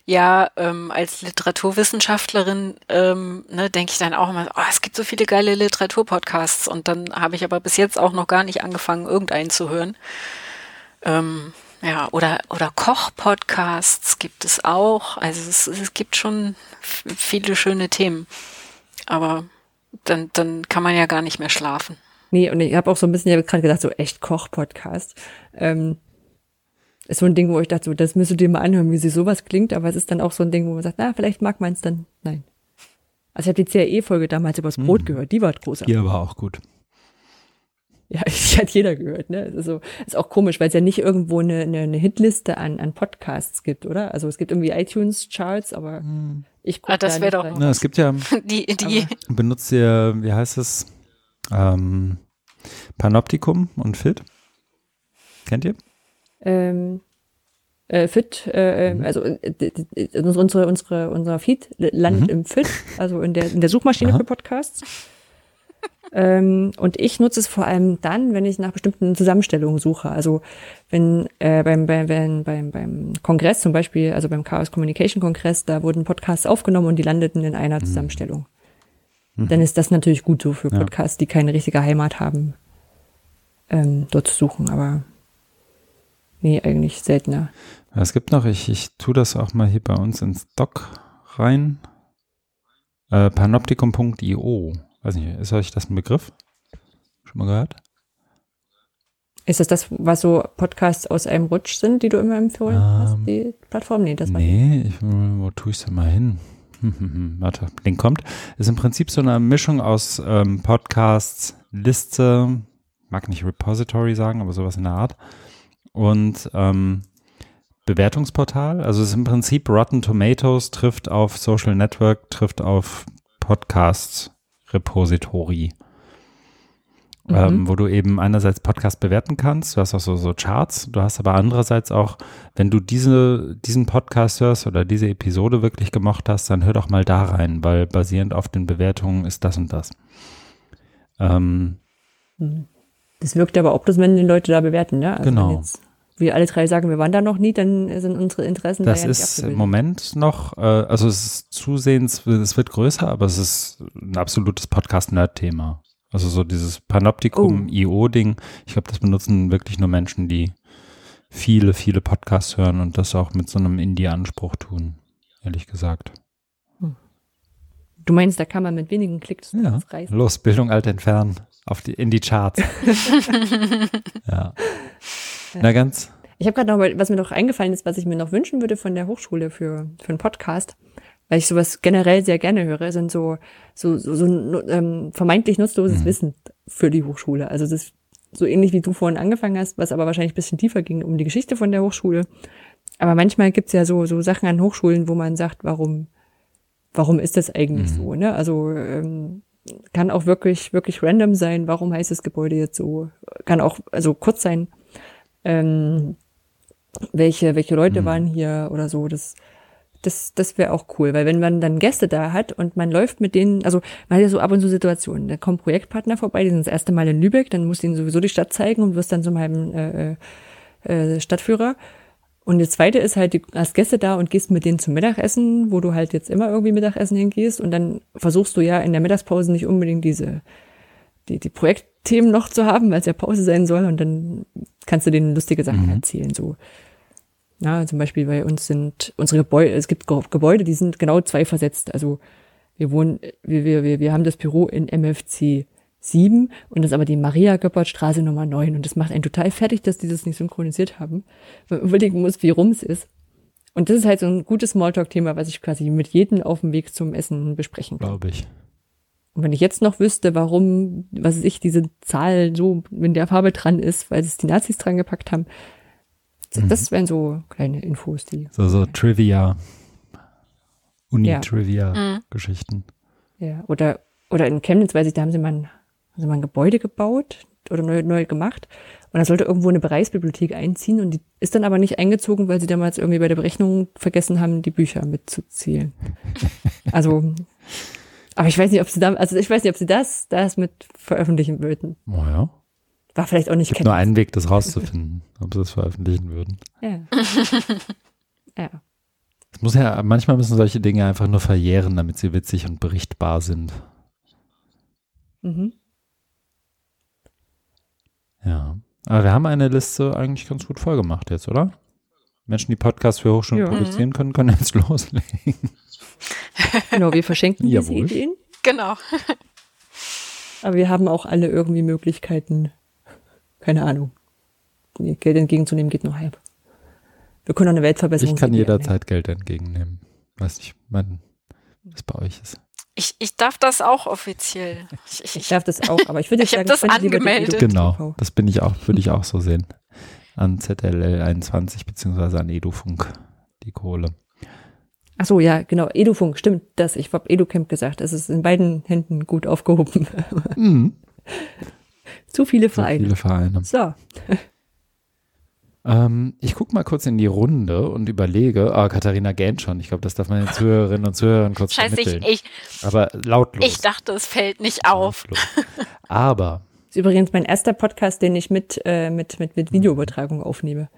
Ja, ähm, als Literaturwissenschaftlerin ähm, ne, denke ich dann auch immer, oh, es gibt so viele geile Literaturpodcasts und dann habe ich aber bis jetzt auch noch gar nicht angefangen, irgendeinen zu hören. Ähm, ja, oder, oder Koch-Podcasts gibt es auch. Also es, es gibt schon viele schöne Themen. Aber dann, dann kann man ja gar nicht mehr schlafen. Nee, und ich habe auch so ein bisschen, habe gerade gedacht, so echt Koch-Podcast. Ähm, ist so ein Ding, wo ich dachte, so, das müsst du dir mal anhören, wie sie sowas klingt, aber es ist dann auch so ein Ding, wo man sagt, na, vielleicht mag man es dann. Nein. Also ich habe die CAE-Folge damals übers Brot gehört, die war großartig. Hier aber auch gut. Ja, die hat jeder gehört, ne? Das ist, so, ist auch komisch, weil es ja nicht irgendwo eine, eine, eine Hitliste an, an Podcasts gibt, oder? Also es gibt irgendwie iTunes-Charts, aber ich gucke Ah, das da wär nicht doch rein. Na, es gibt ja, Die, die, benutzt ihr, wie heißt es, ähm, Panoptikum und Fit? Kennt ihr? Ähm, äh, Fit, äh, Mhm. äh, also äh, unsere, unsere, unser Feed landet im Fit, also in der, in der Suchmaschine Mhm. Aha. für Podcasts. ähm, und ich nutze es vor allem dann, wenn ich nach bestimmten Zusammenstellungen suche. Also wenn äh, beim, beim, beim, beim, beim Kongress zum Beispiel, also beim Chaos Communication Kongress, da wurden Podcasts aufgenommen und die landeten in einer Zusammenstellung. Dann ist das natürlich gut so für Mhm. Ja. Podcasts, die keine richtige Heimat haben, ähm, dort zu suchen. Aber nee, eigentlich seltener. Es gibt noch, ich, ich tue das auch mal hier bei uns ins Doc rein. Äh, Panoptikum.io. Weiß nicht, ist euch das ein Begriff? Schon mal gehört? Ist das das, was so Podcasts aus einem Rutsch sind, die du immer empfohlen hast, Ähm, die Plattform? Nee, das war Nee, ich, wo tue ich es denn mal hin? Warte, Link kommt. Ist im Prinzip so eine Mischung aus ähm, Podcasts, Liste, mag nicht Repository sagen, aber sowas in der Art. Und ähm, Bewertungsportal. Also es ist im Prinzip Rotten Tomatoes trifft auf Social Network, trifft auf Podcast Repository. Mhm. Ähm, wo du eben einerseits Podcast bewerten kannst, du hast auch so, so Charts, du hast aber andererseits auch, wenn du diese, diesen Podcast hörst oder diese Episode wirklich gemocht hast, dann hör doch mal da rein, weil basierend auf den Bewertungen ist das und das. Ähm, Das wirkt aber auch bloß, wenn die Leute da bewerten, ne? Also Genau. Jetzt, wir alle drei sagen, wir waren da noch nie, dann sind unsere Interessen das da ja ist im. Moment noch, äh, also es ist zusehends, es wird größer, aber es ist ein absolutes Podcast-Nerd-Thema. Also so dieses Oh. Panoptikum-IO-Ding, ich glaube, das benutzen wirklich nur Menschen, die viele, viele Podcasts hören und das auch mit so einem Indie-Anspruch tun, ehrlich gesagt. Du meinst, da kann man mit wenigen Klicks Ja, reißen? los, Bildung alt entfernen. Auf die, in die Charts. ja. Na ganz. Ich habe gerade noch, was mir noch eingefallen ist, was ich mir noch wünschen würde von der Hochschule für, für einen Podcast, weil ich sowas generell sehr gerne höre, sind so, so, so, so ähm, vermeintlich nutzloses mhm. Wissen für die Hochschule. Also das ist so ähnlich wie du vorhin angefangen hast, was aber wahrscheinlich ein bisschen tiefer ging um die Geschichte von der Hochschule. Aber manchmal gibt's ja so, so Sachen an Hochschulen, wo man sagt, warum, warum ist das eigentlich mhm. so? Ne? Also ähm, kann auch wirklich, wirklich random sein, warum heißt das Gebäude jetzt so? Kann auch, also kurz sein. Ähm, welche, welche Leute mhm. waren hier oder so. Das, das, das wäre auch cool, weil wenn man dann Gäste da hat und man läuft mit denen, also man hat ja so ab und zu Situationen, da kommen Projektpartner vorbei, die sind das erste Mal in Lübeck, dann musst du ihnen sowieso die Stadt zeigen und wirst dann zum halben äh, äh, Stadtführer. Und das zweite ist halt, du hast Gäste da und gehst mit denen zum Mittagessen, wo du halt jetzt immer irgendwie Mittagessen hingehst und dann versuchst du ja in der Mittagspause nicht unbedingt diese, die, die Projektthemen noch zu haben, weil es ja Pause sein soll und dann kannst du denen lustige Sachen mhm. erzählen, so. Ja, zum Beispiel bei uns sind unsere Gebäude, es gibt Gebäude, die sind genau zwei versetzt. Also wir wohnen, wir, wir, wir haben das Büro in MFC 7 und das ist aber die Maria-Göppert-Straße Nummer 9 und das macht einen total fertig, dass die das nicht synchronisiert haben. Man überlegen muss, wie rum es ist. Und das ist halt so ein gutes Smalltalk-Thema, was ich quasi mit jedem auf dem Weg zum Essen besprechen kann. Glaube ich. Und wenn ich jetzt noch wüsste, warum, was weiß ich, diese Zahl so in der Farbe dran ist, weil es die Nazis dran gepackt haben, Mhm. Das wären so kleine Infos, die. So, so Trivia. Uni-Trivia-Geschichten. Ja. ja. oder, oder in Chemnitz, weiß ich, da haben sie mal ein, sie mal ein Gebäude gebaut oder neu, neu gemacht. Und da sollte irgendwo eine Bereichsbibliothek einziehen und die ist dann aber nicht eingezogen, weil sie damals irgendwie bei der Berechnung vergessen haben, die Bücher mitzuzählen. Also, aber ich weiß nicht, ob sie da, also ich weiß nicht, ob sie das, das mit veröffentlichen würden. Oh ja. War vielleicht auch nicht es gibt nur einen Weg, das rauszufinden, ob sie es veröffentlichen würden. Ja. ja. Es muss ja, manchmal müssen solche Dinge einfach nur verjähren, damit sie witzig und berichtbar sind. Mhm. Ja. Aber wir haben eine Liste eigentlich ganz gut vollgemacht jetzt, oder? Menschen, die Podcasts für Hochschulen ja. produzieren können, können jetzt loslegen. Genau, wir verschenken diese Ideen. Genau. Aber wir haben auch alle irgendwie Möglichkeiten, keine Ahnung. Geld entgegenzunehmen geht nur halb. Wir können auch eine Weltverbesserung. Ich kann jederzeit Geld entgegennehmen. Weiß nicht, was bei euch ist. Ich, ich darf das auch offiziell. Ich, ich, ich darf das auch, aber ich würde ich sagen, das angemeldet. Genau, das bin ich auch, würde ich auch so sehen. An ZLL 21 beziehungsweise an Edufunk die Kohle. Ach so, ja, genau. Edufunk, stimmt das. Ich habe Educamp gesagt. Es ist in beiden Händen gut aufgehoben. Mhm. Zu viele Vereine. Zu viele Vereine. So. Ähm, ich gucke mal kurz in die Runde und überlege. Ah, Katharina gähnt schon. Ich glaube, das darf man den Zuhörerinnen und Zuhörern kurz Scheiße, vermitteln. Ich, ich, Aber lautlos. Ich dachte, es fällt nicht auf. Aber. Das ist übrigens mein erster Podcast, den ich mit, äh, mit, mit, mit Videoübertragung aufnehme.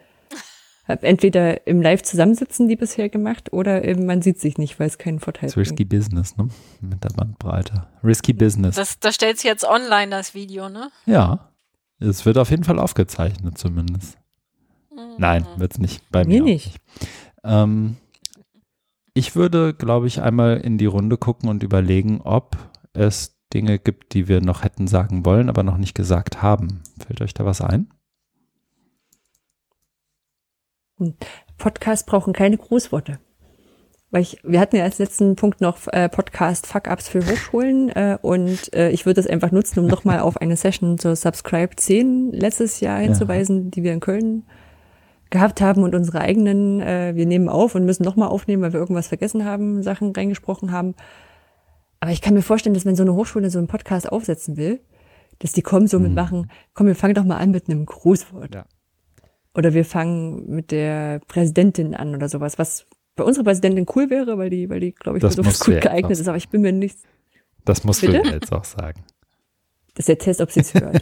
Hab entweder im Live-Zusammensitzen die bisher gemacht oder eben man sieht sich nicht, weil es keinen Vorteil hat. Risky Business, ne? Mit der Bandbreite. Risky Business. Das, das stellt jetzt online, das Video, ne? Ja. Es wird auf jeden Fall aufgezeichnet, zumindest. Mhm. Nein, wird es nicht. Bei mir, mir nicht. nicht. Ähm, ich würde, glaube ich, einmal in die Runde gucken und überlegen, ob es Dinge gibt, die wir noch hätten sagen wollen, aber noch nicht gesagt haben. Fällt euch da was ein? Podcasts brauchen keine Grußworte. Weil ich, wir hatten ja als letzten Punkt noch äh, Podcast Fuck-Ups für Hochschulen äh, und äh, ich würde das einfach nutzen, um nochmal auf eine Session zur Subscribe 10 letztes Jahr hinzuweisen, ja. die wir in Köln gehabt haben und unsere eigenen, äh, wir nehmen auf und müssen nochmal aufnehmen, weil wir irgendwas vergessen haben, Sachen reingesprochen haben. Aber ich kann mir vorstellen, dass wenn so eine Hochschule so einen Podcast aufsetzen will, dass die kommen so mhm. mitmachen, komm, wir fangen doch mal an mit einem Grußwort. Ja. Oder wir fangen mit der Präsidentin an oder sowas, was bei unserer Präsidentin cool wäre, weil die, weil die, glaube ich, das für sowas gut geeignet ist, aber ich bin mir nicht. Das musst Bitte? du jetzt auch sagen. Das ist der Test, ob sie es hört.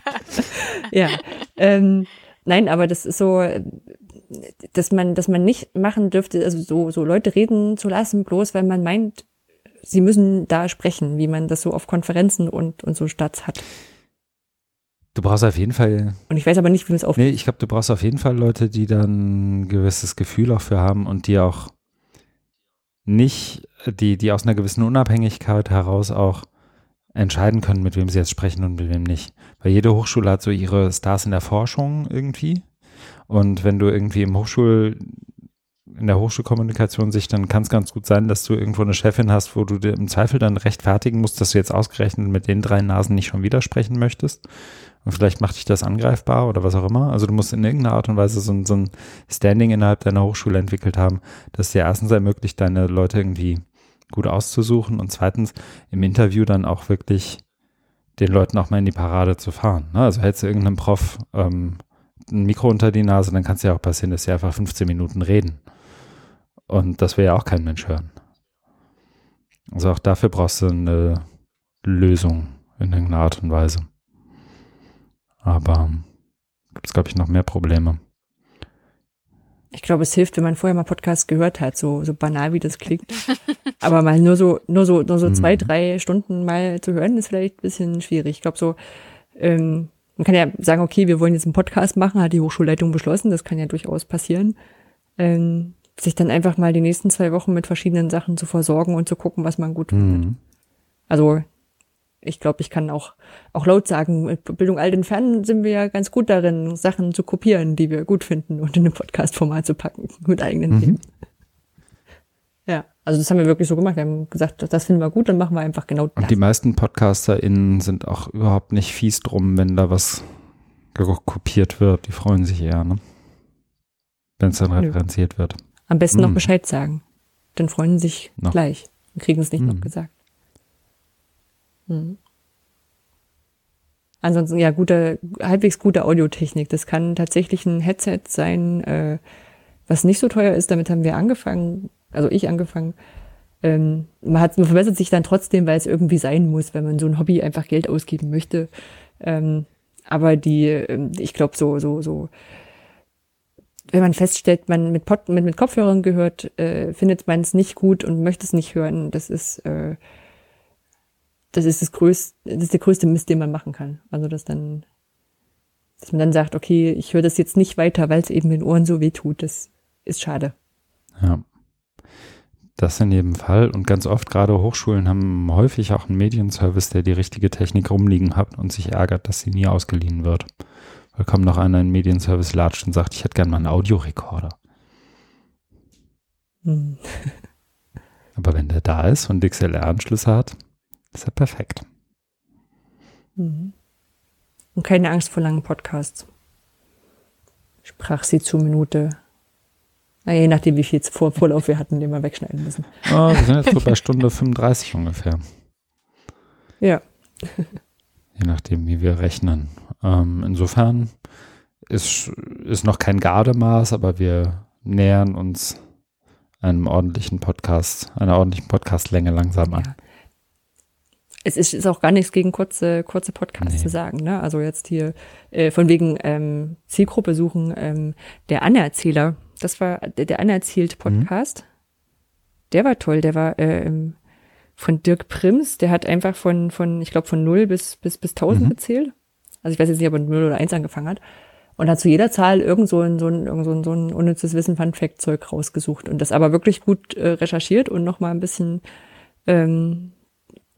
ja. Ähm, nein, aber das ist so, dass man, dass man nicht machen dürfte, also so, so Leute reden zu lassen, bloß weil man meint, sie müssen da sprechen, wie man das so auf Konferenzen und, und so statt hat. Du brauchst auf jeden Fall. Und ich weiß aber nicht, wie man es auf. Nee, ich glaube, du brauchst auf jeden Fall Leute, die dann ein gewisses Gefühl auch für haben und die auch nicht, die, die aus einer gewissen Unabhängigkeit heraus auch entscheiden können, mit wem sie jetzt sprechen und mit wem nicht. Weil jede Hochschule hat so ihre Stars in der Forschung irgendwie. Und wenn du irgendwie im Hochschul, in der Hochschulkommunikation sich, dann kann es ganz gut sein, dass du irgendwo eine Chefin hast, wo du dir im Zweifel dann rechtfertigen musst, dass du jetzt ausgerechnet mit den drei Nasen nicht schon widersprechen möchtest. Und vielleicht macht dich das angreifbar oder was auch immer. Also du musst in irgendeiner Art und Weise so, so ein Standing innerhalb deiner Hochschule entwickelt haben, das dir erstens ermöglicht, deine Leute irgendwie gut auszusuchen und zweitens im Interview dann auch wirklich den Leuten auch mal in die Parade zu fahren. Ne? Also hältst du irgendeinem Prof ähm, ein Mikro unter die Nase, dann kann es ja auch passieren, dass sie einfach 15 Minuten reden. Und das will ja auch kein Mensch hören. Also auch dafür brauchst du eine Lösung in irgendeiner Art und Weise. Aber gibt es, glaube ich, noch mehr Probleme. Ich glaube, es hilft, wenn man vorher mal Podcasts gehört hat, so, so banal wie das klingt. Aber mal nur so, nur so, nur so zwei, mhm. drei Stunden mal zu hören, ist vielleicht ein bisschen schwierig. Ich glaube, so, ähm, man kann ja sagen, okay, wir wollen jetzt einen Podcast machen, hat die Hochschulleitung beschlossen, das kann ja durchaus passieren. Ähm, sich dann einfach mal die nächsten zwei Wochen mit verschiedenen Sachen zu versorgen und zu gucken, was man gut findet. Mhm. Also ich glaube, ich kann auch, auch laut sagen, mit Bildung alt entfernen sind wir ja ganz gut darin, Sachen zu kopieren, die wir gut finden und in ein Podcast-Format zu packen mit eigenen mhm. Themen. Ja, also das haben wir wirklich so gemacht. Wir haben gesagt, das finden wir gut, dann machen wir einfach genau das. Und die meisten PodcasterInnen sind auch überhaupt nicht fies drum, wenn da was kopiert wird. Die freuen sich eher, ne? Wenn es dann Nö. referenziert wird. Am besten hm. noch Bescheid sagen. Dann freuen sie sich noch. gleich und kriegen es nicht hm. noch gesagt. Hm. Ansonsten, ja, gute, halbwegs gute Audiotechnik. Das kann tatsächlich ein Headset sein, äh, was nicht so teuer ist. Damit haben wir angefangen, also ich angefangen. Ähm, man, hat, man verbessert sich dann trotzdem, weil es irgendwie sein muss, wenn man so ein Hobby einfach Geld ausgeben möchte. Ähm, aber die, ähm, ich glaube, so, so, so, wenn man feststellt, man mit, Pod, mit, mit Kopfhörern gehört, äh, findet man es nicht gut und möchte es nicht hören. Das ist, äh, das ist das größte, das ist der größte Mist, den man machen kann. Also dass dann, dass man dann sagt, okay, ich höre das jetzt nicht weiter, weil es eben den Ohren so weh tut. Das ist schade. Ja. Das in jedem Fall. Und ganz oft, gerade Hochschulen haben häufig auch einen Medienservice, der die richtige Technik rumliegen hat und sich ärgert, dass sie nie ausgeliehen wird. Weil kommt noch einer in den Medienservice latscht und sagt, ich hätte gern mal einen Audiorekorder. Hm. Aber wenn der da ist und XLR-Anschlüsse hat, ist ja perfekt. Mhm. Und keine Angst vor langen Podcasts. Sprach sie zu Minute. Na, je nachdem, wie viel Vor Vorlauf wir hatten, den wir wegschneiden müssen. Oh, wir sind jetzt so bei Stunde 35 ungefähr. Ja. je nachdem, wie wir rechnen. Ähm, insofern ist, ist noch kein Gardemaß, aber wir nähern uns einem ordentlichen Podcast, einer ordentlichen Podcastlänge langsam an. Ja es ist, ist auch gar nichts gegen kurze, kurze Podcasts nee. zu sagen. Ne? Also jetzt hier äh, von wegen ähm, Zielgruppe suchen, ähm, der Anerzähler, das war der, der Anerzählt Podcast. Mhm. Der war toll, der war äh, von Dirk Prims, der hat einfach von, von ich glaube, von null bis, bis, bis 1000 mhm. erzählt. Also ich weiß jetzt nicht, ob er null oder eins angefangen hat. Und hat zu jeder Zahl irgend so ein, so ein, irgend so ein, so ein unnützes Wissen, Fun-Fact-Zeug rausgesucht. Und das aber wirklich gut äh, recherchiert und nochmal ein bisschen ähm,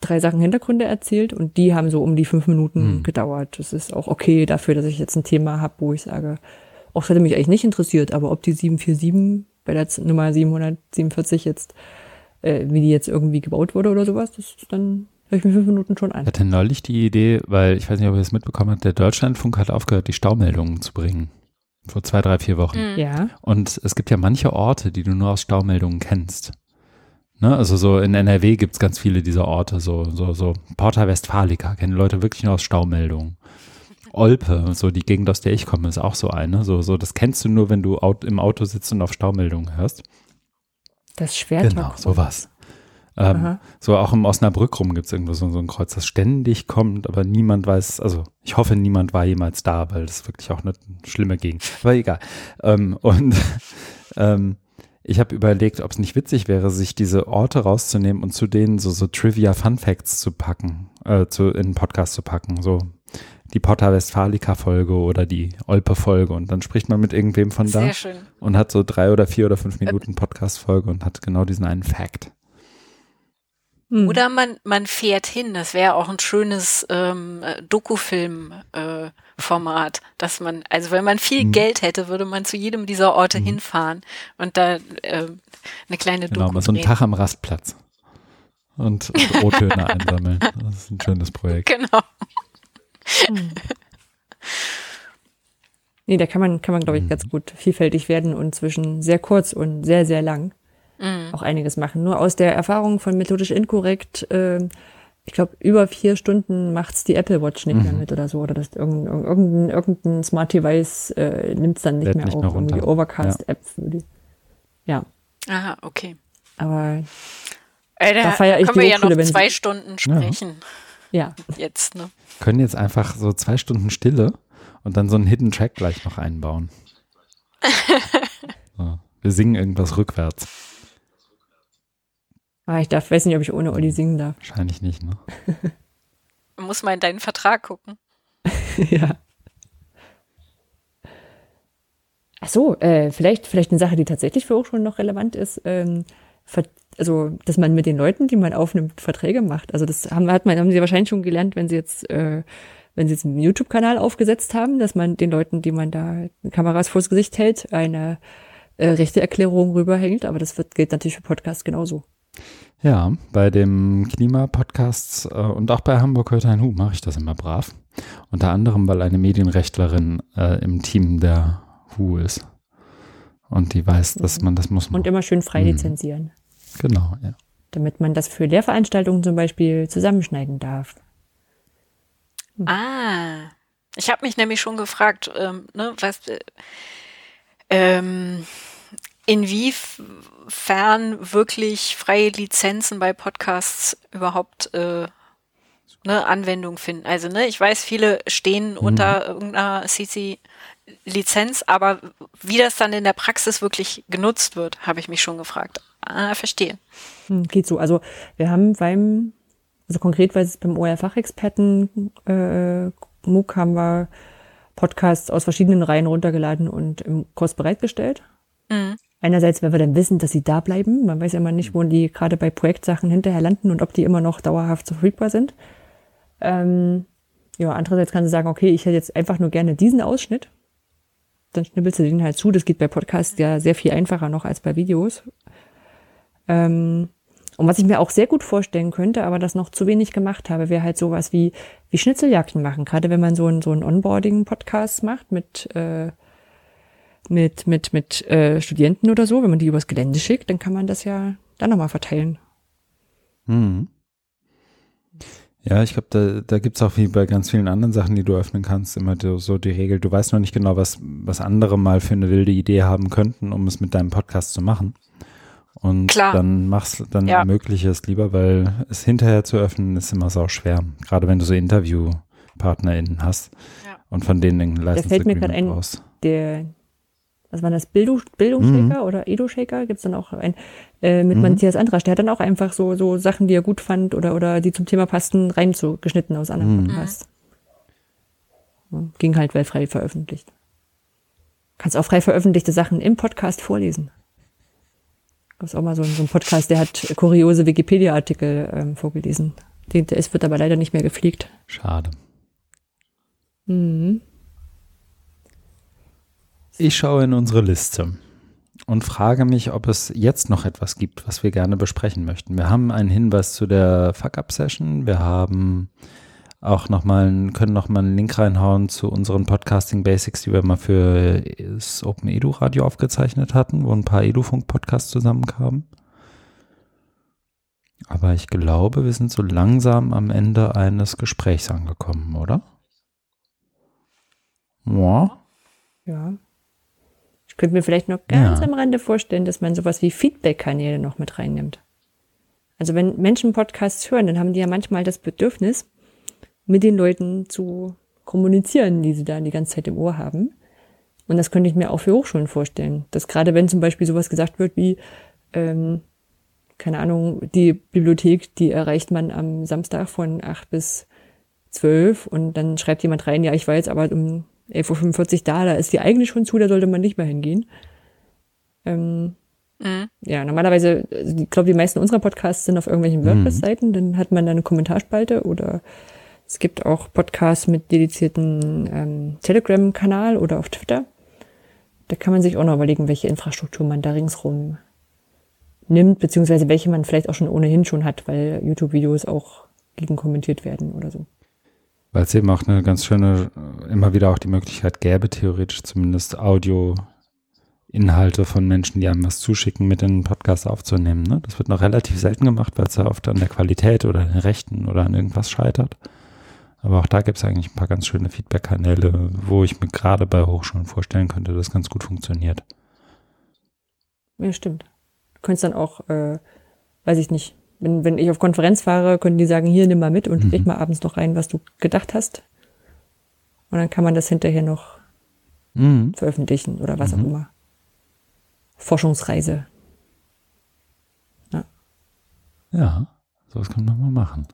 drei Sachen Hintergründe erzählt und die haben so um die fünf Minuten hm. gedauert. Das ist auch okay dafür, dass ich jetzt ein Thema habe, wo ich sage, auch das hätte mich eigentlich nicht interessiert, aber ob die 747 bei der Nummer 747 jetzt, äh, wie die jetzt irgendwie gebaut wurde oder sowas, das ist dann höre ich mir fünf Minuten schon ein. Ich hatte neulich die Idee, weil ich weiß nicht, ob ihr es mitbekommen habt, der Deutschlandfunk hat aufgehört, die Staumeldungen zu bringen. Vor zwei, drei, vier Wochen. Mhm. Ja. Und es gibt ja manche Orte, die du nur aus Staumeldungen kennst. Ne? Also so in NRW gibt es ganz viele dieser Orte, so, so, so Porta Westfalica, kennen Leute wirklich nur aus Staumeldungen. Olpe, so die Gegend, aus der ich komme, ist auch so eine. So, so, das kennst du nur, wenn du im Auto sitzt und auf Staumeldungen hörst. Das Schwert. Genau, sowas. Ähm, so auch im Osnabrück rum gibt es irgendwo so, so, ein Kreuz, das ständig kommt, aber niemand weiß, also ich hoffe, niemand war jemals da, weil das ist wirklich auch eine schlimme Gegend. Aber egal. Ähm, und ähm, ich habe überlegt, ob es nicht witzig wäre, sich diese Orte rauszunehmen und zu denen so, so Trivia Fun Facts zu packen, äh, zu, in einen Podcast zu packen. So die Porta Westfalica Folge oder die Olpe Folge und dann spricht man mit irgendwem von Sehr da schön. und hat so drei oder vier oder fünf Minuten Podcast Folge und hat genau diesen einen Fact. Hm. Oder man, man fährt hin. Das wäre auch ein schönes ähm, Dokufilm-Format, äh, dass man, also wenn man viel hm. Geld hätte, würde man zu jedem dieser Orte hm. hinfahren und da äh, eine kleine genau, Doku mal so einen Tag am Rastplatz und Rottöne einsammeln. Das ist ein schönes Projekt. Genau. Hm. Nee, da kann man, kann man, glaube ich, mhm. ganz gut vielfältig werden und zwischen sehr kurz und sehr, sehr lang mhm. auch einiges machen. Nur aus der Erfahrung von methodisch inkorrekt, äh, ich glaube, über vier Stunden macht's die Apple Watch nicht mhm. mehr mit oder so. Oder das irgendein, irgendein, irgendein Smart Device äh, nimmt's dann nicht Lädt mehr nicht auf. Mehr die Overcast-App ja. für die. Ja. Aha, okay. Aber äh, da, da feiere ich können wir ja noch zwei Stunden sprechen. Ja. Jetzt, ne? Können jetzt einfach so zwei Stunden Stille und dann so einen Hidden Track gleich noch einbauen. so. Wir singen irgendwas rückwärts. Ah, ich darf, weiß nicht, ob ich ohne Olli singen darf. Wahrscheinlich nicht, ne? Muss mal in deinen Vertrag gucken. ja. Ach so, äh, vielleicht, vielleicht eine Sache, die tatsächlich für Hochschulen noch relevant ist. Ähm, also, dass man mit den Leuten, die man aufnimmt, Verträge macht. Also, das haben, hat man, haben sie wahrscheinlich schon gelernt, wenn sie jetzt äh, wenn sie jetzt einen YouTube-Kanal aufgesetzt haben, dass man den Leuten, die man da Kameras vors Gesicht hält, eine äh, Rechteerklärung rüberhängt. Aber das wird, gilt natürlich für Podcasts genauso. Ja, bei dem Klimapodcasts äh, und auch bei Hamburg heute ein Hu mache ich das immer brav. Unter anderem, weil eine Medienrechtlerin äh, im Team der Hu ist. Und die weiß, dass man das muss. Und immer schön frei mhm. lizenzieren. Genau, ja. Damit man das für Lehrveranstaltungen zum Beispiel zusammenschneiden darf. Hm. Ah, ich habe mich nämlich schon gefragt, ähm, ne, was, äh, ähm, inwiefern wirklich freie Lizenzen bei Podcasts überhaupt äh, ne, Anwendung finden. Also, ne, ich weiß, viele stehen mhm. unter irgendeiner CC-Lizenz, aber wie das dann in der Praxis wirklich genutzt wird, habe ich mich schon gefragt. Ah, verstehe. Hm, geht so. Also wir haben beim also konkret, weil es beim OR-Fachexperten äh, MOOC haben wir Podcasts aus verschiedenen Reihen runtergeladen und im Kurs bereitgestellt. Mhm. Einerseits, weil wir dann wissen, dass sie da bleiben. Man weiß ja immer nicht, wo die gerade bei Projektsachen hinterher landen und ob die immer noch dauerhaft verfügbar sind. Ähm, ja, andererseits kannst du sagen, okay, ich hätte jetzt einfach nur gerne diesen Ausschnitt. Dann schnippelst du den halt zu. Das geht bei Podcasts ja sehr viel einfacher noch als bei Videos. Ähm, und was ich mir auch sehr gut vorstellen könnte, aber das noch zu wenig gemacht habe, wäre halt sowas wie, wie Schnitzeljagden machen. Gerade wenn man so ein, so ein Onboarding-Podcast macht mit, äh, mit, mit, mit äh, Studenten oder so, wenn man die übers Gelände schickt, dann kann man das ja dann nochmal verteilen. Hm. Ja, ich glaube, da, da gibt es auch wie bei ganz vielen anderen Sachen, die du öffnen kannst, immer so die Regel, du weißt noch nicht genau, was, was andere mal für eine wilde Idee haben könnten, um es mit deinem Podcast zu machen. Und Klar. dann machst dann ja. ermögliche es lieber, weil es hinterher zu öffnen ist immer sau schwer. Gerade wenn du so InterviewpartnerInnen hast ja. und von denen einen Leistungsagreement brauchst. Der, was war das, Bildung, Bildungsshaker mhm. oder Edu-Shaker? Gibt es dann auch ein äh, mit mhm. Matthias Andrasch. Der hat dann auch einfach so, so Sachen, die er gut fand oder, oder die zum Thema passten, reinzugeschnitten aus anderen mhm. Podcasts. Ging halt weil frei veröffentlicht. Kannst auch frei veröffentlichte Sachen im Podcast vorlesen. Gab es auch mal so, so einen Podcast, der hat kuriose Wikipedia-Artikel ähm, vorgelesen. Den, der ist, wird aber leider nicht mehr gepflegt. Schade. Mhm. Ich schaue in unsere Liste und frage mich, ob es jetzt noch etwas gibt, was wir gerne besprechen möchten. Wir haben einen Hinweis zu der Fuck-Up-Session. Wir haben auch nochmal, können nochmal einen Link reinhauen zu unseren Podcasting Basics, die wir mal für das Open Edu Radio aufgezeichnet hatten, wo ein paar Edufunk-Podcasts zusammenkamen. Aber ich glaube, wir sind so langsam am Ende eines Gesprächs angekommen, oder? Ja. Ja. Ich könnte mir vielleicht noch ganz ja. am Rande vorstellen, dass man sowas wie Feedback-Kanäle noch mit reinnimmt. Also wenn Menschen Podcasts hören, dann haben die ja manchmal das Bedürfnis, mit den Leuten zu kommunizieren, die sie da die ganze Zeit im Ohr haben. Und das könnte ich mir auch für Hochschulen vorstellen. Dass gerade wenn zum Beispiel sowas gesagt wird wie, ähm, keine Ahnung, die Bibliothek, die erreicht man am Samstag von acht bis zwölf und dann schreibt jemand rein, ja, ich war jetzt aber um 11.45 Uhr da, da ist die eigentlich schon zu, da sollte man nicht mehr hingehen. Ähm, Mhm. Ja, normalerweise, also ich glaube, die meisten unserer Podcasts sind auf irgendwelchen mhm. WordPress-Seiten, dann hat man da eine Kommentarspalte oder es gibt auch Podcasts mit dedizierten ähm, Telegram-Kanal oder auf Twitter. Da kann man sich auch noch überlegen, welche Infrastruktur man da ringsrum nimmt, beziehungsweise welche man vielleicht auch schon ohnehin schon hat, weil YouTube-Videos auch gegen kommentiert werden oder so. Weil es eben auch eine ganz schöne, immer wieder auch die Möglichkeit gäbe, theoretisch zumindest Audio-Inhalte von Menschen, die einem was zuschicken, mit in den Podcast aufzunehmen. Ne? Das wird noch relativ selten gemacht, weil es ja oft an der Qualität oder den Rechten oder an irgendwas scheitert. Aber auch da gibt es eigentlich ein paar ganz schöne Feedback-Kanäle, wo ich mir gerade bei Hochschulen vorstellen könnte, dass das ganz gut funktioniert. Ja, stimmt. Du könntest dann auch, äh, weiß ich nicht, wenn, wenn ich auf Konferenz fahre, können die sagen, hier, nimm mal mit und mhm. leg mal abends noch rein, was du gedacht hast. Und dann kann man das hinterher noch mhm. veröffentlichen oder was mhm. auch immer. Forschungsreise. Ja. Ja, sowas kann man mal machen.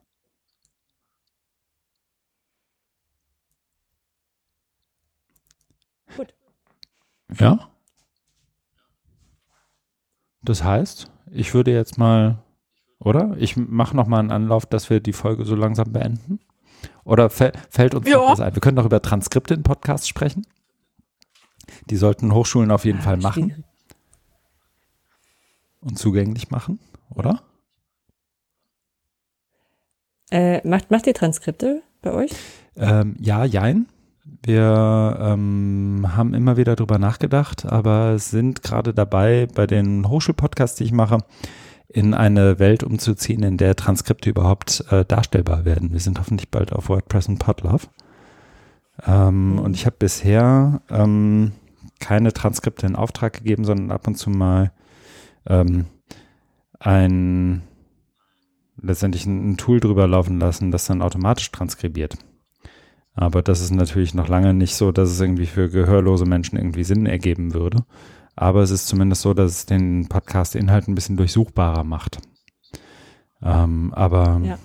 Gut. Ja. Das heißt, ich würde jetzt mal, oder? Ich mache noch mal einen Anlauf, dass wir die Folge so langsam beenden. Oder fällt uns noch was ein? Wir können doch über Transkripte in Podcasts sprechen. Die sollten Hochschulen auf jeden ja, Fall machen. Und zugänglich machen, oder? Äh, macht, macht ihr Transkripte bei euch? Ähm, ja, jein. Wir ähm, haben immer wieder drüber nachgedacht, aber sind gerade dabei, bei den Hochschulpodcasts, die ich mache, in eine Welt umzuziehen, in der Transkripte überhaupt äh, darstellbar werden. Wir sind hoffentlich bald auf WordPress und Podlove. Ähm, mhm. Und ich habe bisher ähm, keine Transkripte in Auftrag gegeben, sondern ab und zu mal ähm, ein letztendlich ein, ein Tool drüber laufen lassen, das dann automatisch transkribiert. Aber das ist natürlich noch lange nicht so, dass es irgendwie für gehörlose Menschen irgendwie Sinn ergeben würde. Aber es ist zumindest so, dass es den Podcast-Inhalt ein bisschen durchsuchbarer macht. Ähm, aber ja,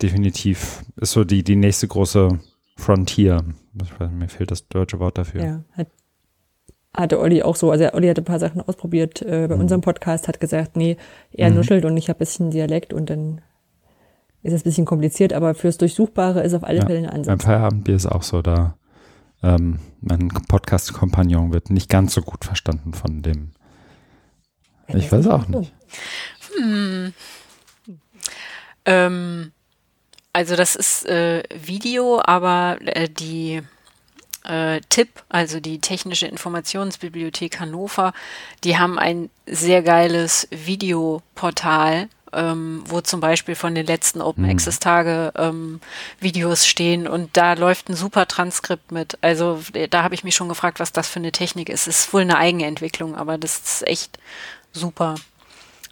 definitiv ist so die, die nächste große Frontier. Weiß, mir fehlt das deutsche Wort dafür. Ja, hat, hatte Olli auch so. Also Olli hat ein paar Sachen ausprobiert äh, bei mhm. unserem Podcast, hat gesagt, nee, er mhm. nuschelt und ich habe ein bisschen Dialekt und dann ist es ein bisschen kompliziert, aber fürs Durchsuchbare ist auf alle ja, Fälle eine Ansatz. Beim Feierabendbier ist auch so, da ähm, mein Podcast-Kompagnon wird nicht ganz so gut verstanden von dem. Ich weiß auch nicht. Hm. Ähm, also das ist äh, Video, aber äh, die äh, TIP, also die Technische Informationsbibliothek Hannover, die haben ein sehr geiles Videoportal, ähm, wo zum Beispiel von den letzten Open mhm. Access Tage ähm, Videos stehen und da läuft ein super Transkript mit. Also da habe ich mich schon gefragt, was das für eine Technik ist. Es ist wohl eine Eigenentwicklung, aber das ist echt super.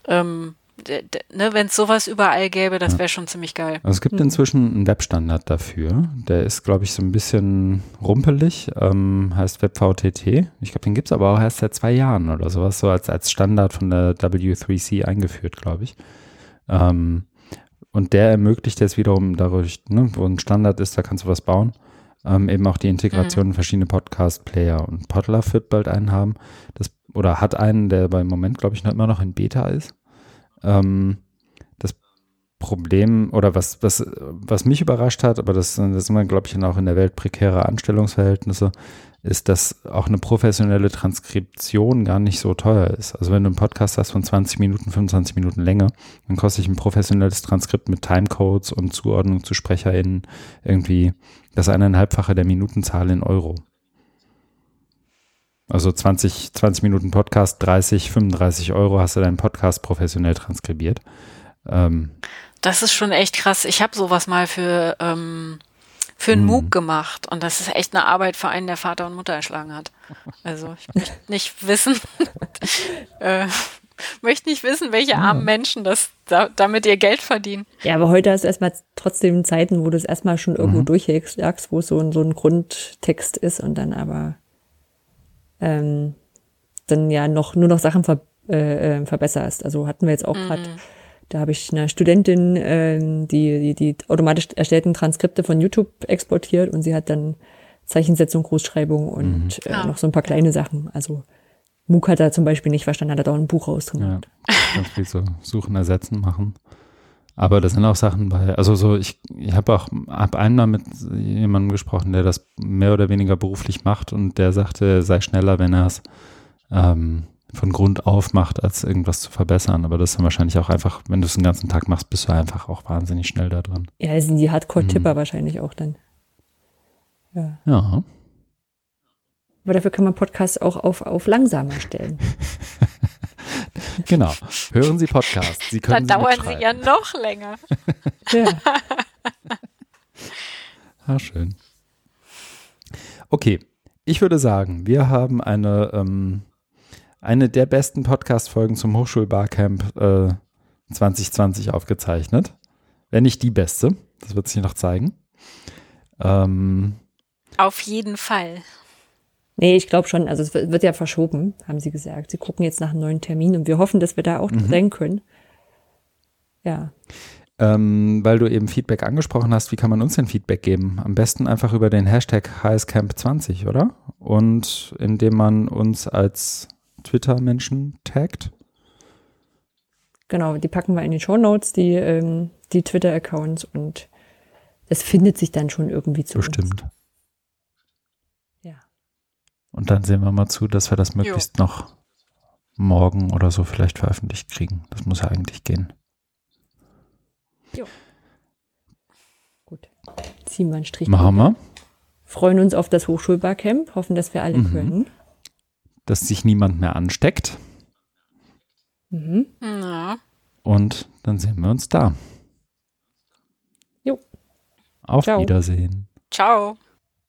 Ähm, ne, wenn es sowas überall gäbe, das wäre schon ziemlich geil. Also es gibt mhm. inzwischen einen Webstandard dafür. Der ist, glaube ich, so ein bisschen rumpelig, ähm, heißt WebVTT. Ich glaube, den gibt es aber auch erst seit zwei Jahren oder sowas, so als, als Standard von der W3C eingeführt, glaube ich. Ähm, und der ermöglicht jetzt wiederum dadurch, ne, wo ein Standard ist, da kannst du was bauen, ähm, eben auch die Integration mhm. in verschiedene Podcast-Player. Und Podlove wird bald einen haben, das, oder hat einen, der beim Moment, glaube ich, noch immer noch in Beta ist. Ähm, Problem, oder was, was, was mich überrascht hat, aber das, das ist immer, glaube ich, auch in der Welt prekäre Anstellungsverhältnisse, ist, dass auch eine professionelle Transkription gar nicht so teuer ist. Also wenn du einen Podcast hast von 20 Minuten, 25 Minuten Länge, dann kostet sich ein professionelles Transkript mit Timecodes und Zuordnung zu SprecherInnen irgendwie das eineinhalbfache der Minutenzahl in Euro. Also 20, 20 Minuten Podcast, 30, 35 Euro hast du deinen Podcast professionell transkribiert. Ähm, das ist schon echt krass. Ich habe sowas mal für ähm, für einen mhm. MOOC gemacht. Und das ist echt eine Arbeit für einen, der Vater und Mutter erschlagen hat. Also ich möchte nicht wissen, äh, möchte nicht wissen, welche ja. armen Menschen das da, damit ihr Geld verdienen. Ja, aber heute hast du erstmal trotzdem Zeiten, wo du es erstmal schon irgendwo mhm. durchjagst, wo es so ein, so ein Grundtext ist und dann aber ähm, dann ja noch nur noch Sachen ver, äh, äh verbesserst. Also hatten wir jetzt auch mhm. gerade da habe ich eine Studentin, äh, die, die die automatisch erstellten Transkripte von YouTube exportiert und sie hat dann Zeichensetzung, Großschreibung und mhm. äh, ah. noch so ein paar kleine Sachen. Also MOOC hat er zum Beispiel nicht verstanden, hat er auch ein Buch Ja, rausgemacht. ganz viel so suchen, ersetzen, machen. Aber das sind auch Sachen bei, also so, ich, ich habe auch, habe einmal mit jemandem gesprochen, der das mehr oder weniger beruflich macht und der sagte, sei schneller, wenn er es ähm, von Grund auf macht, als irgendwas zu verbessern. Aber das ist dann wahrscheinlich auch einfach, wenn du es den ganzen Tag machst, bist du einfach auch wahnsinnig schnell da drin. Ja, das sind die Hardcore-Tipper Mhm. wahrscheinlich auch dann. Ja. Ja. Aber dafür kann man Podcasts auch auf, auf langsamer stellen. Genau. Hören Sie Podcasts. Sie können Dann dauern sie ja noch länger. Ja. Ah, schön. Okay, ich würde sagen, wir haben eine, ähm, eine der besten Podcast-Folgen zum Hochschulbarcamp äh, 2020 aufgezeichnet. Wenn nicht die beste, das wird sich noch zeigen. Ähm, Auf jeden Fall. Nee, ich glaube schon. Also es wird ja verschoben, haben sie gesagt. Sie gucken jetzt nach einem neuen Termin und wir hoffen, dass wir da auch Mhm. drängen können. Ja. ähm, weil du eben Feedback angesprochen hast, wie kann man uns denn Feedback geben? Am besten einfach über den Hashtag HSCamp20, oder? Und indem man uns als Twitter-Menschen taggt. Genau, die packen wir in die Show Notes, die, ähm, die Twitter-Accounts und das findet sich dann schon irgendwie zu uns. Bestimmt. Ja. Und dann sehen wir mal zu, dass wir das möglichst noch morgen oder so vielleicht veröffentlicht kriegen. Das muss ja eigentlich gehen. Gut. Ziehen wir einen Strich. Machen wir, Freuen uns auf das Hochschulbarcamp, hoffen, dass wir alle Mhm. können. Dass sich niemand mehr ansteckt. Mhm. Ja. Und dann sehen wir uns da. Jo. Auf Ciao. Wiedersehen. Ciao.